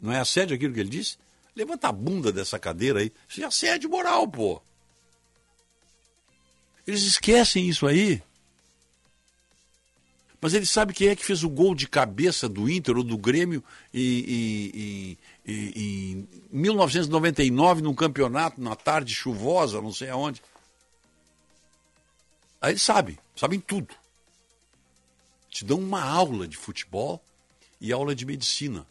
Não é assédio aquilo que ele disse? Levanta a bunda dessa cadeira aí. Isso é assédio moral, pô. Eles esquecem isso aí. Mas ele sabe quem é que fez o gol de cabeça do Inter ou do Grêmio em, em, em, em 1999, num campeonato, na tarde chuvosa, não sei aonde. Aí eles sabem, sabem tudo. Te dão uma aula de futebol e aula de medicina.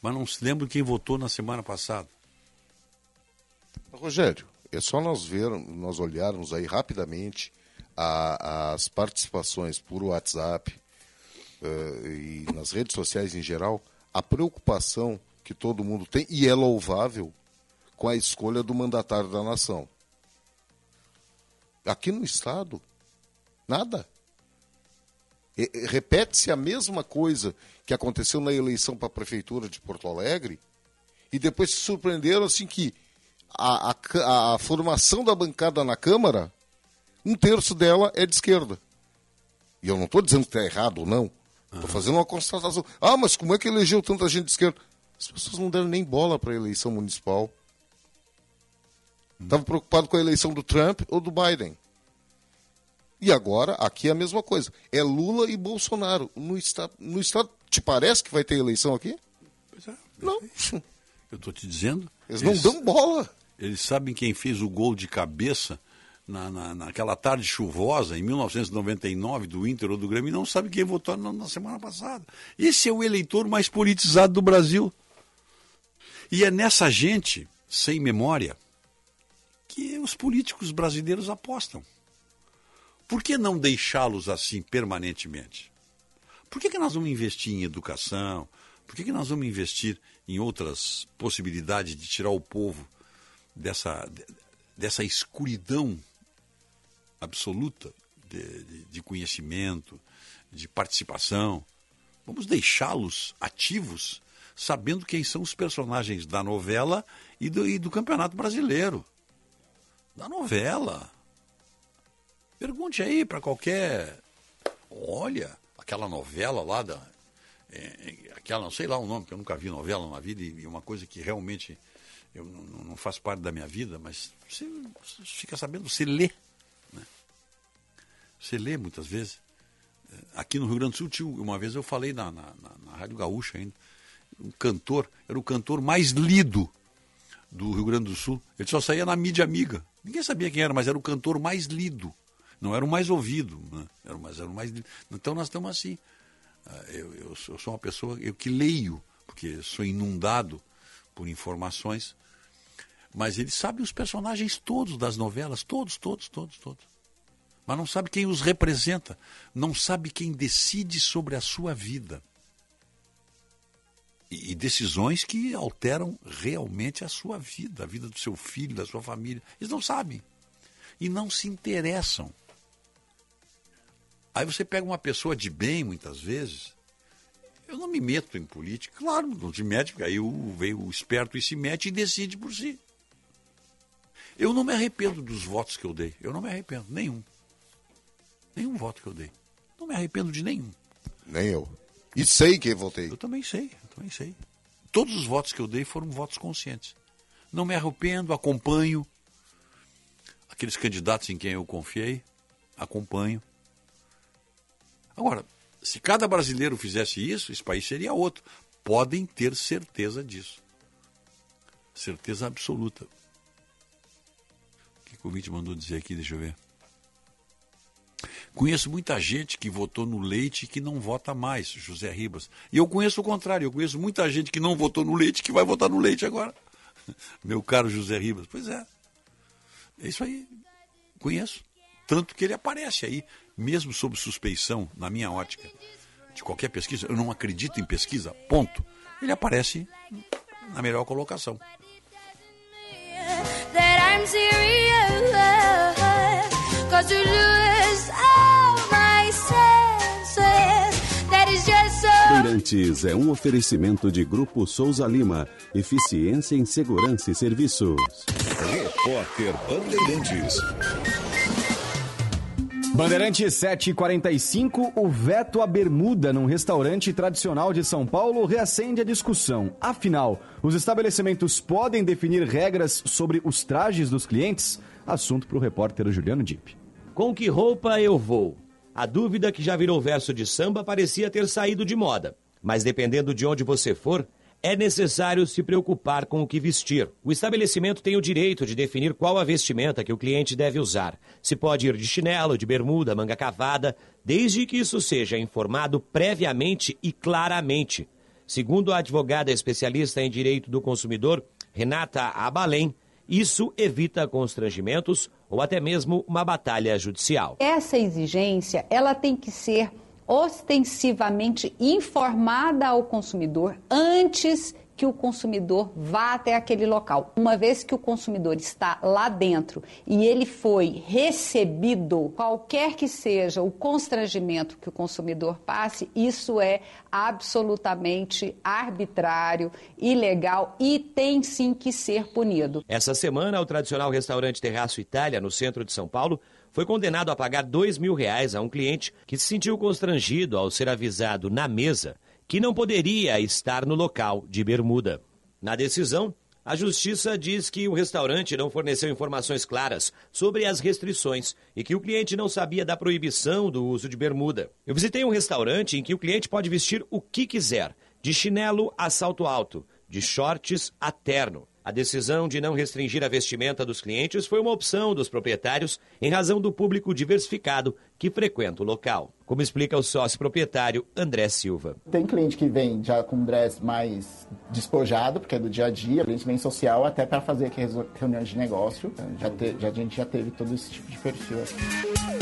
Mas não se lembra quem votou na semana passada. Rogério, é só nós ver, nós olharmos aí rapidamente a, as participações por WhatsApp uh, e nas redes sociais em geral, a preocupação que todo mundo tem, e é louvável, com a escolha do mandatário da nação. Aqui no Estado, nada. Repete-se a mesma coisa que aconteceu na eleição para a Prefeitura de Porto Alegre, e depois se surpreenderam assim que a, a, a formação da bancada na Câmara um terço dela é de esquerda. E eu não estou dizendo que está errado ou não. Estou fazendo uma constatação. Ah, mas como é que elegeu tanta gente de esquerda? As pessoas não deram nem bola para a eleição municipal. Estava uhum. preocupado com a eleição do Trump ou do Biden. E agora, aqui é a mesma coisa. É Lula e Bolsonaro. No estado, no estado te parece que vai ter eleição aqui? Pois é. Não. Eu estou te dizendo. Eles, eles não dão bola. Eles sabem quem fez o gol de cabeça na, na, naquela tarde chuvosa, em 1999, do Inter ou do Grêmio, não sabe quem votou na, na semana passada. Esse é o eleitor mais politizado do Brasil. E é nessa gente, sem memória, que os políticos brasileiros apostam. Por que não deixá-los assim permanentemente? Por que, que nós vamos investir em educação? Por que, que nós vamos investir em outras possibilidades de tirar o povo dessa, dessa escuridão absoluta de, de, de conhecimento, de participação. Vamos deixá-los ativos, sabendo quem são os personagens da novela e do, e do Campeonato Brasileiro. Da novela. Pergunte aí para qualquer. Olha, aquela novela lá da. É, aquela, não sei lá o nome, que eu nunca vi novela na vida, e uma coisa que realmente eu não, não faz parte da minha vida, mas você, você fica sabendo, você lê você lê muitas vezes. É, aqui no Rio Grande do Sul, uma vez eu falei na, na, na, na Rádio Gaúcha ainda, um cantor, era o cantor mais lido do Rio Grande do Sul. Ele só saía na mídia amiga. Ninguém sabia quem era, mas era o cantor mais lido. Não era o mais ouvido, né? era, mas era o mais lido. Então nós estamos assim. Ah, eu, eu, sou, eu sou uma pessoa eu que leio, porque sou inundado por informações. Mas ele sabe os personagens todos das novelas, todos, todos, todos, todos mas não sabe quem os representa, não sabe quem decide sobre a sua vida. E, e decisões que alteram realmente a sua vida, a vida do seu filho, da sua família. Eles não sabem. E não se interessam. Aí você pega uma pessoa de bem, muitas vezes. Eu não me meto em política, claro, não se mete, porque aí veio o esperto e se mete e decide por si. Eu não me arrependo dos votos que eu dei. Eu não me arrependo, nenhum. Nenhum voto que eu dei. Não me arrependo de nenhum. Nem eu. E sei quem votei. Eu também sei, eu também sei. Todos os votos que eu dei foram votos conscientes. Não me arrependo, acompanho aqueles candidatos em quem eu confiei, acompanho. Agora, se cada brasileiro fizesse isso, esse país seria outro. Podem ter certeza disso. Certeza absoluta. O que o convite mandou dizer aqui? Deixa eu ver. Conheço muita gente que votou no leite e que não vota mais, José Ribas. E eu conheço o contrário, eu conheço muita gente que não votou no leite que vai votar no leite agora. Meu caro José Ribas. Pois é. É isso aí. Conheço. Tanto que ele aparece aí, mesmo sob suspeição, na minha ótica, de qualquer pesquisa. Eu não acredito em pesquisa, ponto. Ele aparece na melhor colocação. that I'm serious. Bandeirantes é um oferecimento de Grupo Souza Lima. Eficiência em Segurança e Serviços. Repórter Bandeirantes. Bandeirante 745, o veto à bermuda num restaurante tradicional de São Paulo reacende a discussão. Afinal, os estabelecimentos podem definir regras sobre os trajes dos clientes? Assunto para o repórter Juliano Dipp. Com que roupa eu vou? A dúvida que já virou verso de samba parecia ter saído de moda. Mas dependendo de onde você for, é necessário se preocupar com o que vestir. O estabelecimento tem o direito de definir qual a vestimenta que o cliente deve usar. Se pode ir de chinelo, de bermuda, manga cavada, desde que isso seja informado previamente e claramente. Segundo a advogada especialista em direito do consumidor, Renata Abalém, isso evita constrangimentos ou até mesmo uma batalha judicial. Essa exigência, ela tem que ser ostensivamente informada ao consumidor antes que o consumidor vá até aquele local. Uma vez que o consumidor está lá dentro e ele foi recebido, qualquer que seja o constrangimento que o consumidor passe, isso é absolutamente arbitrário, ilegal e tem sim que ser punido. Essa semana, o tradicional restaurante Terraço Itália, no centro de São Paulo, foi condenado a pagar dois mil reais a um cliente que se sentiu constrangido ao ser avisado na mesa que não poderia estar no local de bermuda. Na decisão, a justiça diz que o restaurante não forneceu informações claras sobre as restrições e que o cliente não sabia da proibição do uso de bermuda. Eu visitei um restaurante em que o cliente pode vestir o que quiser, de chinelo a salto alto, de shorts a terno. A decisão de não restringir a vestimenta dos clientes foi uma opção dos proprietários em razão do público diversificado que frequenta o local. Como explica o sócio proprietário André Silva. Tem cliente que vem já com um dress mais despojado, porque é do dia a dia, cliente vem social até para fazer reuniões de negócio. Já, te, já a gente já teve todo esse tipo de perfil.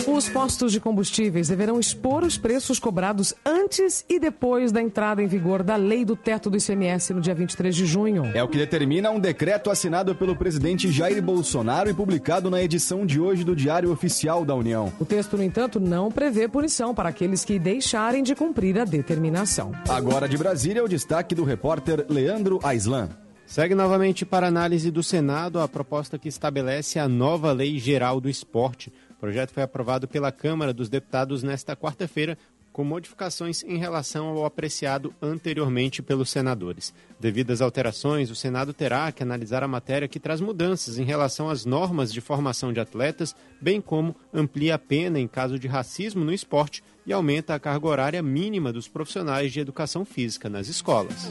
Os postos de combustíveis deverão expor os preços cobrados antes e depois da entrada em vigor da lei do teto do ICMS no dia 23 de junho. É o que determina um decreto assinado pelo presidente Jair Bolsonaro e publicado na edição de hoje do Diário Oficial da União. O texto, no entanto, não prevê punição para aqueles que deixarem de cumprir a determinação. Agora de Brasília, o destaque do repórter Leandro Aislan. Segue novamente para análise do Senado a proposta que estabelece a nova Lei Geral do Esporte. O projeto foi aprovado pela Câmara dos Deputados nesta quarta-feira, com modificações em relação ao apreciado anteriormente pelos senadores. Devido às alterações, o Senado terá que analisar a matéria que traz mudanças em relação às normas de formação de atletas, bem como amplia a pena em caso de racismo no esporte e aumenta a carga horária mínima dos profissionais de educação física nas escolas.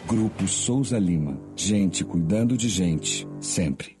Grupo Souza Lima. Gente cuidando de gente, sempre.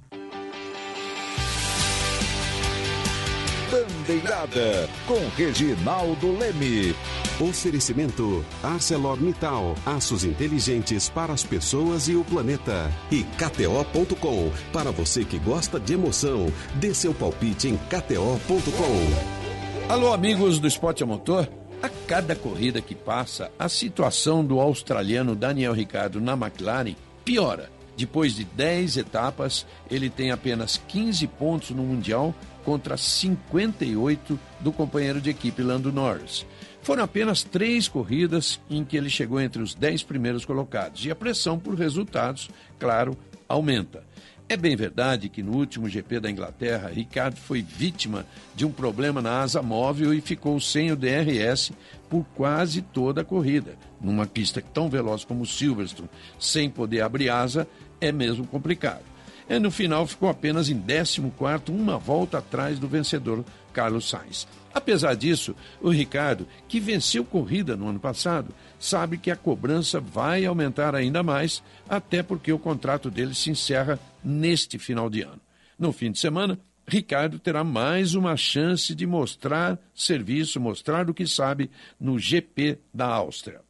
Bandeirada com Reginaldo Leme. Oferecimento ArcelorMittal, aços inteligentes para as pessoas e o planeta. E KTO.com, para você que gosta de emoção, dê seu palpite em KTO.com. Alô, amigos do Esporte a Motor. A cada corrida que passa, a situação do australiano Daniel Ricciardo na McLaren piora. Depois de 10 etapas, ele tem apenas 15 pontos no Mundial contra 58 do companheiro de equipe Lando Norris. Foram apenas três corridas em que ele chegou entre os 10 primeiros colocados e a pressão por resultados, claro, aumenta. É bem verdade que no último GP da Inglaterra, Ricardo foi vítima de um problema na asa móvel e ficou sem o DRS por quase toda a corrida. Numa pista tão veloz como Silverstone, sem poder abrir asa, é mesmo complicado. E no final ficou apenas em 14, uma volta atrás do vencedor Carlos Sainz. Apesar disso, o Ricardo, que venceu corrida no ano passado, sabe que a cobrança vai aumentar ainda mais, até porque o contrato dele se encerra neste final de ano. No fim de semana, Ricardo terá mais uma chance de mostrar serviço, mostrar o que sabe no GP da Áustria.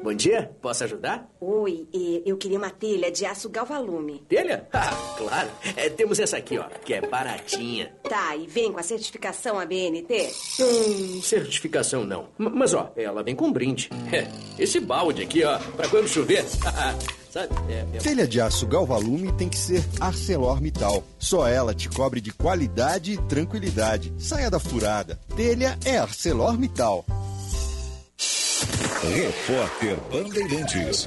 Bom dia, posso ajudar? Oi, eu queria uma telha de aço galvalume. Telha? Ah, claro. É, temos essa aqui, ó, que é baratinha. Tá, e vem com a certificação ABNT? Hum, certificação não. M- mas, ó, ela vem com brinde. É, esse balde aqui, ó, pra quando chover. Sabe? É, é... Telha de aço Galvalume tem que ser ArcelorMittal. Só ela te cobre de qualidade e tranquilidade. Saia da furada. Telha é ArcelorMittal. Repórter Bandeirantes.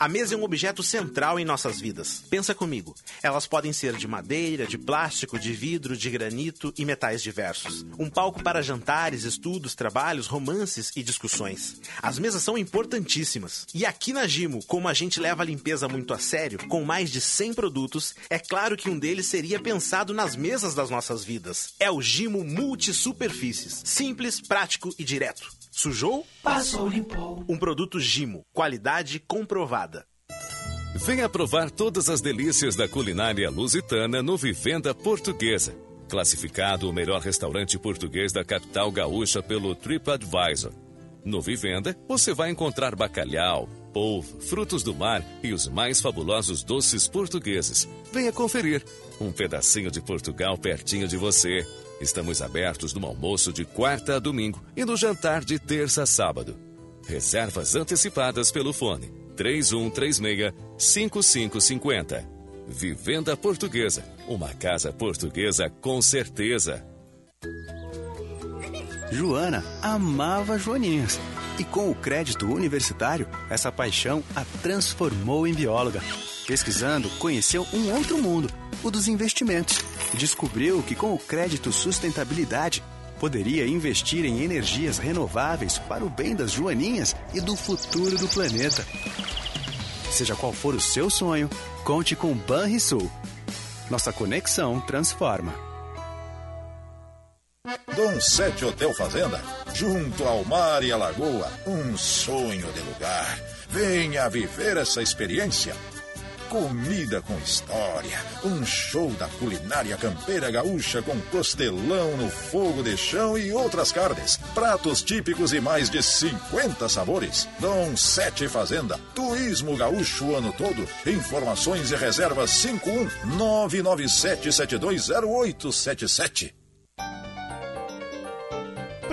A mesa é um objeto central em nossas vidas. Pensa comigo. Elas podem ser de madeira, de plástico, de vidro, de granito e metais diversos. Um palco para jantares, estudos, trabalhos, romances e discussões. As mesas são importantíssimas. E aqui na Gimo, como a gente leva a limpeza muito a sério, com mais de 100 produtos, é claro que um deles seria pensado nas mesas das nossas vidas. É o Gimo Multisuperfícies. Simples, prático e direto. Sujou? Passou, limpou. Um produto Gimo. Qualidade comprovada. Venha provar todas as delícias da culinária lusitana no Vivenda Portuguesa. Classificado o melhor restaurante português da capital gaúcha pelo TripAdvisor. No Vivenda, você vai encontrar bacalhau, polvo, frutos do mar e os mais fabulosos doces portugueses. Venha conferir. Um pedacinho de Portugal pertinho de você. Estamos abertos no almoço de quarta a domingo e no jantar de terça a sábado. Reservas antecipadas pelo fone 3136-5550. Vivenda Portuguesa. Uma casa portuguesa com certeza. Joana amava Joaninhas. E com o crédito universitário, essa paixão a transformou em bióloga. Pesquisando, conheceu um outro mundo, o dos investimentos. Descobriu que com o crédito sustentabilidade, poderia investir em energias renováveis para o bem das Joaninhas e do futuro do planeta. Seja qual for o seu sonho, conte com Banrisul. Nossa conexão transforma. Dom Sete Hotel Fazenda, junto ao mar e à lagoa, um sonho de lugar. Venha viver essa experiência. Comida com história, um show da culinária campeira gaúcha com costelão no fogo de chão e outras carnes, pratos típicos e mais de 50 sabores. Dom Sete Fazenda, turismo gaúcho o ano todo. Informações e reservas 51 997 720877.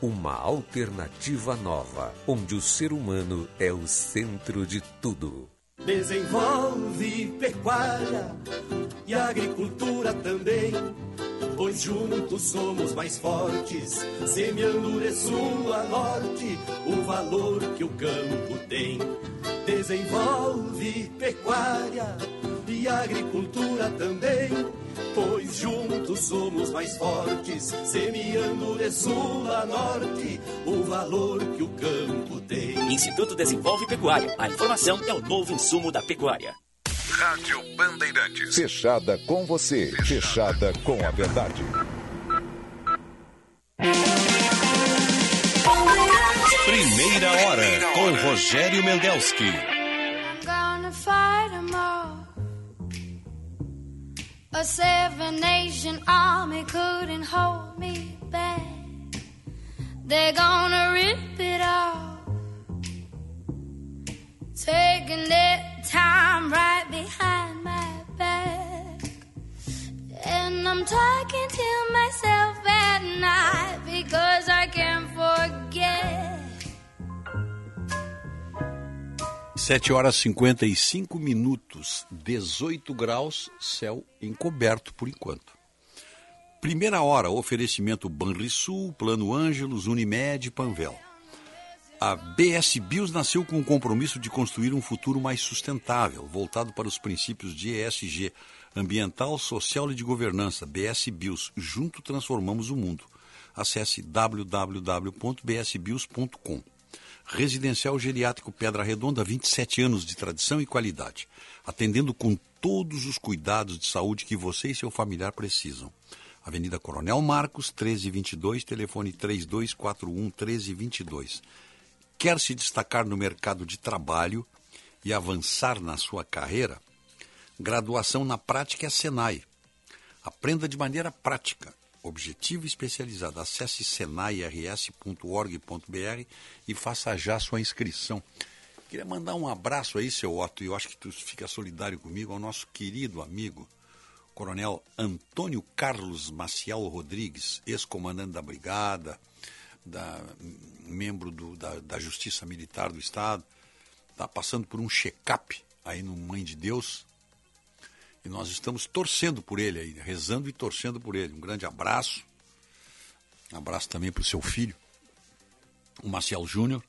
Uma alternativa nova, onde o ser humano é o centro de tudo. Desenvolve pecuária e agricultura também. pois juntos somos mais fortes, semeando de sul a norte o valor que o campo tem. Desenvolve pecuária e agricultura também, pois juntos somos mais fortes, semeando de sul a norte o valor que o campo tem. Instituto Desenvolve Pecuária. A informação é o novo insumo da pecuária. Rádio Bandeirantes. Fechada com você. Fechada com a verdade. Primeira hora com Rogério Mendelski. I'm gonna fight A seven nation army couldn't hold me back. They're gonna rip it off. Taking their time right behind my back. And I'm talking to myself at night because I can't forget. 7 horas 55 minutos, 18 graus, céu encoberto por enquanto. Primeira hora, oferecimento Banrisul, Plano Ângelos, Unimed, Panvel. A BS Bios nasceu com o compromisso de construir um futuro mais sustentável, voltado para os princípios de ESG, ambiental, social e de governança. BS Bios, junto transformamos o mundo. Acesse www.bsbios.com. Residencial Geriátrico Pedra Redonda, 27 anos de tradição e qualidade, atendendo com todos os cuidados de saúde que você e seu familiar precisam. Avenida Coronel Marcos, 1322, telefone 3241 1322. Quer se destacar no mercado de trabalho e avançar na sua carreira? Graduação na prática é Senai. Aprenda de maneira prática objetivo e especializada. Acesse senairs.org.br e faça já sua inscrição. Queria mandar um abraço aí, seu Otto, e eu acho que tu fica solidário comigo, ao nosso querido amigo, Coronel Antônio Carlos Maciel Rodrigues, ex-comandante da Brigada, da, membro do, da, da Justiça Militar do Estado, está passando por um check-up aí no Mãe de Deus, nós estamos torcendo por ele aí, rezando e torcendo por ele. Um grande abraço. Um abraço também para o seu filho, o Marcial Júnior.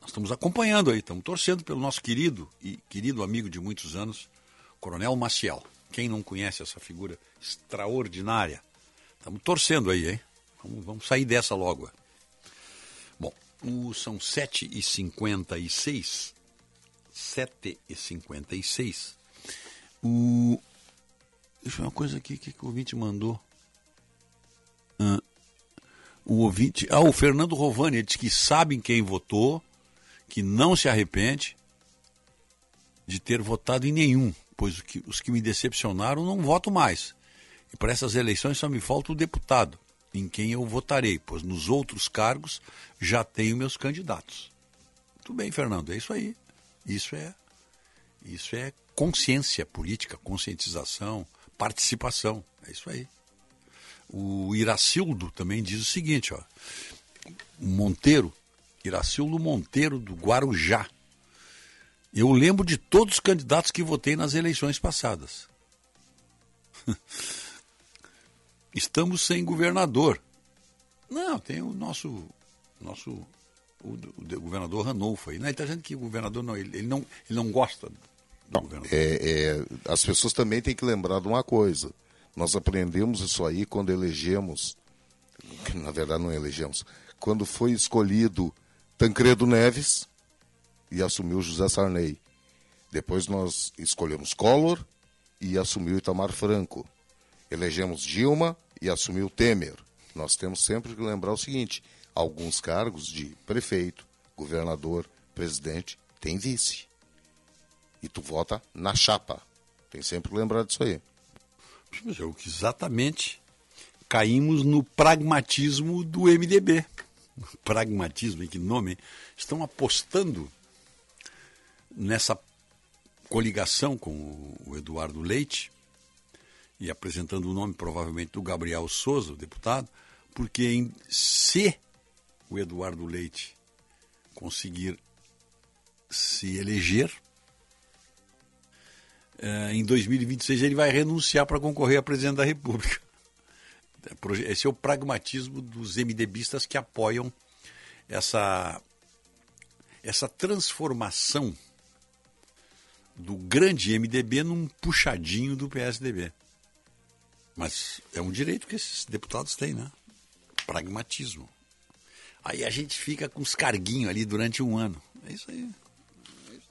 Nós estamos acompanhando aí, estamos torcendo pelo nosso querido e querido amigo de muitos anos, Coronel Maciel. Quem não conhece essa figura extraordinária? Estamos torcendo aí, hein? Vamos, vamos sair dessa logo. Bom, o, são 7h56. 7h56. O... Deixa eu ver uma coisa aqui que, que o ouvinte mandou. Ah, o ouvinte. Ah, o Fernando Rovani, ele diz que sabem quem votou, que não se arrepende de ter votado em nenhum, pois que, os que me decepcionaram não voto mais. E para essas eleições só me falta o deputado, em quem eu votarei, pois nos outros cargos já tenho meus candidatos. Muito bem, Fernando, é isso aí. Isso é isso é consciência política, conscientização, participação. É isso aí. O Iracildo também diz o seguinte, ó. Monteiro, Iracildo Monteiro do Guarujá. Eu lembro de todos os candidatos que votei nas eleições passadas. Estamos sem governador. Não, tem o nosso nosso o, o governador Ranolfo aí. Ele está dizendo que o governador não ele, ele não ele não gosta não, é, é, as pessoas também têm que lembrar de uma coisa. Nós aprendemos isso aí quando elegemos, na verdade não elegemos, quando foi escolhido Tancredo Neves e assumiu José Sarney. Depois nós escolhemos Collor e assumiu Itamar Franco. Elegemos Dilma e assumiu Temer. Nós temos sempre que lembrar o seguinte: alguns cargos de prefeito, governador, presidente, tem vice e tu vota na chapa. Tem sempre que lembrar disso aí. Mas é que exatamente caímos no pragmatismo do MDB. Pragmatismo, que nome? Estão apostando nessa coligação com o Eduardo Leite e apresentando o nome provavelmente do Gabriel Souza, o deputado, porque em, se o Eduardo Leite conseguir se eleger, em 2026 ele vai renunciar para concorrer a presidente da República. Esse é o pragmatismo dos MDBistas que apoiam essa, essa transformação do grande MDB num puxadinho do PSDB. Mas é um direito que esses deputados têm, né? Pragmatismo. Aí a gente fica com os carguinhos ali durante um ano. É isso aí.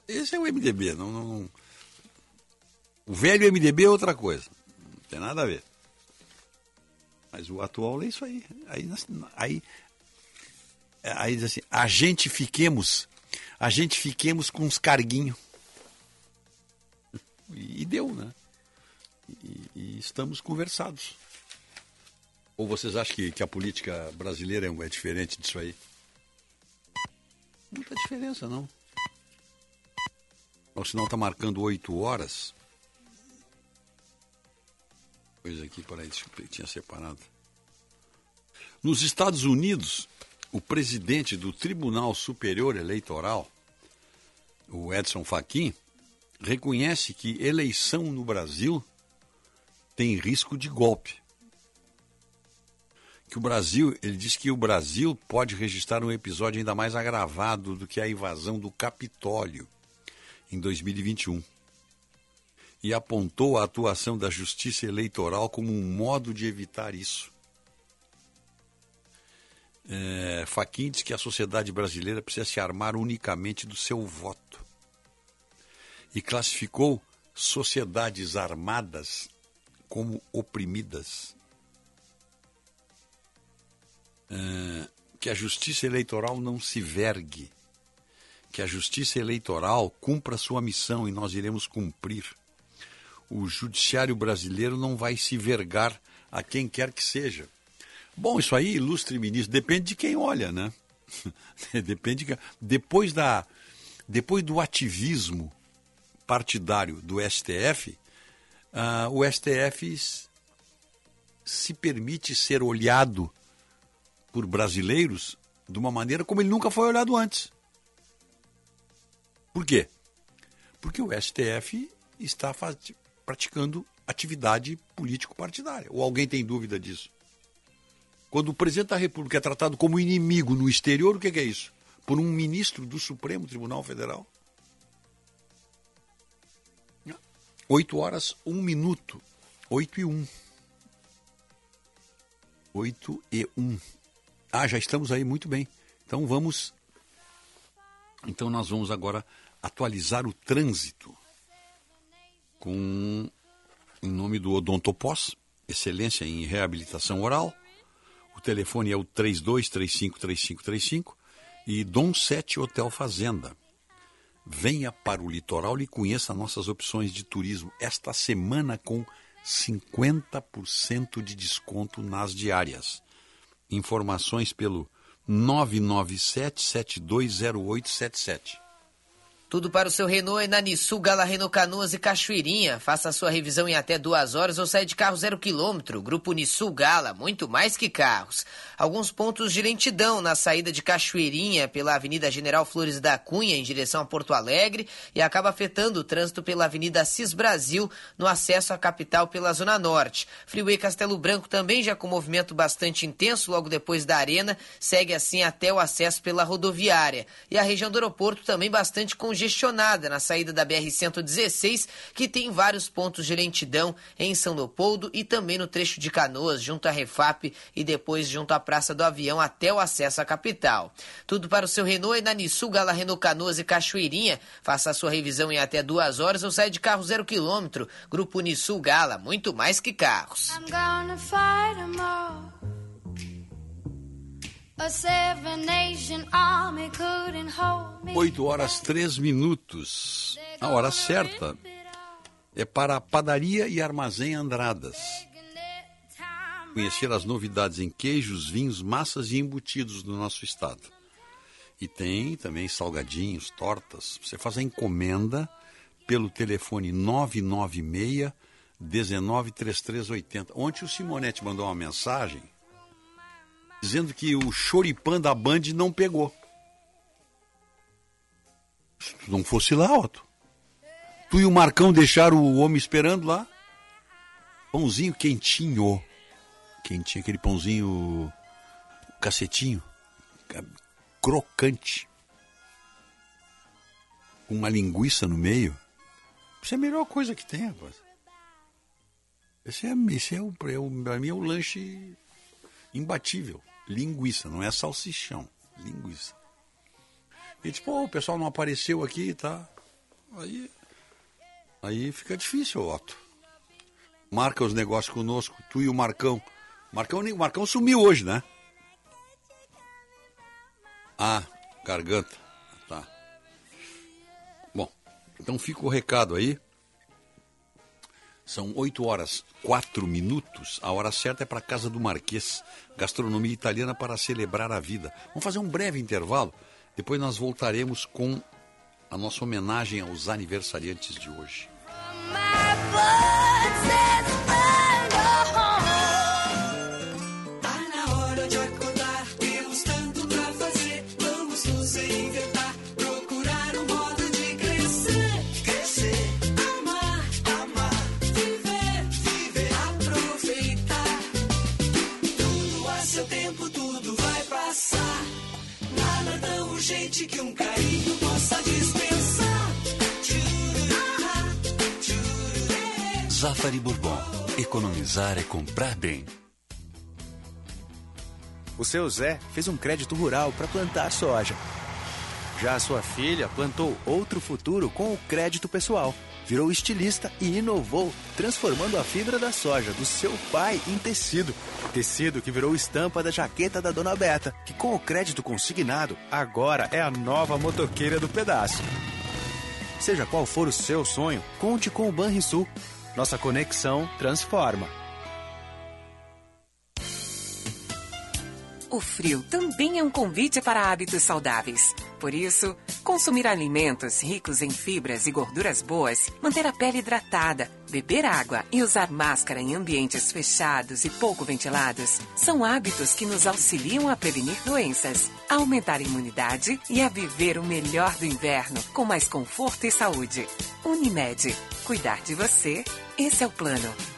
Esse é o MDB. Não, não, não... O velho MDB é outra coisa. Não tem nada a ver. Mas o atual é isso aí. Aí, aí, aí diz assim, a gente fiquemos, a gente fiquemos com os carguinhos. E, e deu, né? E, e, estamos conversados. Ou vocês acham que, que a política brasileira é, é diferente disso aí? Muita diferença, não. O sinal está marcando 8 horas. Coisa aqui, aí, eu tinha separado. Nos Estados Unidos, o presidente do Tribunal Superior Eleitoral, o Edson Fachin, reconhece que eleição no Brasil tem risco de golpe. Que o Brasil, ele diz que o Brasil pode registrar um episódio ainda mais agravado do que a invasão do Capitólio em 2021. E apontou a atuação da Justiça Eleitoral como um modo de evitar isso. É, Faquin diz que a sociedade brasileira precisa se armar unicamente do seu voto. E classificou sociedades armadas como oprimidas. É, que a justiça eleitoral não se vergue, que a justiça eleitoral cumpra sua missão e nós iremos cumprir. O judiciário brasileiro não vai se vergar a quem quer que seja. Bom, isso aí, ilustre ministro, depende de quem olha, né? depende de... depois da depois do ativismo partidário do STF, uh, o STF se permite ser olhado por brasileiros de uma maneira como ele nunca foi olhado antes. Por quê? Porque o STF está praticando atividade político-partidária. Ou alguém tem dúvida disso? Quando o presidente da República é tratado como inimigo no exterior, o que é isso? Por um ministro do Supremo Tribunal Federal? 8 horas, 1 minuto. 8 e 1. 8 e 1. Ah, já estamos aí, muito bem. Então vamos. Então nós vamos agora atualizar o trânsito com em nome do Odontopós, excelência em reabilitação oral. O telefone é o 32353535 e Dom 7 Hotel Fazenda. Venha para o litoral e conheça nossas opções de turismo esta semana com 50% de desconto nas diárias. Informações pelo 997 720877. Tudo para o seu Renault é na Nissu, Gala Renault Canoas e Cachoeirinha. Faça a sua revisão em até duas horas ou saia de carro zero quilômetro. Grupo Nissu Gala, muito mais que carros. Alguns pontos de lentidão na saída de Cachoeirinha pela Avenida General Flores da Cunha em direção a Porto Alegre e acaba afetando o trânsito pela Avenida Cis Brasil no acesso à capital pela Zona Norte. Freeway Castelo Branco também já com movimento bastante intenso logo depois da Arena, segue assim até o acesso pela rodoviária. E a região do aeroporto também bastante congestionada congestionada na saída da BR-116, que tem vários pontos de lentidão em São Leopoldo e também no trecho de Canoas, junto à Refap e depois junto à Praça do Avião até o acesso à capital. Tudo para o seu Renault e na Nissu, Gala Renault Canoas e Cachoeirinha. Faça a sua revisão em até duas horas ou saia de carro zero quilômetro. Grupo Nissu Gala, muito mais que carros. I'm 8 horas 3 minutos. A hora certa é para a Padaria e Armazém Andradas. Conhecer as novidades em queijos, vinhos, massas e embutidos do nosso estado. E tem também salgadinhos, tortas. Você faz a encomenda pelo telefone 996 193380. Ontem o Simonetti mandou uma mensagem dizendo que o choripã da Band não pegou. Se tu não fosse lá, Otto. Tu e o Marcão deixaram o homem esperando lá. Pãozinho quentinho. quentinho, aquele pãozinho cacetinho, ca- crocante, com uma linguiça no meio. Isso é a melhor coisa que tem, rapaz. Esse é, esse é o, é o, pra mim é o lanche imbatível. Linguiça, não é salsichão, linguiça. E tipo, pô, o pessoal não apareceu aqui, tá? Aí, aí fica difícil, Otto. Marca os negócios conosco, tu e o Marcão. Marcão, Marcão sumiu hoje, né? Ah, garganta. Tá. Bom, então fica o recado aí. São 8 horas 4 minutos. A hora certa é para a Casa do Marquês. Gastronomia italiana para celebrar a vida. Vamos fazer um breve intervalo. Depois nós voltaremos com a nossa homenagem aos aniversariantes de hoje. Tá Zafari Bourbon. Economizar é comprar bem. O seu Zé fez um crédito rural para plantar soja. Já a sua filha plantou outro futuro com o crédito pessoal. Virou estilista e inovou, transformando a fibra da soja do seu pai em tecido. Tecido que virou estampa da jaqueta da dona Beta, que com o crédito consignado, agora é a nova motoqueira do pedaço. Seja qual for o seu sonho, conte com o Banrisul. Nossa conexão transforma. O frio também é um convite para hábitos saudáveis. Por isso, consumir alimentos ricos em fibras e gorduras boas, manter a pele hidratada, beber água e usar máscara em ambientes fechados e pouco ventilados são hábitos que nos auxiliam a prevenir doenças, a aumentar a imunidade e a viver o melhor do inverno com mais conforto e saúde. Unimed. Cuidar de você, esse é o plano.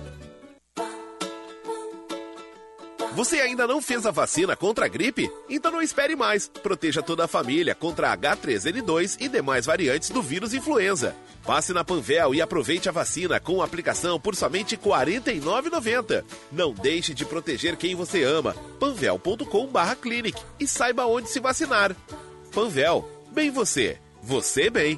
Você ainda não fez a vacina contra a gripe? Então não espere mais. Proteja toda a família contra H3N2 e demais variantes do vírus influenza. Passe na Panvel e aproveite a vacina com aplicação por somente R$ 49,90. Não deixe de proteger quem você ama. panvel.com/clinic e saiba onde se vacinar. Panvel, bem você, você bem.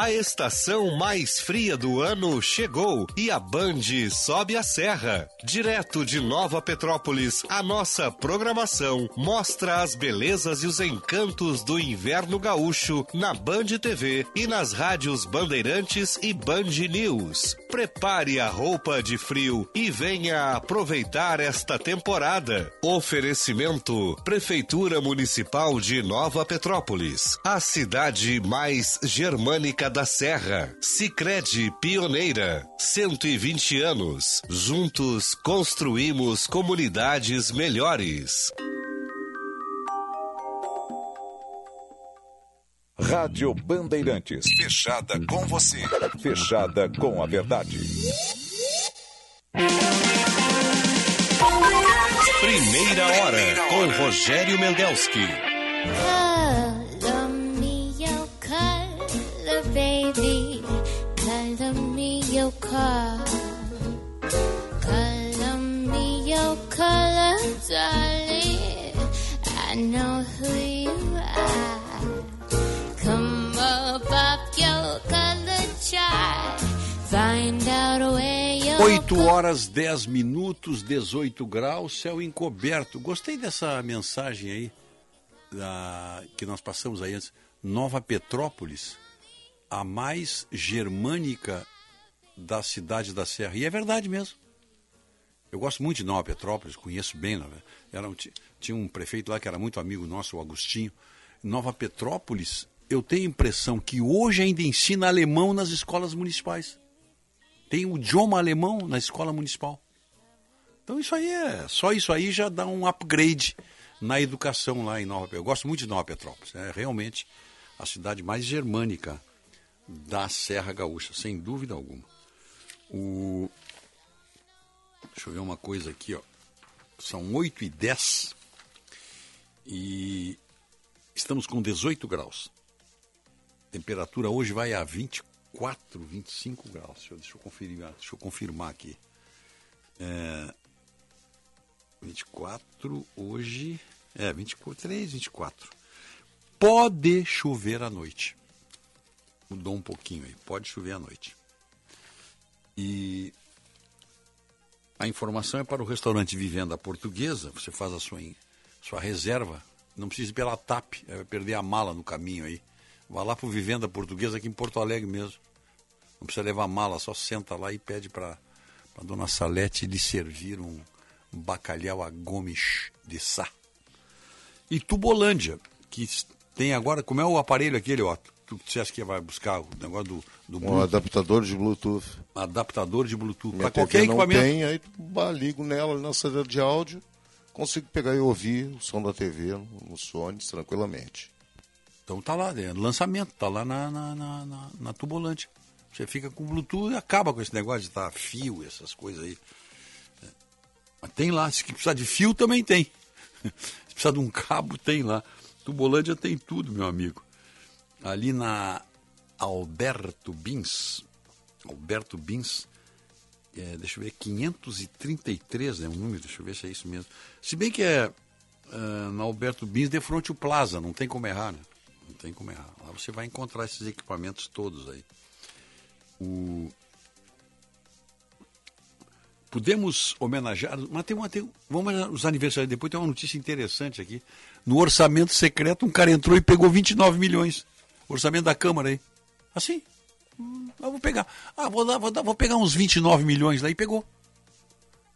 A estação mais fria do ano chegou e a Band sobe a serra. Direto de Nova Petrópolis, a nossa programação mostra as belezas e os encantos do inverno gaúcho na Band TV e nas rádios Bandeirantes e Band News. Prepare a roupa de frio e venha aproveitar esta temporada. Oferecimento Prefeitura Municipal de Nova Petrópolis, a cidade mais germânica da Serra. Sicredi Pioneira, 120 anos. Juntos construímos comunidades melhores. Rádio Bandeirantes. Fechada com você. Fechada com a verdade. Primeira hora com Rogério Mendelski. Color me your color, baby. Color me your color. Color me your color, darling. I know who you are. 8 horas 10 minutos, 18 graus, céu encoberto. Gostei dessa mensagem aí da- que nós passamos aí antes. Nova Petrópolis, a mais germânica da cidade da Serra. E é verdade mesmo. Eu gosto muito de Nova Petrópolis, conheço bem. né? Era um- ti- tinha um prefeito lá que era muito amigo nosso, o Agostinho. Nova Petrópolis, eu tenho a impressão que hoje ainda ensina alemão nas escolas municipais. Tem o idioma alemão na escola municipal. Então isso aí é. Só isso aí já dá um upgrade na educação lá em Nova Petrópolis. Eu gosto muito de Nova Petrópolis. É realmente a cidade mais germânica da Serra Gaúcha, sem dúvida alguma. O... Deixa eu ver uma coisa aqui, ó. São 8 e 10 e estamos com 18 graus. Temperatura hoje vai a 24, 25 graus. Deixa eu, deixa eu conferir, deixa eu confirmar aqui. É, 24 hoje. É, 23, 24. Pode chover à noite. Mudou um pouquinho aí. Pode chover à noite. E a informação é para o restaurante Vivenda Portuguesa. Você faz a sua, sua reserva. Não precisa ir pela TAP. é, Vai perder a mala no caminho aí. Vá lá para o Vivenda Portuguesa aqui em Porto Alegre mesmo. Não precisa levar mala, só senta lá e pede para a dona Salete lhe servir um bacalhau a gomes de sá. E Tubolândia, que tem agora, como é o aparelho aquele, ó, tu disseste que vai buscar o negócio do, do Um adaptador de Bluetooth. adaptador de Bluetooth, para qualquer não equipamento. tem, aí bah, ligo nela na saída de áudio, consigo pegar e ouvir o som da TV nos fones tranquilamente. Então tá lá, é lançamento, tá lá na, na, na, na, Tubolândia. Você fica com Bluetooth e acaba com esse negócio de estar fio, essas coisas aí. É. Mas tem lá, se precisar de fio também tem. Se precisar de um cabo, tem lá. Tubolândia tem tudo, meu amigo. Ali na Alberto Bins, Alberto Bins, é, deixa eu ver, 533 é um número, deixa eu ver se é isso mesmo. Se bem que é ah, na Alberto Bins de frente o Plaza, não tem como errar, né? Não tem como errar. Lá você vai encontrar esses equipamentos todos aí. O... Podemos homenagear, mas tem uma, tem, vamos os aniversários depois, tem uma notícia interessante aqui. No orçamento secreto, um cara entrou e pegou 29 milhões. Orçamento da Câmara aí. Assim. Hum, eu vou pegar. Ah, vou, dar, vou, dar, vou pegar uns 29 milhões lá e pegou.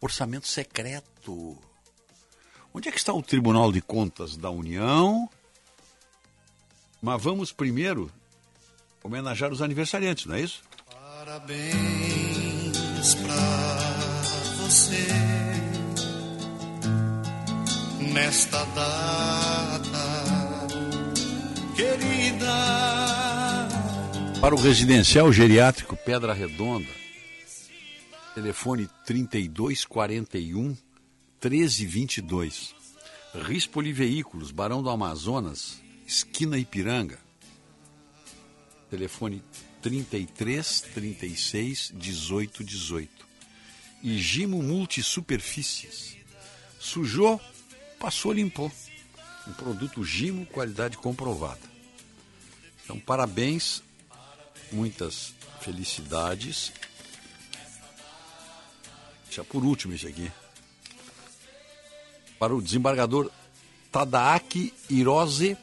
Orçamento secreto. Onde é que está o Tribunal de Contas da União? Mas vamos primeiro homenagear os aniversariantes, não é isso? Parabéns pra você nesta data querida. Para o residencial geriátrico Pedra Redonda, telefone 3241 1322. Rispoli Veículos, Barão do Amazonas, esquina Ipiranga. Telefone 33 36 18 18. E Gimo Multisuperfícies. Sujou, passou, limpou. Um produto Gimo, qualidade comprovada. Então, parabéns muitas felicidades. Já por último esse aqui. Para o desembargador Tadaaki Hirose,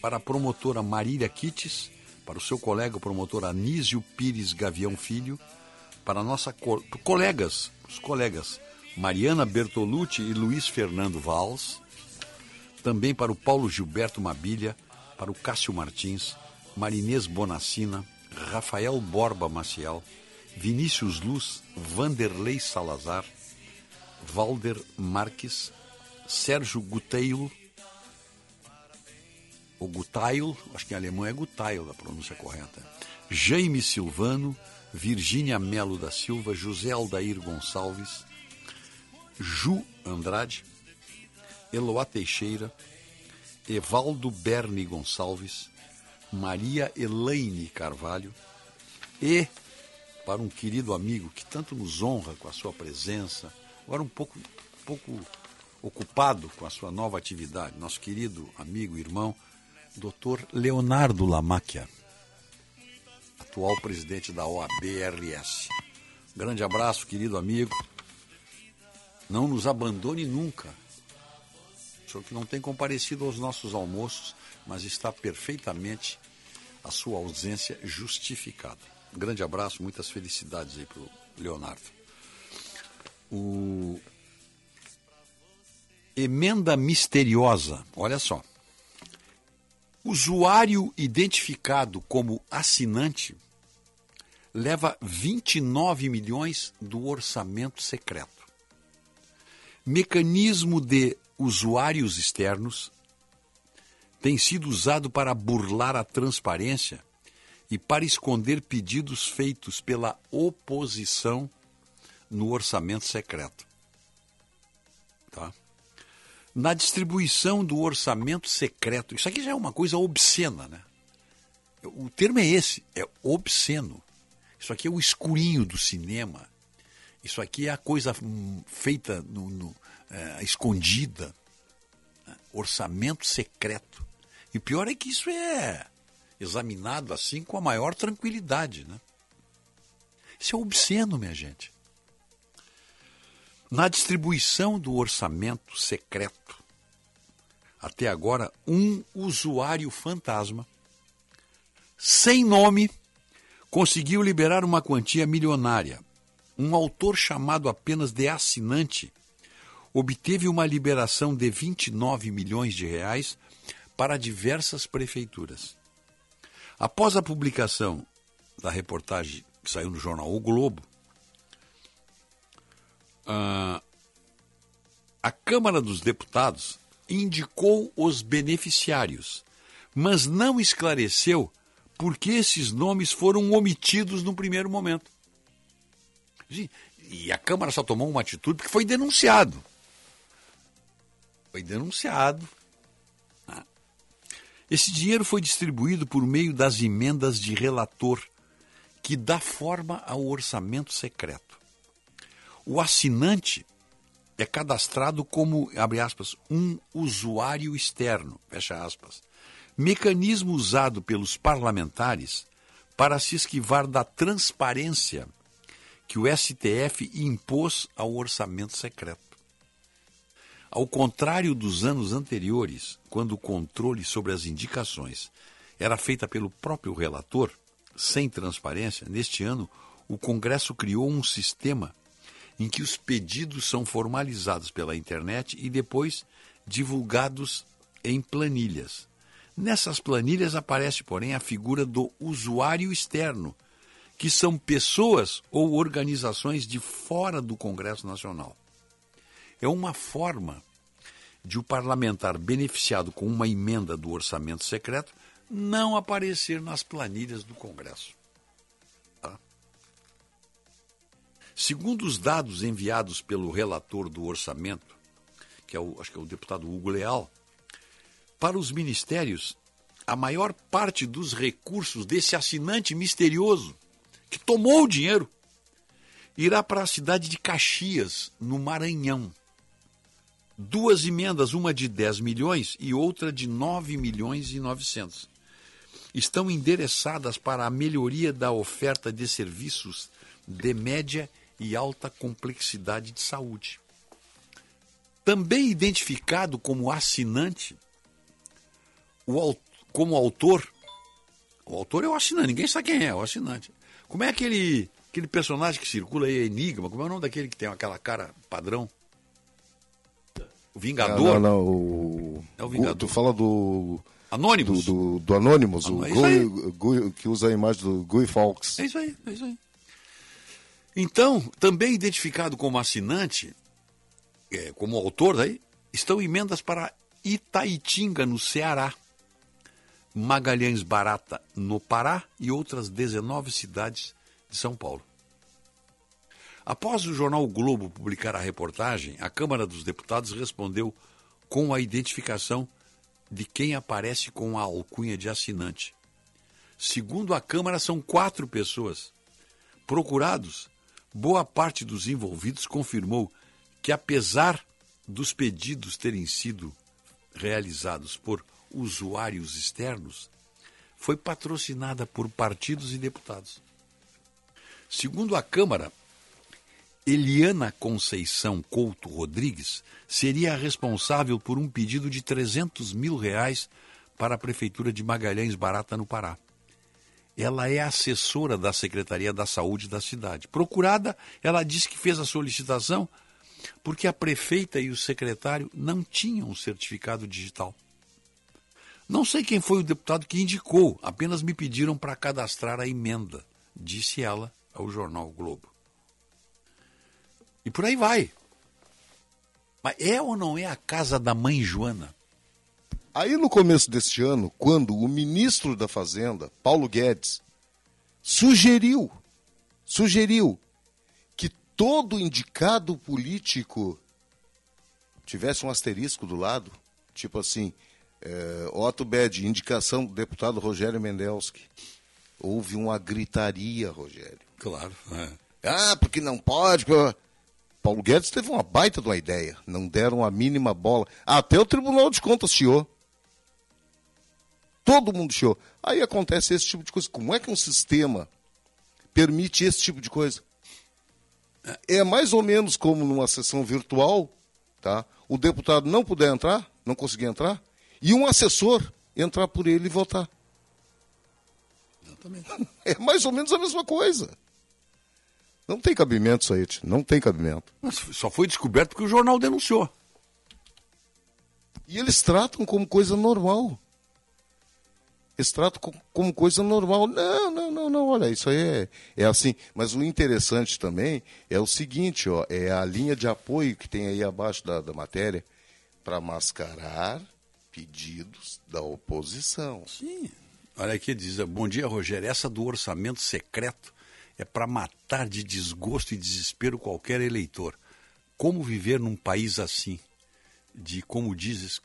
para a promotora Marília Kites, para o seu colega o promotor Anísio Pires Gavião Filho, para nossa co colegas, os colegas Mariana Bertolucci e Luiz Fernando Valls, também para o Paulo Gilberto Mabilha, para o Cássio Martins, Marinês Bonacina, Rafael Borba Maciel, Vinícius Luz, Vanderlei Salazar, Valder Marques, Sérgio Guteilo, ou Gutail, acho que em alemão é Gutail a pronúncia correta, Jaime Silvano, Virgínia Melo da Silva, José Aldair Gonçalves, Ju Andrade, Eloá Teixeira, Evaldo Berni Gonçalves, Maria Elaine Carvalho e para um querido amigo que tanto nos honra com a sua presença, agora um pouco, um pouco ocupado com a sua nova atividade, nosso querido amigo irmão, Dr. Leonardo Lamacchia, atual presidente da OAB-RS. Grande abraço, querido amigo. Não nos abandone nunca. O senhor que não tem comparecido aos nossos almoços, mas está perfeitamente a sua ausência justificada. Um grande abraço, muitas felicidades aí para o Leonardo. O... Emenda misteriosa, olha só. Usuário identificado como assinante leva 29 milhões do orçamento secreto. Mecanismo de usuários externos tem sido usado para burlar a transparência e para esconder pedidos feitos pela oposição no orçamento secreto. Tá? Na distribuição do orçamento secreto, isso aqui já é uma coisa obscena, né? O termo é esse, é obsceno. Isso aqui é o escurinho do cinema. Isso aqui é a coisa hum, feita no, no é, escondida. Né? Orçamento secreto. E o pior é que isso é examinado assim com a maior tranquilidade. Né? Isso é obsceno, minha gente. Na distribuição do orçamento secreto, até agora, um usuário fantasma, sem nome, conseguiu liberar uma quantia milionária. Um autor chamado apenas de assinante obteve uma liberação de 29 milhões de reais para diversas prefeituras. Após a publicação da reportagem que saiu no jornal O Globo, a Câmara dos Deputados indicou os beneficiários, mas não esclareceu por que esses nomes foram omitidos no primeiro momento. E a Câmara só tomou uma atitude porque foi denunciado. Foi denunciado esse dinheiro foi distribuído por meio das emendas de relator, que dá forma ao orçamento secreto. O assinante é cadastrado como, abre aspas, um usuário externo, fecha aspas, mecanismo usado pelos parlamentares para se esquivar da transparência que o STF impôs ao orçamento secreto. Ao contrário dos anos anteriores, quando o controle sobre as indicações era feita pelo próprio relator, sem transparência, neste ano o Congresso criou um sistema em que os pedidos são formalizados pela internet e depois divulgados em planilhas. Nessas planilhas aparece, porém, a figura do usuário externo, que são pessoas ou organizações de fora do Congresso Nacional é uma forma de o parlamentar beneficiado com uma emenda do orçamento secreto não aparecer nas planilhas do Congresso. Segundo os dados enviados pelo relator do orçamento, que é o, acho que é o deputado Hugo Leal, para os ministérios, a maior parte dos recursos desse assinante misterioso que tomou o dinheiro irá para a cidade de Caxias, no Maranhão duas emendas, uma de 10 milhões e outra de 9 milhões e 900. estão endereçadas para a melhoria da oferta de serviços de média e alta complexidade de saúde. Também identificado como assinante, o, como autor, o autor é o assinante, ninguém sabe quem é, é o assinante. Como é aquele, aquele personagem que circula aí, Enigma, como é o nome daquele que tem aquela cara padrão? O Vingador? Não, não, não o... É o Vingador. Tu fala do... Anônimos? Do, do, do Anônimos, o é Gui, Gui, que usa a imagem do Guy Fawkes. É isso aí, é isso aí. Então, também identificado como assinante, é, como autor aí, estão emendas para Itaitinga, no Ceará, Magalhães Barata, no Pará e outras 19 cidades de São Paulo. Após o jornal o Globo publicar a reportagem, a Câmara dos Deputados respondeu com a identificação de quem aparece com a alcunha de assinante. Segundo a Câmara, são quatro pessoas. Procurados, boa parte dos envolvidos confirmou que, apesar dos pedidos terem sido realizados por usuários externos, foi patrocinada por partidos e deputados. Segundo a Câmara, Eliana Conceição Couto Rodrigues seria a responsável por um pedido de 300 mil reais para a Prefeitura de Magalhães Barata, no Pará. Ela é assessora da Secretaria da Saúde da cidade. Procurada, ela disse que fez a solicitação porque a prefeita e o secretário não tinham o certificado digital. Não sei quem foi o deputado que indicou, apenas me pediram para cadastrar a emenda, disse ela ao jornal o Globo. E por aí vai. Mas é ou não é a casa da mãe Joana? Aí no começo deste ano, quando o ministro da Fazenda, Paulo Guedes, sugeriu, sugeriu que todo indicado político tivesse um asterisco do lado, tipo assim, é, Otto Bed, indicação do deputado Rogério Mendelski. Houve uma gritaria, Rogério. Claro. É. Ah, porque não pode. Porque... Paulo Guedes teve uma baita de uma ideia. Não deram a mínima bola. Até o Tribunal de Contas chiou. Todo mundo chiou. Aí acontece esse tipo de coisa. Como é que um sistema permite esse tipo de coisa? É mais ou menos como numa sessão virtual, tá? O deputado não puder entrar, não conseguir entrar, e um assessor entrar por ele e votar. É mais ou menos a mesma coisa. Não tem cabimento isso aí, tio. não tem cabimento. Mas só foi descoberto porque o jornal denunciou. E eles tratam como coisa normal. Eles tratam como coisa normal. Não, não, não, não, olha, isso aí é, é assim. Mas o interessante também é o seguinte, ó, é a linha de apoio que tem aí abaixo da, da matéria para mascarar pedidos da oposição. Sim. Olha aqui, diz, bom dia, Rogério, essa do orçamento secreto é para matar de desgosto e desespero qualquer eleitor. Como viver num país assim, de, como dizes,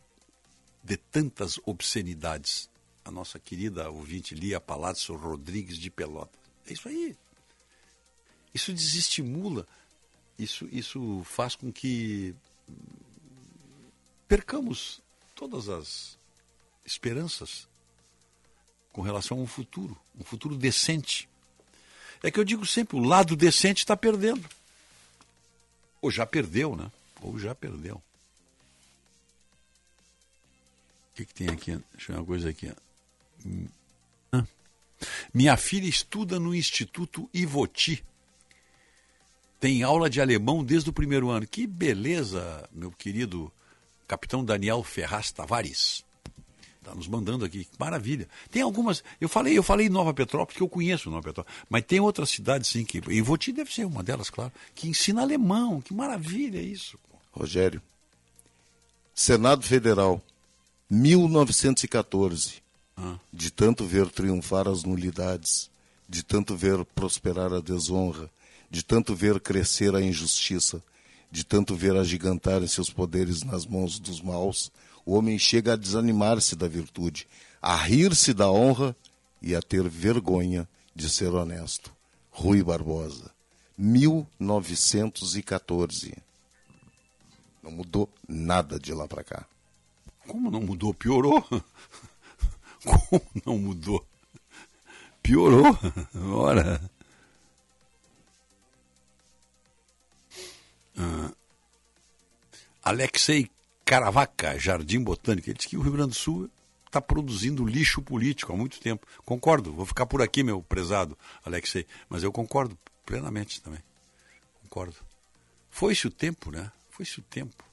de tantas obscenidades? A nossa querida ouvinte Lia Palazzo Rodrigues de Pelotas. É isso aí. Isso desestimula, isso, isso faz com que percamos todas as esperanças com relação a um futuro, um futuro decente. É que eu digo sempre, o lado decente está perdendo. Ou já perdeu, né? Ou já perdeu. O que, que tem aqui? Deixa eu ver uma coisa aqui. Minha filha estuda no Instituto Ivoti. Tem aula de alemão desde o primeiro ano. Que beleza, meu querido capitão Daniel Ferraz Tavares. Está nos mandando aqui, maravilha. Tem algumas, eu falei, eu falei Nova Petrópolis, que eu conheço Nova Petrópolis, mas tem outras cidades sim que, e Voti deve ser uma delas, claro, que ensina alemão, que maravilha isso. Rogério, Senado Federal, 1914, ah. De tanto ver triunfar as nulidades, de tanto ver prosperar a desonra, de tanto ver crescer a injustiça, de tanto ver agigantarem seus poderes nas mãos dos maus, o homem chega a desanimar-se da virtude, a rir-se da honra e a ter vergonha de ser honesto. Rui Barbosa, 1914. Não mudou nada de lá para cá. Como não mudou? Piorou? Como não mudou? Piorou. Ora. Ah. Alexei Caravaca, Jardim Botânico. Ele diz que o Rio Grande do Sul está produzindo lixo político há muito tempo. Concordo, vou ficar por aqui, meu prezado Alexei. Mas eu concordo plenamente também. Concordo. Foi-se o tempo, né? Foi-se o tempo.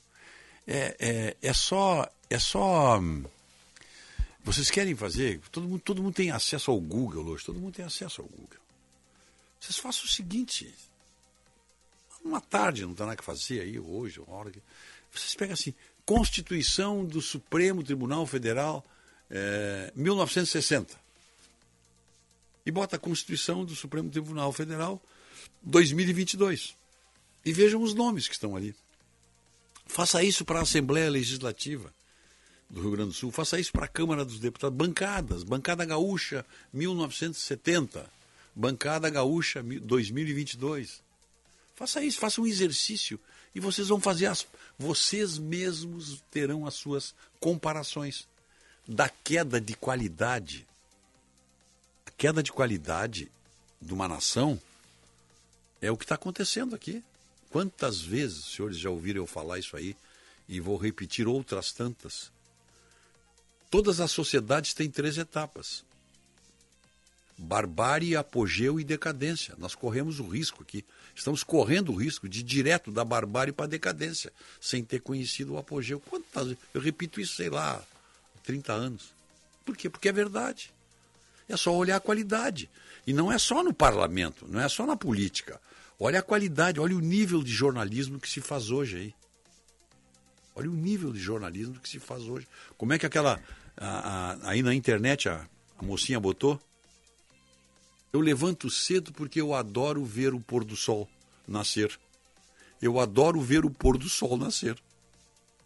É, é, é só. É só. Vocês querem fazer? Todo mundo, todo mundo tem acesso ao Google hoje. Todo mundo tem acesso ao Google. Vocês façam o seguinte. Uma tarde, não tem nada que fazer aí, hoje, uma hora. Vocês pegam assim, Constituição do Supremo Tribunal Federal, eh, 1960. E bota a Constituição do Supremo Tribunal Federal 2022. E vejam os nomes que estão ali. Faça isso para a Assembleia Legislativa do Rio Grande do Sul, faça isso para a Câmara dos Deputados, bancadas, bancada gaúcha 1970, bancada gaúcha mi- 2022. Faça isso, faça um exercício e vocês vão fazer as vocês mesmos terão as suas comparações da queda de qualidade. A queda de qualidade de uma nação é o que está acontecendo aqui. Quantas vezes os senhores já ouviram eu falar isso aí e vou repetir outras tantas? Todas as sociedades têm três etapas: barbárie, apogeu e decadência. Nós corremos o risco aqui, estamos correndo o risco de ir direto da barbárie para a decadência, sem ter conhecido o apogeu. Quantas? Eu repito isso, sei lá, há 30 anos. Por quê? Porque é verdade. É só olhar a qualidade. E não é só no parlamento, não é só na política. Olha a qualidade, olha o nível de jornalismo que se faz hoje aí. Olha o nível de jornalismo que se faz hoje. Como é que aquela. A- a- aí na internet a, a mocinha botou? Eu levanto cedo porque eu adoro ver o pôr do sol nascer. Eu adoro ver o pôr do sol nascer.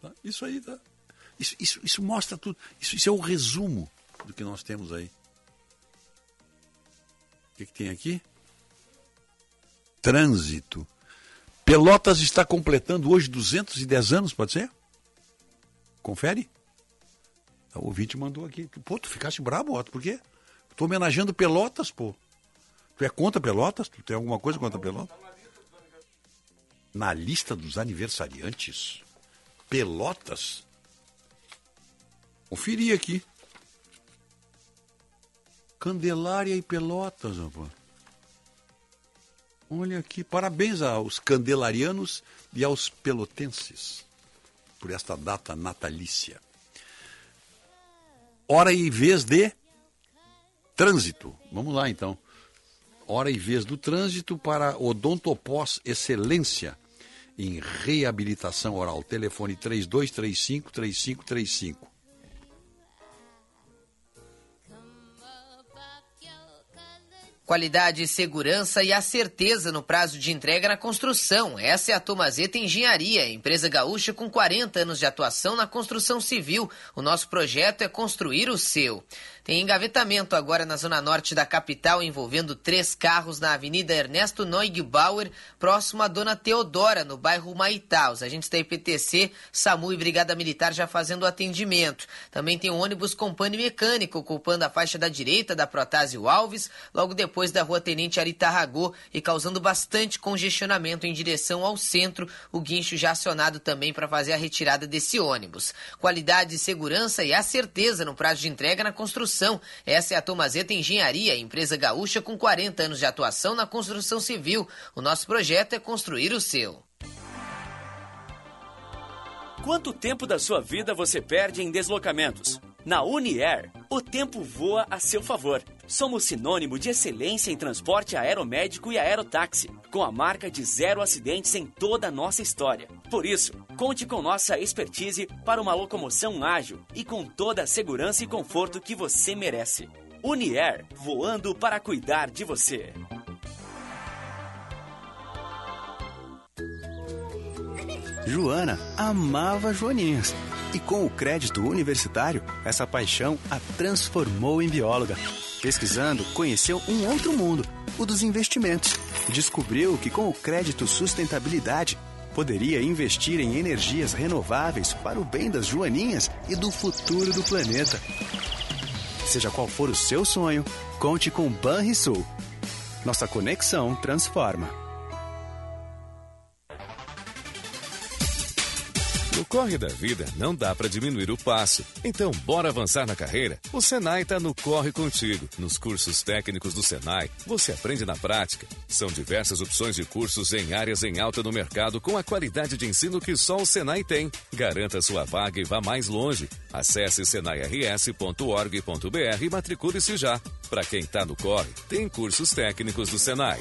Tá? Isso aí, tá? Isso, isso, isso mostra tudo. Isso, isso é o resumo do que nós temos aí. O que, que tem aqui? Trânsito. Pelotas está completando hoje 210 anos, pode ser? Confere? O ouvinte mandou aqui. Pô, tu ficaste brabo, Otto, por quê? Tô homenageando Pelotas, pô. Tu é contra Pelotas? Tu tem alguma coisa contra Pelotas? Na lista dos aniversariantes? Pelotas? Conferi aqui. Candelária e Pelotas, rapaz. Olha aqui, parabéns aos candelarianos e aos pelotenses por esta data natalícia. Hora e vez de trânsito. Vamos lá então. Hora e vez do trânsito para Odontopós Excelência em reabilitação oral. Telefone 3235 3535. Qualidade, segurança e a certeza no prazo de entrega na construção. Essa é a Tomazeta Engenharia, empresa gaúcha com 40 anos de atuação na construção civil. O nosso projeto é construir o seu. Tem engavetamento agora na zona norte da capital, envolvendo três carros na Avenida Ernesto Neugebauer, próximo à Dona Teodora, no bairro Maitá. Os agentes da IPTC, SAMU e Brigada Militar já fazendo atendimento. Também tem um ônibus com pane mecânico, ocupando a faixa da direita da Protásio Alves, logo depois da rua Tenente Aritarragô, e causando bastante congestionamento em direção ao centro. O guincho já acionado também para fazer a retirada desse ônibus. Qualidade, segurança e a certeza no prazo de entrega na construção. Essa é a Tomazeta Engenharia, empresa gaúcha com 40 anos de atuação na construção civil. O nosso projeto é construir o seu. Quanto tempo da sua vida você perde em deslocamentos? Na Uniair, o tempo voa a seu favor. Somos sinônimo de excelência em transporte aeromédico e aerotáxi, com a marca de zero acidentes em toda a nossa história. Por isso, conte com nossa expertise para uma locomoção ágil e com toda a segurança e conforto que você merece. Uniair, voando para cuidar de você. Joana amava Joaninhas. E com o crédito universitário, essa paixão a transformou em bióloga. Pesquisando, conheceu um outro mundo, o dos investimentos. Descobriu que com o crédito sustentabilidade, poderia investir em energias renováveis para o bem das Joaninhas e do futuro do planeta. Seja qual for o seu sonho, conte com Banrisul. Nossa conexão transforma. Corre da vida não dá para diminuir o passo. Então, bora avançar na carreira? O Senai tá no Corre Contigo. Nos cursos técnicos do Senai, você aprende na prática. São diversas opções de cursos em áreas em alta no mercado com a qualidade de ensino que só o Senai tem. Garanta sua vaga e vá mais longe. Acesse senairs.org.br e matricule-se já. Para quem tá no corre, tem cursos técnicos do Senai.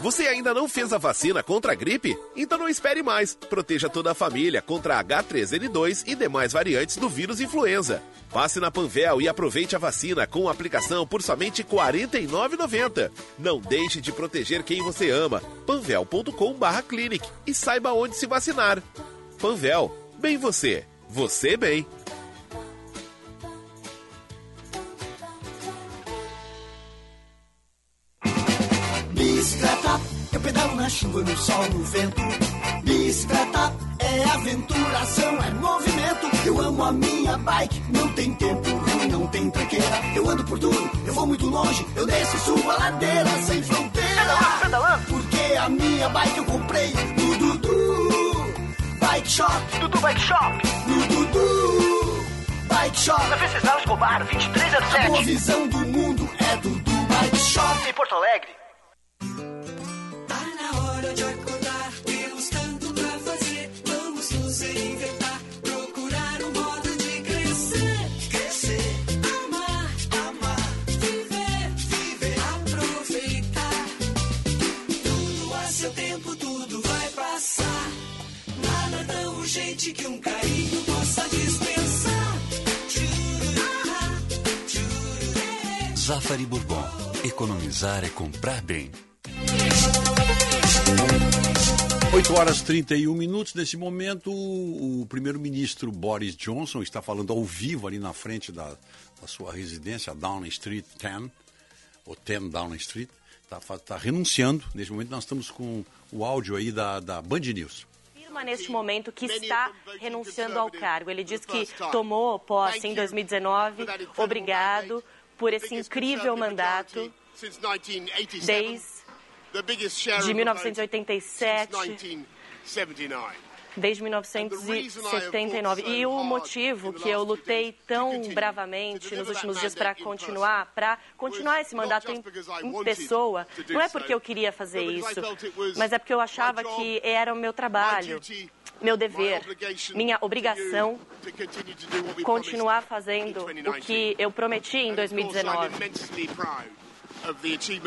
Você ainda não fez a vacina contra a gripe? Então não espere mais. Proteja toda a família contra H3N2 e demais variantes do vírus influenza. Passe na Panvel e aproveite a vacina com aplicação por somente R$ 49,90. Não deixe de proteger quem você ama. panvel.com/clinic e saiba onde se vacinar. Panvel, bem você, você bem. Bicicleta, eu pedalo na chuva, no sol, no vento. Bicicleta é aventuração, é movimento. Eu amo a minha bike, não tem tempo ruim, não tem tranqueira. Eu ando por tudo, eu vou muito longe, eu desço e subo a ladeira sem fronteira. Pedalando, pedalando. Porque a minha bike eu comprei no Dudu Bike Shop. Dudu Bike Shop. No Dudu Bike Shop. Na Venceslau Escobar, 2307. A boa visão do mundo é Dudu Bike Shop. Em Porto Alegre. Acordar, temos tanto pra fazer. Vamos nos procurar um modo de. Crescer, amar, amar, viver, viver, aproveitar. Tudo a seu tempo, tudo vai passar. Nada tão urgente que um carinho possa dispensar. Zafari Bourbon. Economizar é comprar bem. 8 horas e 31 minutos. Nesse momento, o primeiro-ministro Boris Johnson está falando ao vivo ali na frente da, da sua residência, Downing Street 10, ou 10 Downing Street. Está tá renunciando. Nesse momento, nós estamos com o áudio aí da, da Band News. afirma neste momento que está renunciando ao cargo. Ele diz que tomou posse em 2019. Obrigado por esse incrível mandato desde de 1987, desde 1979. E o motivo que eu lutei tão bravamente nos últimos dias para continuar, para continuar esse mandato em, em pessoa, não é porque eu queria fazer isso, mas é porque eu achava que era o meu trabalho, meu dever, minha obrigação continuar fazendo o que eu prometi em 2019.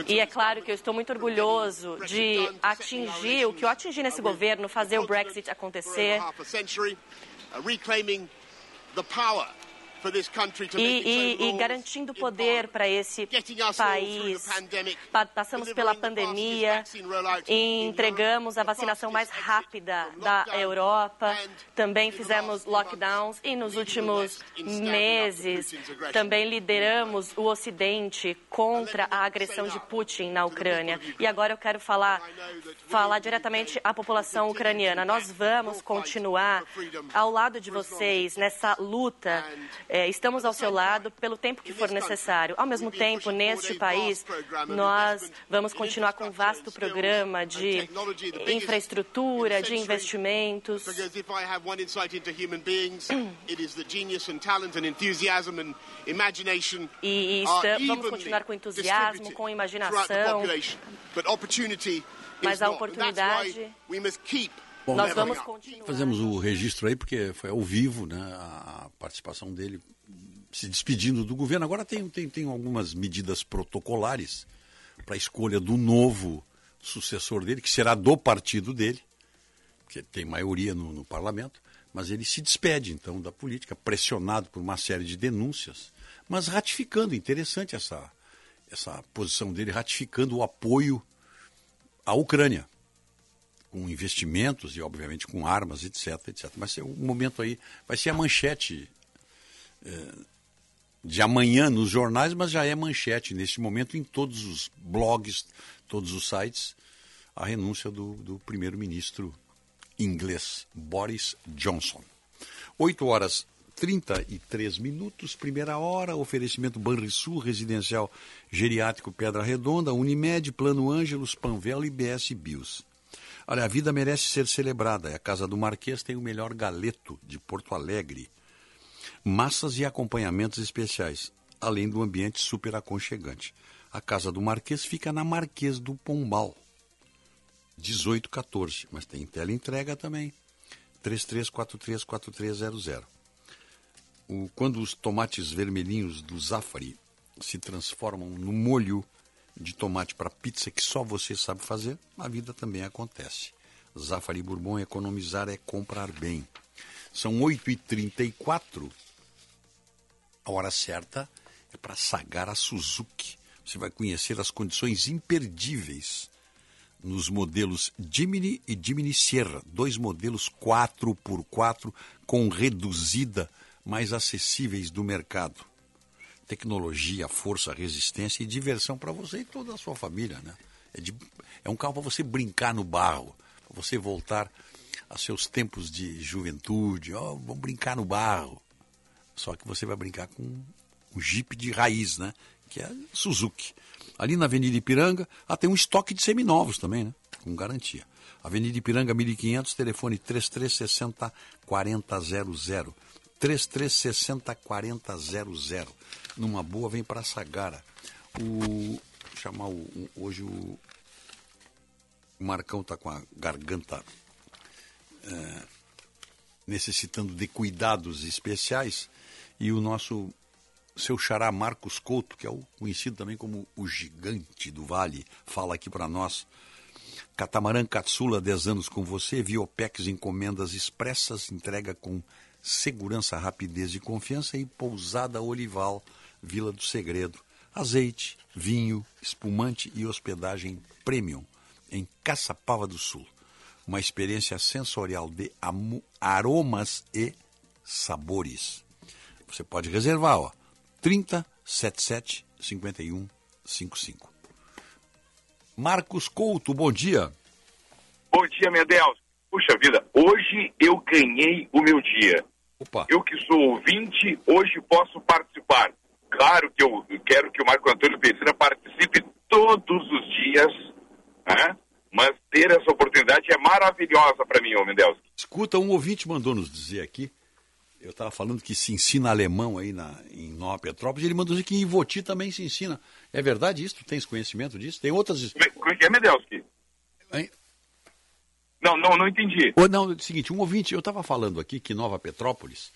E é claro que eu estou muito orgulhoso de atingir o que eu atingi nesse governo, fazer o Brexit acontecer. E, e, e, garantindo poder para esse país. Pa passamos pela pandemia, entregamos a vacinação mais rápida da Europa, também fizemos lockdowns e nos últimos meses também lideramos o Ocidente contra a agressão de Putin na Ucrânia. E agora eu quero falar, falar diretamente à população ucraniana. Nós vamos continuar ao lado de vocês nessa luta é, estamos ao seu lado pelo tempo que for necessário. Ao mesmo tempo, neste país, nós vamos continuar com um vasto programa de infraestrutura, de investimentos. E, e está, vamos continuar com entusiasmo, com imaginação. Mas a oportunidade Bom, Nós vamos continuar. Fazemos o registro aí, porque foi ao vivo né, a participação dele se despedindo do governo. Agora tem, tem, tem algumas medidas protocolares para a escolha do novo sucessor dele, que será do partido dele, que tem maioria no, no parlamento, Mas ele se despede, então, da política, pressionado por uma série de denúncias, mas ratificando, interessante essa, essa posição dele, ratificando o apoio à Ucrânia, com investimentos e, obviamente, com armas, etc, etc. Mas o momento aí vai ser a manchete eh, de amanhã nos jornais, mas já é manchete neste momento em todos os blogs, todos os sites, a renúncia do, do primeiro-ministro inglês Boris Johnson. 8 horas 33 minutos, primeira hora, oferecimento Banrisul, Residencial Geriátrico Pedra Redonda, Unimed, Plano Ângelos, Panvel e BS Bios. Olha, a vida merece ser celebrada. A Casa do Marquês tem o melhor galeto de Porto Alegre. Massas e acompanhamentos especiais, além do ambiente super aconchegante. A Casa do Marquês fica na Marquês do Pombal. 1814, mas tem tela entrega também. 33434300. O, quando os tomates vermelhinhos do Zafari se transformam no molho de tomate para pizza que só você sabe fazer, a vida também acontece. Zafari Bourbon, economizar é comprar bem. São 8h34. A hora certa é para Sagara Suzuki. Você vai conhecer as condições imperdíveis nos modelos Jimny e Jimny Sierra, dois modelos 4x4 com reduzida, mais acessíveis do mercado. Tecnologia, força, resistência e diversão para você e toda a sua família, né? É, de, é um carro para você brincar no barro, para você voltar a seus tempos de juventude, oh, vamos brincar no barro. Só que você vai brincar com um Jeep de raiz, né? Que é Suzuki. Ali na Avenida Ipiranga, ah, tem um estoque de seminovos também, né? Com garantia. Avenida Ipiranga 1500, telefone 3360 4000. 3360 4000. Numa boa, vem para Sagara. O chamar o, hoje o, o Marcão tá com a garganta é, necessitando de cuidados especiais e o nosso seu xará Marcos Couto, que é o conhecido também como o gigante do vale, fala aqui para nós. Catamarã Catsula, 10 anos com você, Viopex encomendas expressas, entrega com segurança, rapidez e confiança e pousada Olival, Vila do Segredo. Azeite, vinho, espumante e hospedagem premium em Caçapava do Sul. Uma experiência sensorial de aromas e sabores. Você pode reservar, ó. 30 77 51 55. Marcos Couto, bom dia. Bom dia, Medel. Puxa vida, hoje eu ganhei o meu dia. Opa. Eu que sou ouvinte, hoje posso participar. Claro que eu quero que o Marco Antônio Pessina participe todos os dias, né? mas ter essa oportunidade é maravilhosa para mim, ô Mendelski. Escuta, um ouvinte mandou nos dizer aqui eu estava falando que se ensina alemão aí na, em Nova Petrópolis, ele mandou dizer que em Ivoti também se ensina. É verdade isso? Tu tens conhecimento disso? Tem outras... Como é que é, Medelski? Não, não, não entendi. Ou, não, é o seguinte, um ouvinte, eu estava falando aqui que Nova Petrópolis,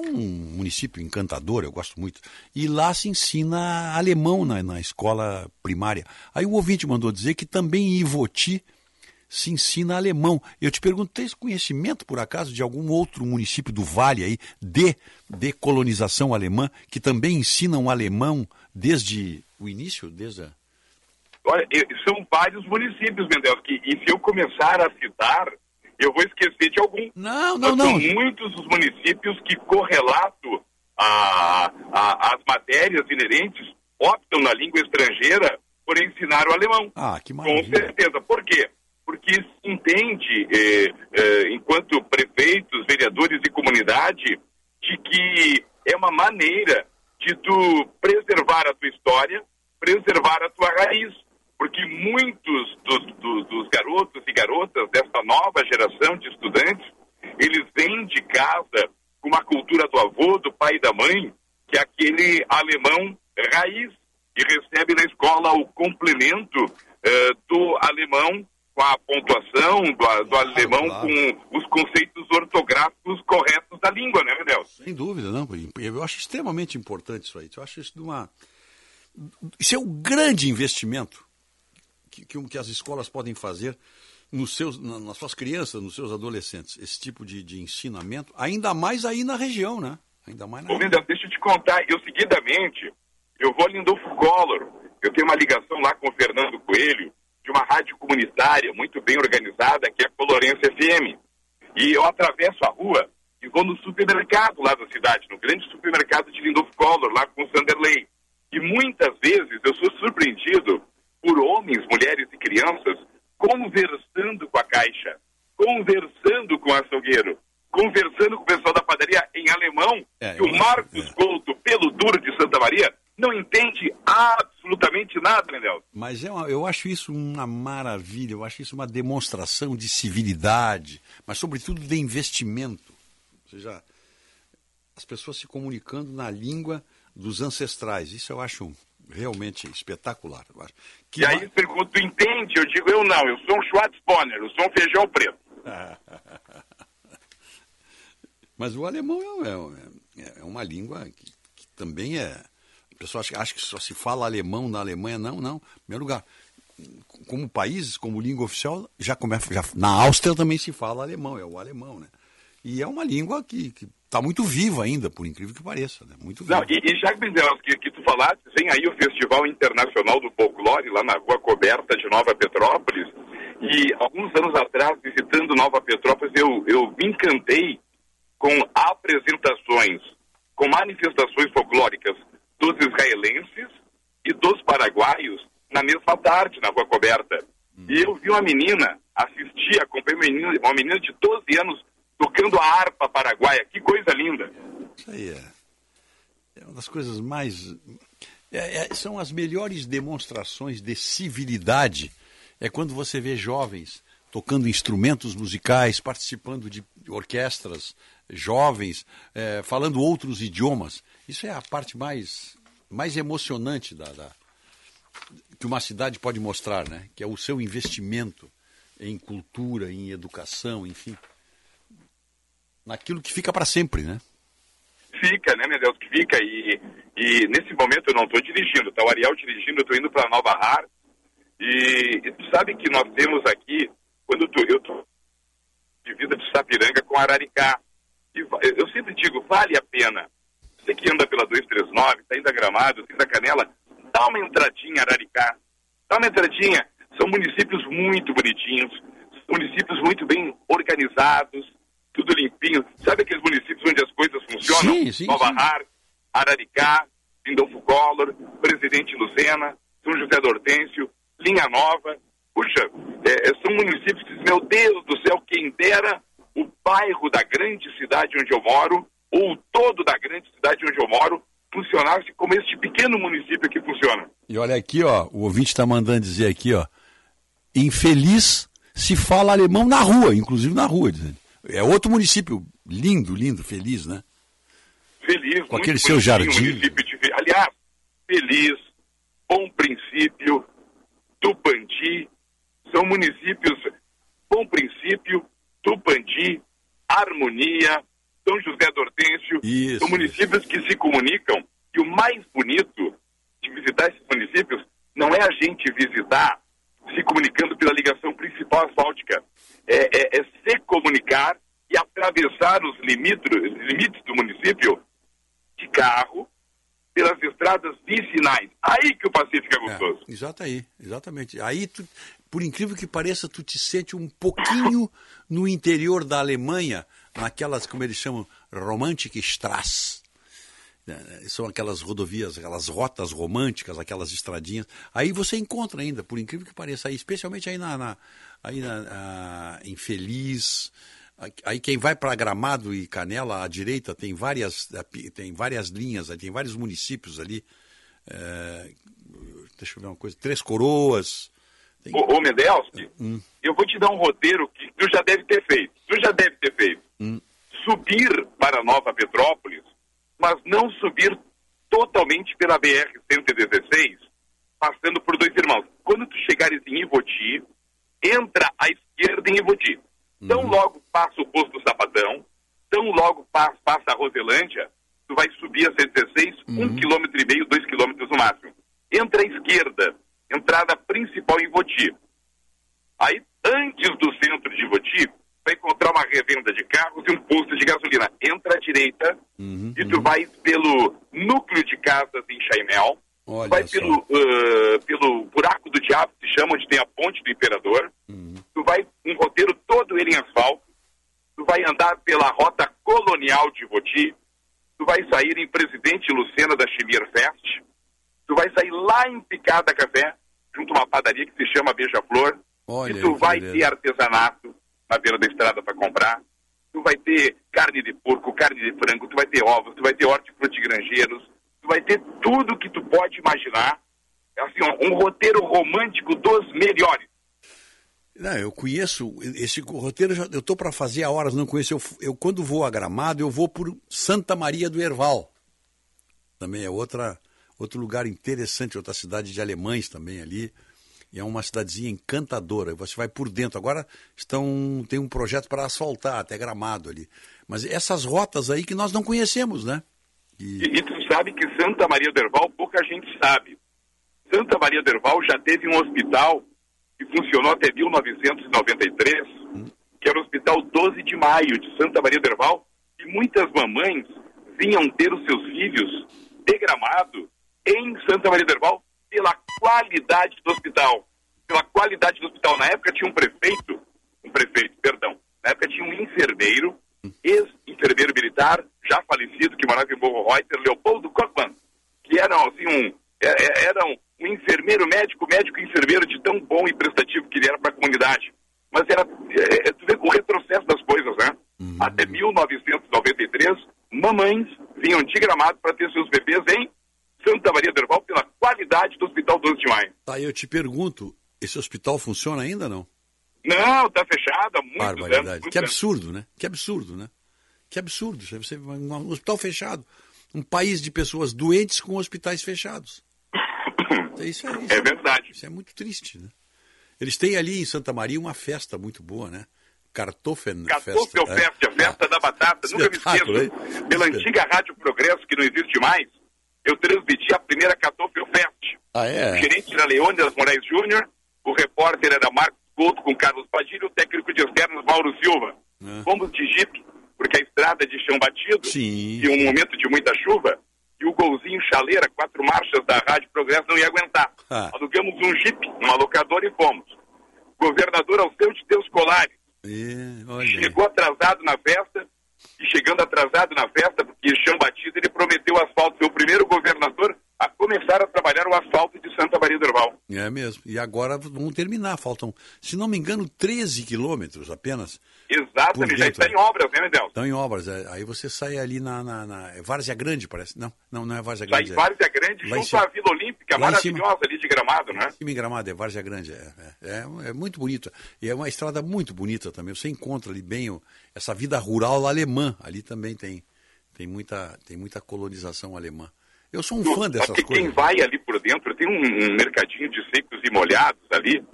um município encantador, eu gosto muito, e lá se ensina alemão na, na escola primária. Aí o ouvinte mandou dizer que também em Ivoti se ensina alemão. Eu te pergunto, tens conhecimento, por acaso, de algum outro município do Vale aí, de, de colonização alemã, que também ensinam alemão desde o início, desde a... Olha, são vários municípios, Mendel, que, e se eu começar a citar, eu vou esquecer de algum. Não, não, Mas não. São muitos os municípios que, correlato a, a, as matérias inerentes, optam na língua estrangeira por ensinar o alemão. Ah, que Com maravilha. certeza. Por quê? porque se entende, eh, eh, enquanto prefeitos, vereadores e comunidade, de que é uma maneira de tu preservar a tua história, preservar a tua raiz, porque muitos dos, dos, dos garotos e garotas dessa nova geração de estudantes, eles vêm de casa com uma cultura do avô, do pai e da mãe, que é aquele alemão raiz, e recebe na escola o complemento eh, do alemão com a pontuação do, do alemão claro. com os conceitos ortográficos corretos da língua, né, Medel? Sem dúvida, não. Eu acho extremamente importante isso aí. Eu acho isso de uma. Isso é um grande investimento que, que, que as escolas podem fazer nos seus, na- nas suas crianças, nos seus adolescentes, esse tipo de, de ensinamento, ainda mais aí na região, né? Ainda mais na Ô, Mendel, deixa eu te contar. Eu, seguidamente, eu vou a Lindolfo Collor. Eu tenho uma ligação lá com o Fernando Coelho, de uma rádio comunitária muito bem organizada, que é a Colorense FM. E eu atravesso a rua e vou no supermercado lá da cidade, no grande supermercado de Lindolfo Collor, lá com o Sanderley. E muitas vezes eu sou surpreendido por homens, mulheres e crianças conversando com a caixa, conversando com o açougueiro, conversando com o pessoal da padaria em alemão, É, que o acho- Marcos Couto, pelo duro de Santa Maria, não entende absolutamente nada, Mendel. Mas é uma- eu acho isso uma maravilha, eu acho isso uma demonstração de civilidade, mas sobretudo de investimento. Ou seja, as pessoas se comunicando na língua dos ancestrais. Isso eu acho realmente espetacular. Que e aí perguntam, tu entende? Eu digo, eu não, eu sou um Schwarzbonner, eu sou um feijão preto. Mas o alemão é, é- é uma língua que, que também é. O pessoal acha, acha que só se fala alemão na Alemanha. Não, não. Em primeiro lugar, como países, como língua oficial, já começa. Já, na Áustria também se fala alemão, é o alemão, né? E é uma língua que está muito viva ainda, por incrível que pareça. Né? Muito viva. Não, e, e já que, que, tu falaste, vem aí o Festival Internacional do Folclore, lá na Rua Coberta de Nova Petrópolis, e alguns anos atrás, visitando Nova Petrópolis, eu, eu me encantei com apresentações, com manifestações folclóricas dos israelenses e dos paraguaios na mesma tarde, na Rua Coberta. E eu vi uma menina, assisti, acompanhei uma menina, uma menina de 12 anos tocando a harpa paraguaia. Que coisa linda! Isso aí é, é uma das coisas mais. é- é- são as melhores demonstrações de civilidade. É quando você vê jovens tocando instrumentos musicais, participando de orquestras, jovens, é, falando outros idiomas. Isso é a parte mais, mais emocionante da, da- que uma cidade pode mostrar, né? Que é o seu investimento em cultura, em educação, enfim. Naquilo que fica para sempre, né? Fica, né, meu Deus, que fica. E, e nesse momento eu não estou dirigindo, tá o Ariel dirigindo, eu estou indo para Nova Har. E, e tu sabe que nós temos aqui, quando tu, eu tô de vida de Sapiranga com Araricá. E eu sempre digo, vale a pena. Você que anda pela 239, está indo a Gramado, está indo a Canela, dá uma entradinha Araricá. Dá uma entradinha. São municípios muito bonitinhos, municípios muito bem organizados, tudo limpinho. Sabe aqueles municípios onde as coisas funcionam? Sim, sim, Nova sim. Har, Araricá, Lindolfo Collor, Presidente Lucena, São José do Hortêncio, Linha Nova. Puxa, é, é, são municípios que, meu Deus do céu, quem dera o bairro da grande cidade onde eu moro, ou o todo da grande cidade onde eu moro, funcionasse como este pequeno município que funciona. E olha aqui, ó, o ouvinte está mandando dizer aqui, ó, infeliz se fala alemão na rua, inclusive na rua, dizendo. É outro município lindo, lindo, feliz, né? Feliz, Com aquele seu jardim. de- aliás, feliz, bom princípio, Tupandi, são municípios, bom princípio, Tupandi, Harmonia, São José do Hortêncio, Isso, são municípios que se comunicam e o mais bonito de visitar esses municípios não é a gente visitar se comunicando pela ligação principal asfáltica, é, é- é se comunicar e atravessar os limites, limites do município de carro pelas estradas vicinais. Aí que o passeio fica gostoso. Exato aí, exatamente. Aí, tu, por incrível que pareça, tu te sente um pouquinho no interior da Alemanha, naquelas, como eles chamam, Romantikstrasse. Eh, São aquelas rodovias, aquelas rotas românticas, aquelas estradinhas. Aí você encontra ainda, por incrível que pareça, aí, especialmente aí na, na- aí na, em Feliz. Aí quem vai para Gramado e Canela à direita tem várias, tem várias linhas, tem vários municípios ali. Eh, deixa eu ver uma coisa, Três Coroas. Ô, ô Medelski, Hum, eu vou te dar um roteiro que tu já deve ter feito. Tu já deve ter feito. hum. Subir para Nova Petrópolis, mas não subir totalmente pela BR-116, passando por dois irmãos. Quando tu chegares em Ivoti, entra a esquerda em Ivoti. Então uhum. logo passa o posto do Sapatão, tão logo passa, passa a Roselândia, tu vai subir a 116, uhum. um quilômetro e meio, dois quilômetros no máximo. Entra à esquerda, entrada principal em Ivoti. Aí, antes do centro de Ivoti, vai encontrar uma revenda de carros e um posto de gasolina. Entra à direita uhum, e tu uhum. vai pelo núcleo de casas em Chaimel, Olha vai pelo, ah, pelo buraco do diabo, que se chama, onde tem a ponte do imperador, tu vai um roteiro todo ele em asfalto, tu vai andar pela rota colonial de Voti, tu vai sair em Presidente Lucena da Chimier Fest, tu vai sair lá em Picada Café, junto a uma padaria que se chama Beija-Flor, e tu vai ter artesanato na beira da estrada para comprar, tu vai ter carne de porco, carne de frango, tu vai ter ovos, tu vai ter hortifruti granjeiros, tu vai ter tudo que tu pode imaginar. Assim, ó, um roteiro romântico dos melhores. Não, eu conheço esse roteiro, eu estou para fazer há horas, não conheço. Eu, eu, quando vou a Gramado, eu vou por Santa Maria do Herval. Também é outra, outro lugar interessante, outra cidade de alemães também ali. E é uma cidadezinha encantadora. Você vai por dentro. Agora estão tem um projeto para asfaltar até Gramado ali. Mas essas rotas aí que nós não conhecemos, né? E, e tu sabe que Santa Maria do Herval, pouca gente sabe. Santa Maria do já teve um hospital que funcionou até 1993, que era o Hospital 12 de Maio de Santa Maria do e muitas mamães vinham ter os seus filhos de Gramado em Santa Maria do pela qualidade do hospital. Pela qualidade do hospital. Na época tinha um prefeito, um prefeito, perdão, na época tinha um enfermeiro, ex-enfermeiro militar, já falecido, que morava em Morro Reuter, Leopoldo Kochmann, que era assim um, é- é- era um, enfermeiro médico, médico enfermeiro de tão bom e prestativo que ele era para a comunidade. Mas era, é, é, tu vê o retrocesso das coisas, né? Até 1993, mamães vinham de Gramado para ter seus bebês em Santa Maria do Herval pela qualidade do Hospital 12 de Maio. Tá, eu te pergunto, esse hospital funciona ainda não? Não, tá fechado há muitos anos. Muitos Que absurdo, né? Que absurdo, né? Que absurdo. Você, um hospital fechado. Um país de pessoas doentes com hospitais fechados. Isso é, isso É verdade. Isso é muito triste, né? Eles têm ali em Santa Maria uma festa muito boa, né? Kartoffen Kartoffelfest, a festa da batata, nunca me esqueço. Pela antiga Rádio Progresso, que não existe mais, eu transmiti a primeira Kartoffelfest. Ah, é? O gerente era Leônidas Moraes Júnior, o repórter era Marcos Couto com Carlos Padilha, o técnico de externos Mauro Silva. Fomos de jipe, porque a estrada é de chão batido, Sim. e um momento de muita chuva, e o golzinho chaleira, quatro marchas da Rádio Progresso não ia aguentar. Ah. Alugamos um jipe, uma locadora e fomos. Governador Alceu de Deus Colares, É, chegou atrasado na festa, e chegando atrasado na festa, porque chão batido, ele prometeu asfalto. Foi o primeiro governador a começar a trabalhar o asfalto de Santa Maria do Herval. É mesmo. E agora vão terminar. Faltam, se não me engano, 13 quilômetros apenas. Exatamente, já está em obras, né, Medel? Estão em obras. é. Aí você sai ali na, na, na é Várzea Grande, parece. Não, não, não é Várzea Grande. em é- Várzea Grande, Lá junto à Vila Olímpica, Lá maravilhosa ali de Gramado, né? Em Gramado, é Várzea Grande. É, é, é, é muito bonito. E é uma estrada muito bonita também. Você encontra ali bem o- essa vida rural alemã. Ali também tem, tem, muita, tem muita colonização alemã. Eu sou um fã dessas Porque coisas. quem vai ali por dentro, tem um, um mercadinho de secos e molhados ali,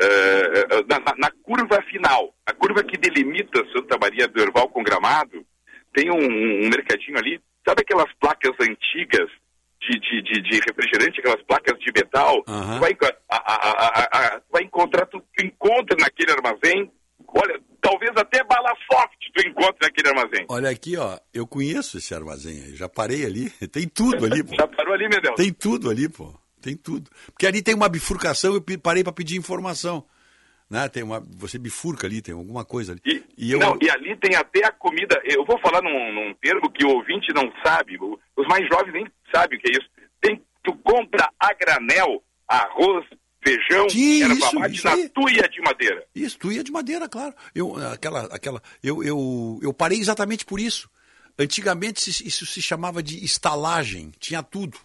eh, na, na- na curva final, a curva que delimita Santa Maria do Herval com Gramado, tem um, um mercadinho ali, sabe aquelas placas antigas de, de, de, de refrigerante, aquelas placas de metal? Tu vai, a- a- a- vai encontrar, tu encontra naquele armazém, olha, talvez até bala soft tu encontra naquele armazém. Olha aqui, ó, eu conheço esse armazém aí, já parei ali, tem tudo ali, pô. Já parou ali, Medel? Tem tudo ali, pô. Tem tudo. Porque ali tem uma bifurcação, eu parei para pedir informação. Né? Tem uma, você bifurca ali, tem alguma coisa ali. E, eu, Não, e ali tem até a comida. Eu vou falar num, num termo que o ouvinte não sabe, os mais jovens nem sabem o que é isso. Tem, tu compra a granel arroz, feijão, Sim, erva isso, mate isso na tuia de madeira. Isso, tu ia de madeira, claro. Eu, aquela, aquela, eu, eu, eu parei exatamente por isso. Antigamente isso se chamava de estalagem, tinha tudo.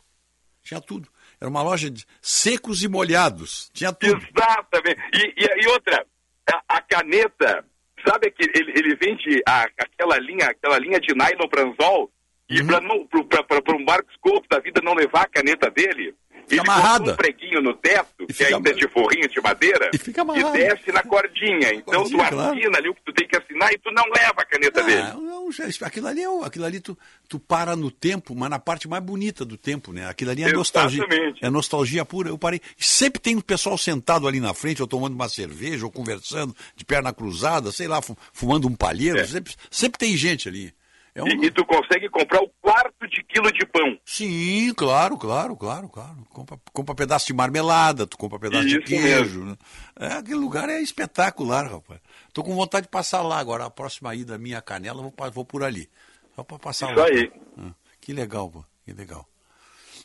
Tinha tudo. Era uma loja de secos e molhados, tinha tudo. Exatamente. E, e, e outra, a, a caneta, sabe que ele, ele vende a- aquela linha, aquela linha de nylon pranzol e Uhum. para não para o Marcos Couto da vida não levar a caneta dele, ele amarrada. um preguinho no teto, que fica ainda é de forrinho de madeira, e, amarrado. desce na cordinha. Então Cordinha, tu claro. assina ali o que tu tem que assinar e tu não leva a caneta dele. Ah, não, já- aquilo ali, é, aquilo ali tu, tu para no tempo, mas na parte mais bonita do tempo, né? Aquilo ali é nostalgia. Exatamente. É nostalgia pura. Eu parei. E sempre tem um pessoal sentado ali na frente, ou tomando uma cerveja, ou conversando, de perna cruzada, sei lá, fu- fumando um palheiro. É. Sempre, sempre tem gente ali. É um- e, e tu consegue comprar o quarto de quilo de pão. Sim, claro, claro, claro, claro. Compra, compra pedaço de marmelada, tu compra pedaço de Isso queijo. né? É, aquele lugar é espetacular, rapaz. Tô com vontade de passar lá agora. A próxima ida minha canela, vou, vou por ali. Só para passar Isso lá. aí. Ah, que legal, pô. Que legal.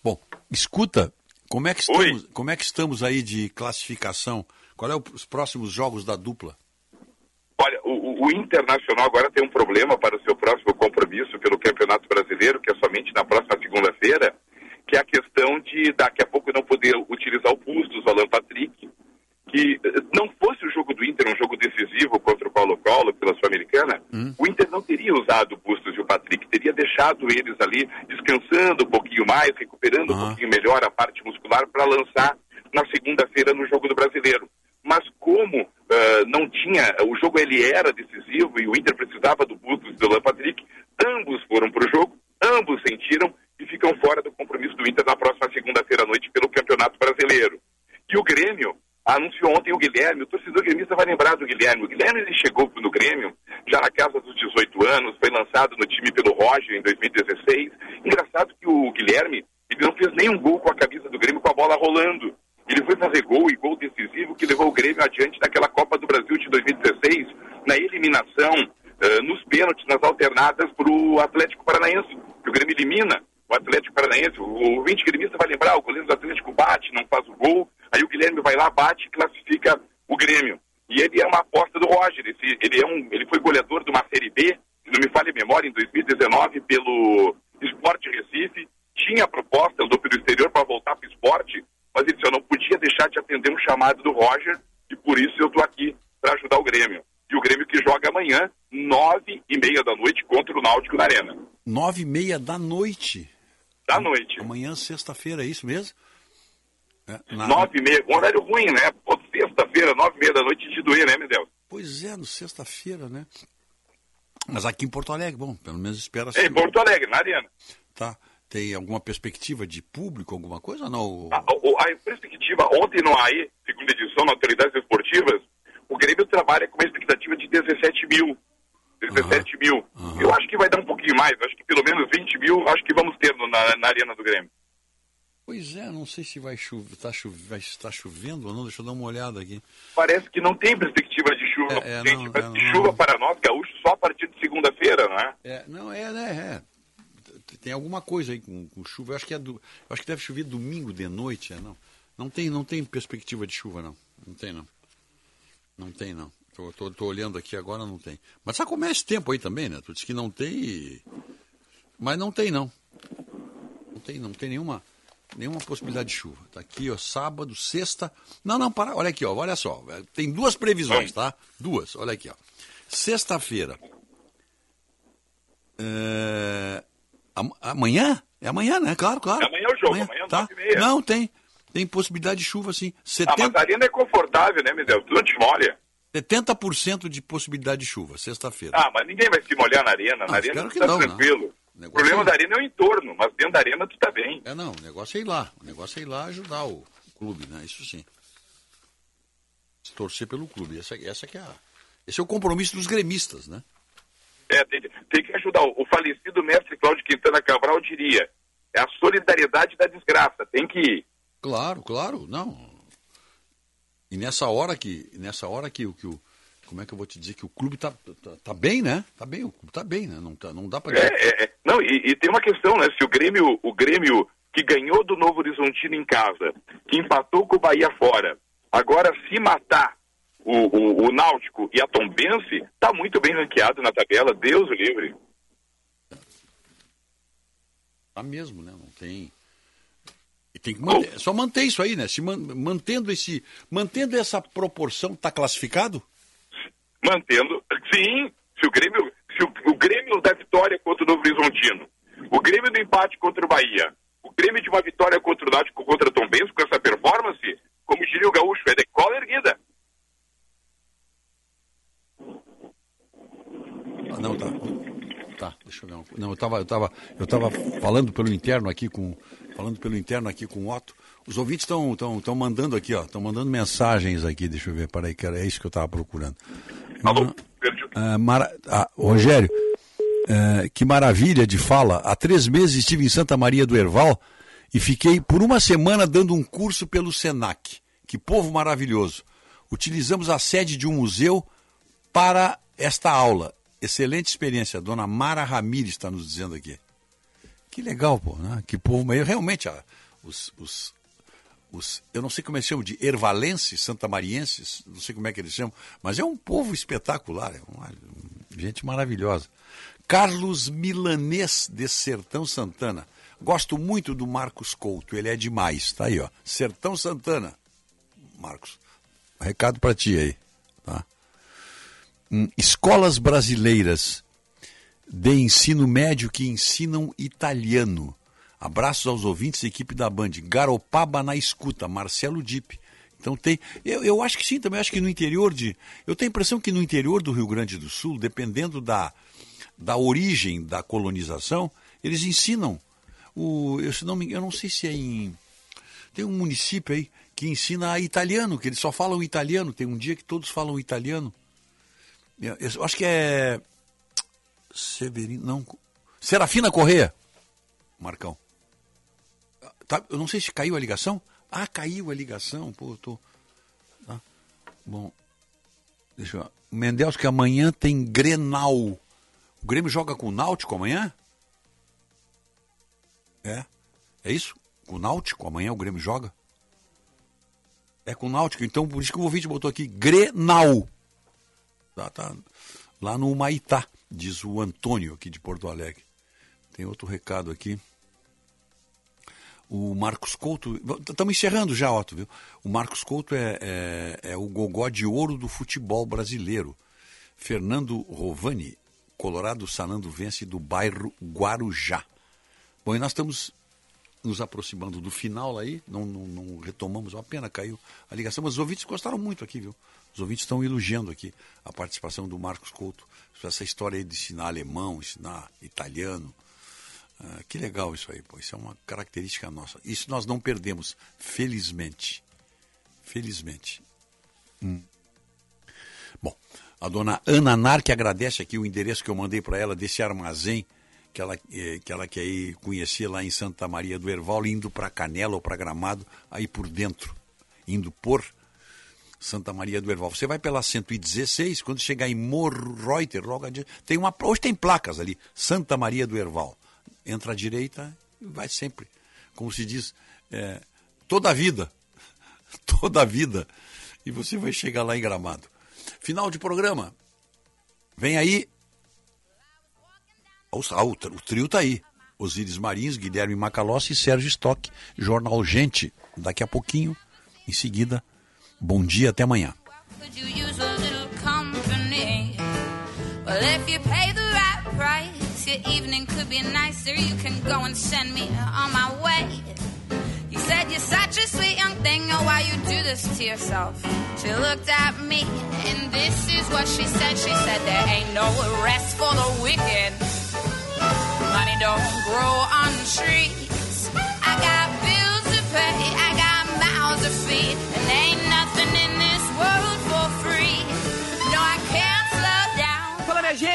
Bom, escuta, como é que estamos, como é que estamos aí de classificação? Qual é o- os próximos jogos da dupla? Olha, o, o- Internacional agora tem um problema para o seu próximo compromisso pelo Campeonato Brasileiro, que é somente na próxima segunda-feira, que é a questão de daqui a pouco não poder utilizar o Bustos, o Alan Patrick, que eh, não fosse o jogo do Inter um jogo decisivo contra o Colo-Colo pela Sul-Americana, o Inter não teria usado o Bustos e o Patrick, teria deixado eles ali descansando um pouquinho mais, recuperando um pouquinho melhor a parte muscular para lançar na segunda-feira no jogo do Brasileiro. Mas como ah, não tinha, o jogo ele era decisivo e o Inter precisava do Bustos e do Alan Patrick, ambos foram para o jogo, ambos sentiram e ficam fora do compromisso do Inter na próxima segunda-feira à noite pelo Campeonato Brasileiro. E o Grêmio anunciou ontem o Guilherme, o torcedor gremista vai lembrar do Guilherme. O Guilherme ele chegou no Grêmio já na casa dos 18 anos, foi lançado no time pelo Roger em 2016. Engraçado que o Guilherme ele não fez nenhum gol com a camisa do Grêmio com a bola rolando. Ele foi fazer gol e gol decisivo que levou o Grêmio adiante naquela Copa do Brasil de 2016, na eliminação, eh, nos pênaltis, nas alternadas para o Atlético Paranaense, que o Grêmio elimina o Atlético Paranaense. O ouvinte gremista vai lembrar, o goleiro do Atlético bate, não faz o gol, aí o Guilherme vai lá, bate e classifica o Grêmio. E ele é uma aposta do Roger, esse- ele, é um, ele foi goleador de uma Série B, se não me falha a memória, em 2019, pelo Esporte Recife, tinha a proposta, pelo exterior para voltar para o esporte, mas ele disse, eu não podia deixar de atender um chamado do Roger, e por isso eu estou aqui para ajudar o Grêmio. E o Grêmio que joga amanhã, nove e meia da noite, contra o Náutico na Arena. Nove e meia da noite. Da noite. Amanhã, sexta-feira, é isso mesmo? É, na- Nove e meia, um horário ruim, né? Sexta-feira, nove e meia da noite de doer, né, meu Deus? Pois é, no sexta-feira, né? Mas aqui em Porto Alegre, bom, pelo menos espera É, em Porto Alegre, na Arena. Tá. Tem alguma perspectiva de público, alguma coisa ou não? A, o- a perspectiva, ontem no AE, segunda edição, na Autoridades Esportivas, o Grêmio trabalha com uma expectativa de 17 mil. 17 mil. Eu acho que vai dar um pouquinho mais, acho que pelo menos 20 mil, acho que vamos ter no- na, na Arena do Grêmio. Pois é, não sei se vai chover, tá chove- vai estar chovendo ou não, deixa eu dar uma olhada aqui. Parece que não tem perspectiva de chuva, É, é, gente. não, é, de não. chuva para nós, gaúchos, só a partir de segunda-feira, não é? É, não, é, né, é. Tem alguma coisa aí com, com chuva. Eu acho que é do, acho que deve chover domingo de noite, é, não. Não tem, não tem perspectiva de chuva, não. Não tem, não. Não tem, não. Tô, tô, tô olhando aqui agora, não tem. Mas sabe como é esse tempo aí também, né? Tu disse que não tem. Mas não tem, não. Não tem, não tem nenhuma, nenhuma possibilidade de chuva. Tá aqui, ó, sábado, sexta. Não, não, para. Olha aqui, ó, olha só. Tem duas previsões, tá? Duas, olha aqui, ó. Sexta-feira. É, Amanhã? É amanhã, né? Claro, claro. Amanhã é o jogo, amanhã, tá? e meia. Não, tem. Tem possibilidade de chuva, sim. Ah, 70, mas a Arena é confortável, né, Medel? Tu não te molha. 70% de possibilidade de chuva, sexta-feira. Ah, mas ninguém vai se molhar na Arena. Ah, na Arena espero tu que tá não, né? tranquilo. O Negócio problema é- da Arena é o entorno, mas dentro da Arena tu tá bem. É, não, o negócio é ir lá. O negócio é ir lá ajudar o clube, né? Isso sim. Se torcer pelo clube. Essa, essa que é a, esse é o compromisso dos gremistas, né? É, tem, tem que ajudar. O falecido mestre Cláudio Quintana Cabral diria, é a solidariedade da desgraça, tem que ir. Claro, claro, não. E nessa hora que, nessa hora que, que o, como é que eu vou te dizer que o clube tá, tá, tá bem, né? Tá bem, o clube tá bem, né? Não, tá, não dá para É, é, é. Não, e, e tem uma questão, né? Se o Grêmio, o Grêmio que ganhou do Novo Horizontino em casa, que empatou com o Bahia fora, agora se matar o, o, o Náutico e a Tombense, tá muito bem ranqueado na tabela, Deus o livre. Tá mesmo, né? Não tem. E tem que manter, só manter isso aí, né? Se man- mantendo esse, mantendo essa proporção, tá classificado? Mantendo, sim, se o Grêmio, se o, o Grêmio da vitória contra o Novo Horizontino, o Grêmio do empate contra o Bahia, o Grêmio de uma vitória contra o Náutico contra o Tombense com essa performance, como diria o Gaúcho, é de cola erguida. Ah, não, tá. Tá, deixa eu ver uma coisa. Não, eu tava, eu tava, eu tava falando pelo interno aqui com, falando pelo interno aqui com o Otto. Os ouvintes estão estão estão mandando aqui, ó, estão mandando mensagens aqui, deixa eu ver, peraí, que era é isso que eu tava procurando. Alô? Ah, Mara... ah, Rogério, É, que maravilha de fala. Há três meses estive em Santa Maria do Herval e fiquei por uma semana dando um curso pelo SENAC. Que povo maravilhoso. Utilizamos a sede de um museu para esta aula. Excelente experiência. A dona Mara Ramires está nos dizendo aqui. Que legal, pô. Né? Que povo. Mas realmente, ah, os, os, os, eu não sei como eles chamam de ervalenses, santamarienses, não sei como é que eles chamam, mas é um povo espetacular, é uma, gente maravilhosa. Carlos Milanês de Sertão Santana. Gosto muito do Marcos Couto, ele é demais. Tá aí, ó. Sertão Santana. Marcos, recado para ti aí. Tá? Hum, escolas brasileiras de ensino médio que ensinam italiano. Abraços aos ouvintes, equipe da Band. Garopaba na escuta, Marcelo Dipp. Então tem. Eu, eu acho que sim, também acho que no interior de. Eu tenho a impressão que no interior do Rio Grande do Sul, dependendo da, da origem da colonização, eles ensinam. O, eu, se não me, eu não sei se é em. Tem um município aí que ensina italiano, que eles só falam italiano. Tem um dia que todos falam italiano. Eu, acho que é. Severino. Não. Serafina Correia. Marcão. Tá, eu não sei se caiu a ligação. Ah, caiu a ligação. Pô, eu tô. Tá. Bom. Deixa eu. Mendels, que amanhã tem Grenal. O Grêmio joga com o Náutico amanhã? É. É isso? Com o Náutico? Amanhã o Grêmio joga? É com o Náutico. Então, por isso que o ouvinte botou aqui Grenal. Tá, tá. Lá no Maitá, diz o Antônio aqui de Porto Alegre. Tem outro recado aqui. O Marcos Couto. Estamos encerrando já, Otto, viu? O Marcos Couto é, é, é, o gogó de ouro do futebol brasileiro. Fernando Rovani, Colorado Sanando Vence, do bairro Guarujá. Bom, e nós estamos nos aproximando do final aí, não, não, não retomamos, uma pena, caiu a ligação, mas os ouvintes gostaram muito aqui, viu? Os ouvintes estão elogiando aqui a participação do Marcos Couto, essa história aí de ensinar alemão, ensinar italiano. Ah, que legal isso aí, pô. Isso é uma característica nossa. Isso nós não perdemos, felizmente. Felizmente. Hum. Bom, a dona Ana Nar, que agradece aqui o endereço que eu mandei para ela desse armazém que ela, eh, que ela quer ir conhecer lá em Santa Maria do Herval, indo para Canela ou para Gramado, aí por dentro, indo por Santa Maria do Herval. Você vai pela 116, quando chegar em Morro Reuter, logo adiante, tem uma, hoje tem placas ali, Santa Maria do Herval. Entra à direita e vai sempre, como se diz, é, toda a vida, toda a vida, e você vai chegar lá em Gramado. Final de programa. Vem aí o, o, trio tá aí. Osíris Marins, Guilherme Macalossi e Sérgio Stock. Jornal Gente, daqui a pouquinho. Em seguida, bom dia, até amanhã. You a little company? Well, if you pay the right price, your evening could be nicer. You can go and send me on my way. You said you're such a sweet young thing. Oh, why you do this to yourself? She looked at me, and this is what she said. She said there ain't no rest for the wicked. Money don't grow on trees. I got bills to pay. I got mouths to feed, and calle.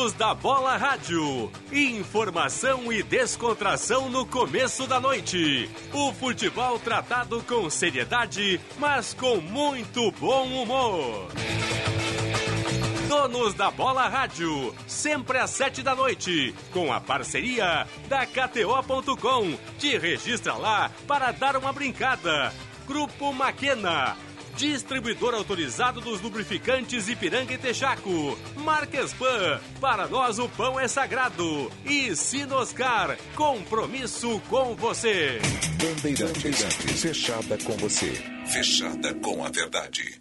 Donos da Bola Rádio. Informação e descontração no começo da noite. O futebol tratado com seriedade, mas com muito bom humor. Donos da Bola Rádio, sempre às sete da noite, com a parceria da KTO.com. Te registra lá para dar uma brincada. Grupo Maquena, distribuidor autorizado dos lubrificantes Ipiranga e Texaco. Marques Pan, para nós o pão é sagrado. E Sinoscar, compromisso com você. Bandeirantes, fechada com você. Fechada com a verdade.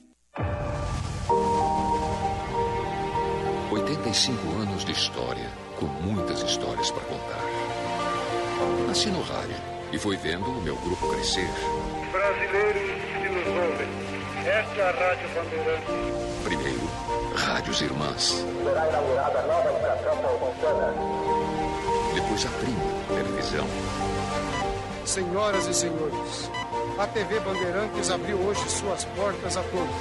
85 anos de história, com muitas histórias para contar. Nasci no rádio e fui vendo o meu grupo crescer. Brasileiros que nos ouvem, esta é a Rádio Bandeirantes. Primeiro, Rádios Irmãs. Será inaugurada a nova estação Paulistana. Depois a Prima, televisão. Senhoras e senhores, a TV Bandeirantes abriu hoje suas portas a todos.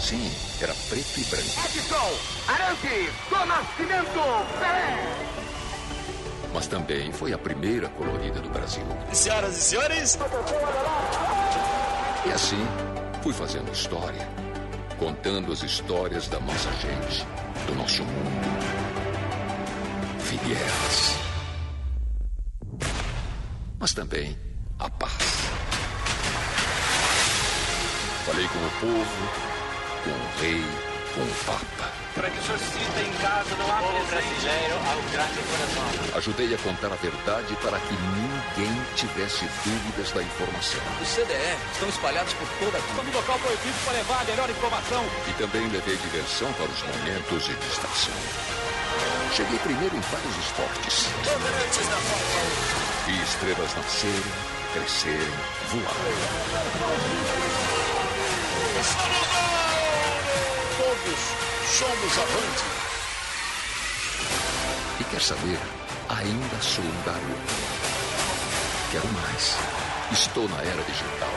Sim, era preto e branco. Edson, Arantes, do Nascimento, Pelé. Mas também foi a primeira colorida do Brasil. Senhoras e senhores, E assim, fui fazendo história. Contando as histórias da nossa gente, do nosso mundo. Figueiras. Mas também a paz. Falei com o povo, com o rei, com o papa. Para que o senhor sinta em casa, não há brasileiro ao grande coração. Ajudei a contar a verdade para que ninguém tivesse dúvidas da informação. Os CDE estão espalhados por toda a Estamos no local proibido para levar a melhor informação. E também levei diversão para os momentos de distração. Cheguei primeiro em vários esportes. Vi estrelas nascerem, crescerem, voarem. Todos somos avante. E quer saber? Ainda sou um garoto. Quero mais. Estou na era digital.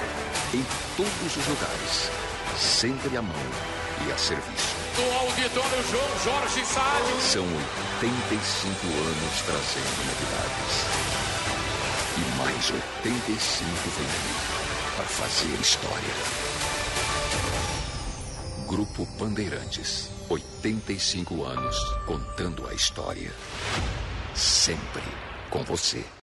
Em todos os lugares. Sempre à mão e a serviço. Do auditório João Jorge Salles. São 85 anos trazendo novidades. E mais 85 vem para fazer história. Grupo Bandeirantes. 85 anos contando a história. Sempre com você.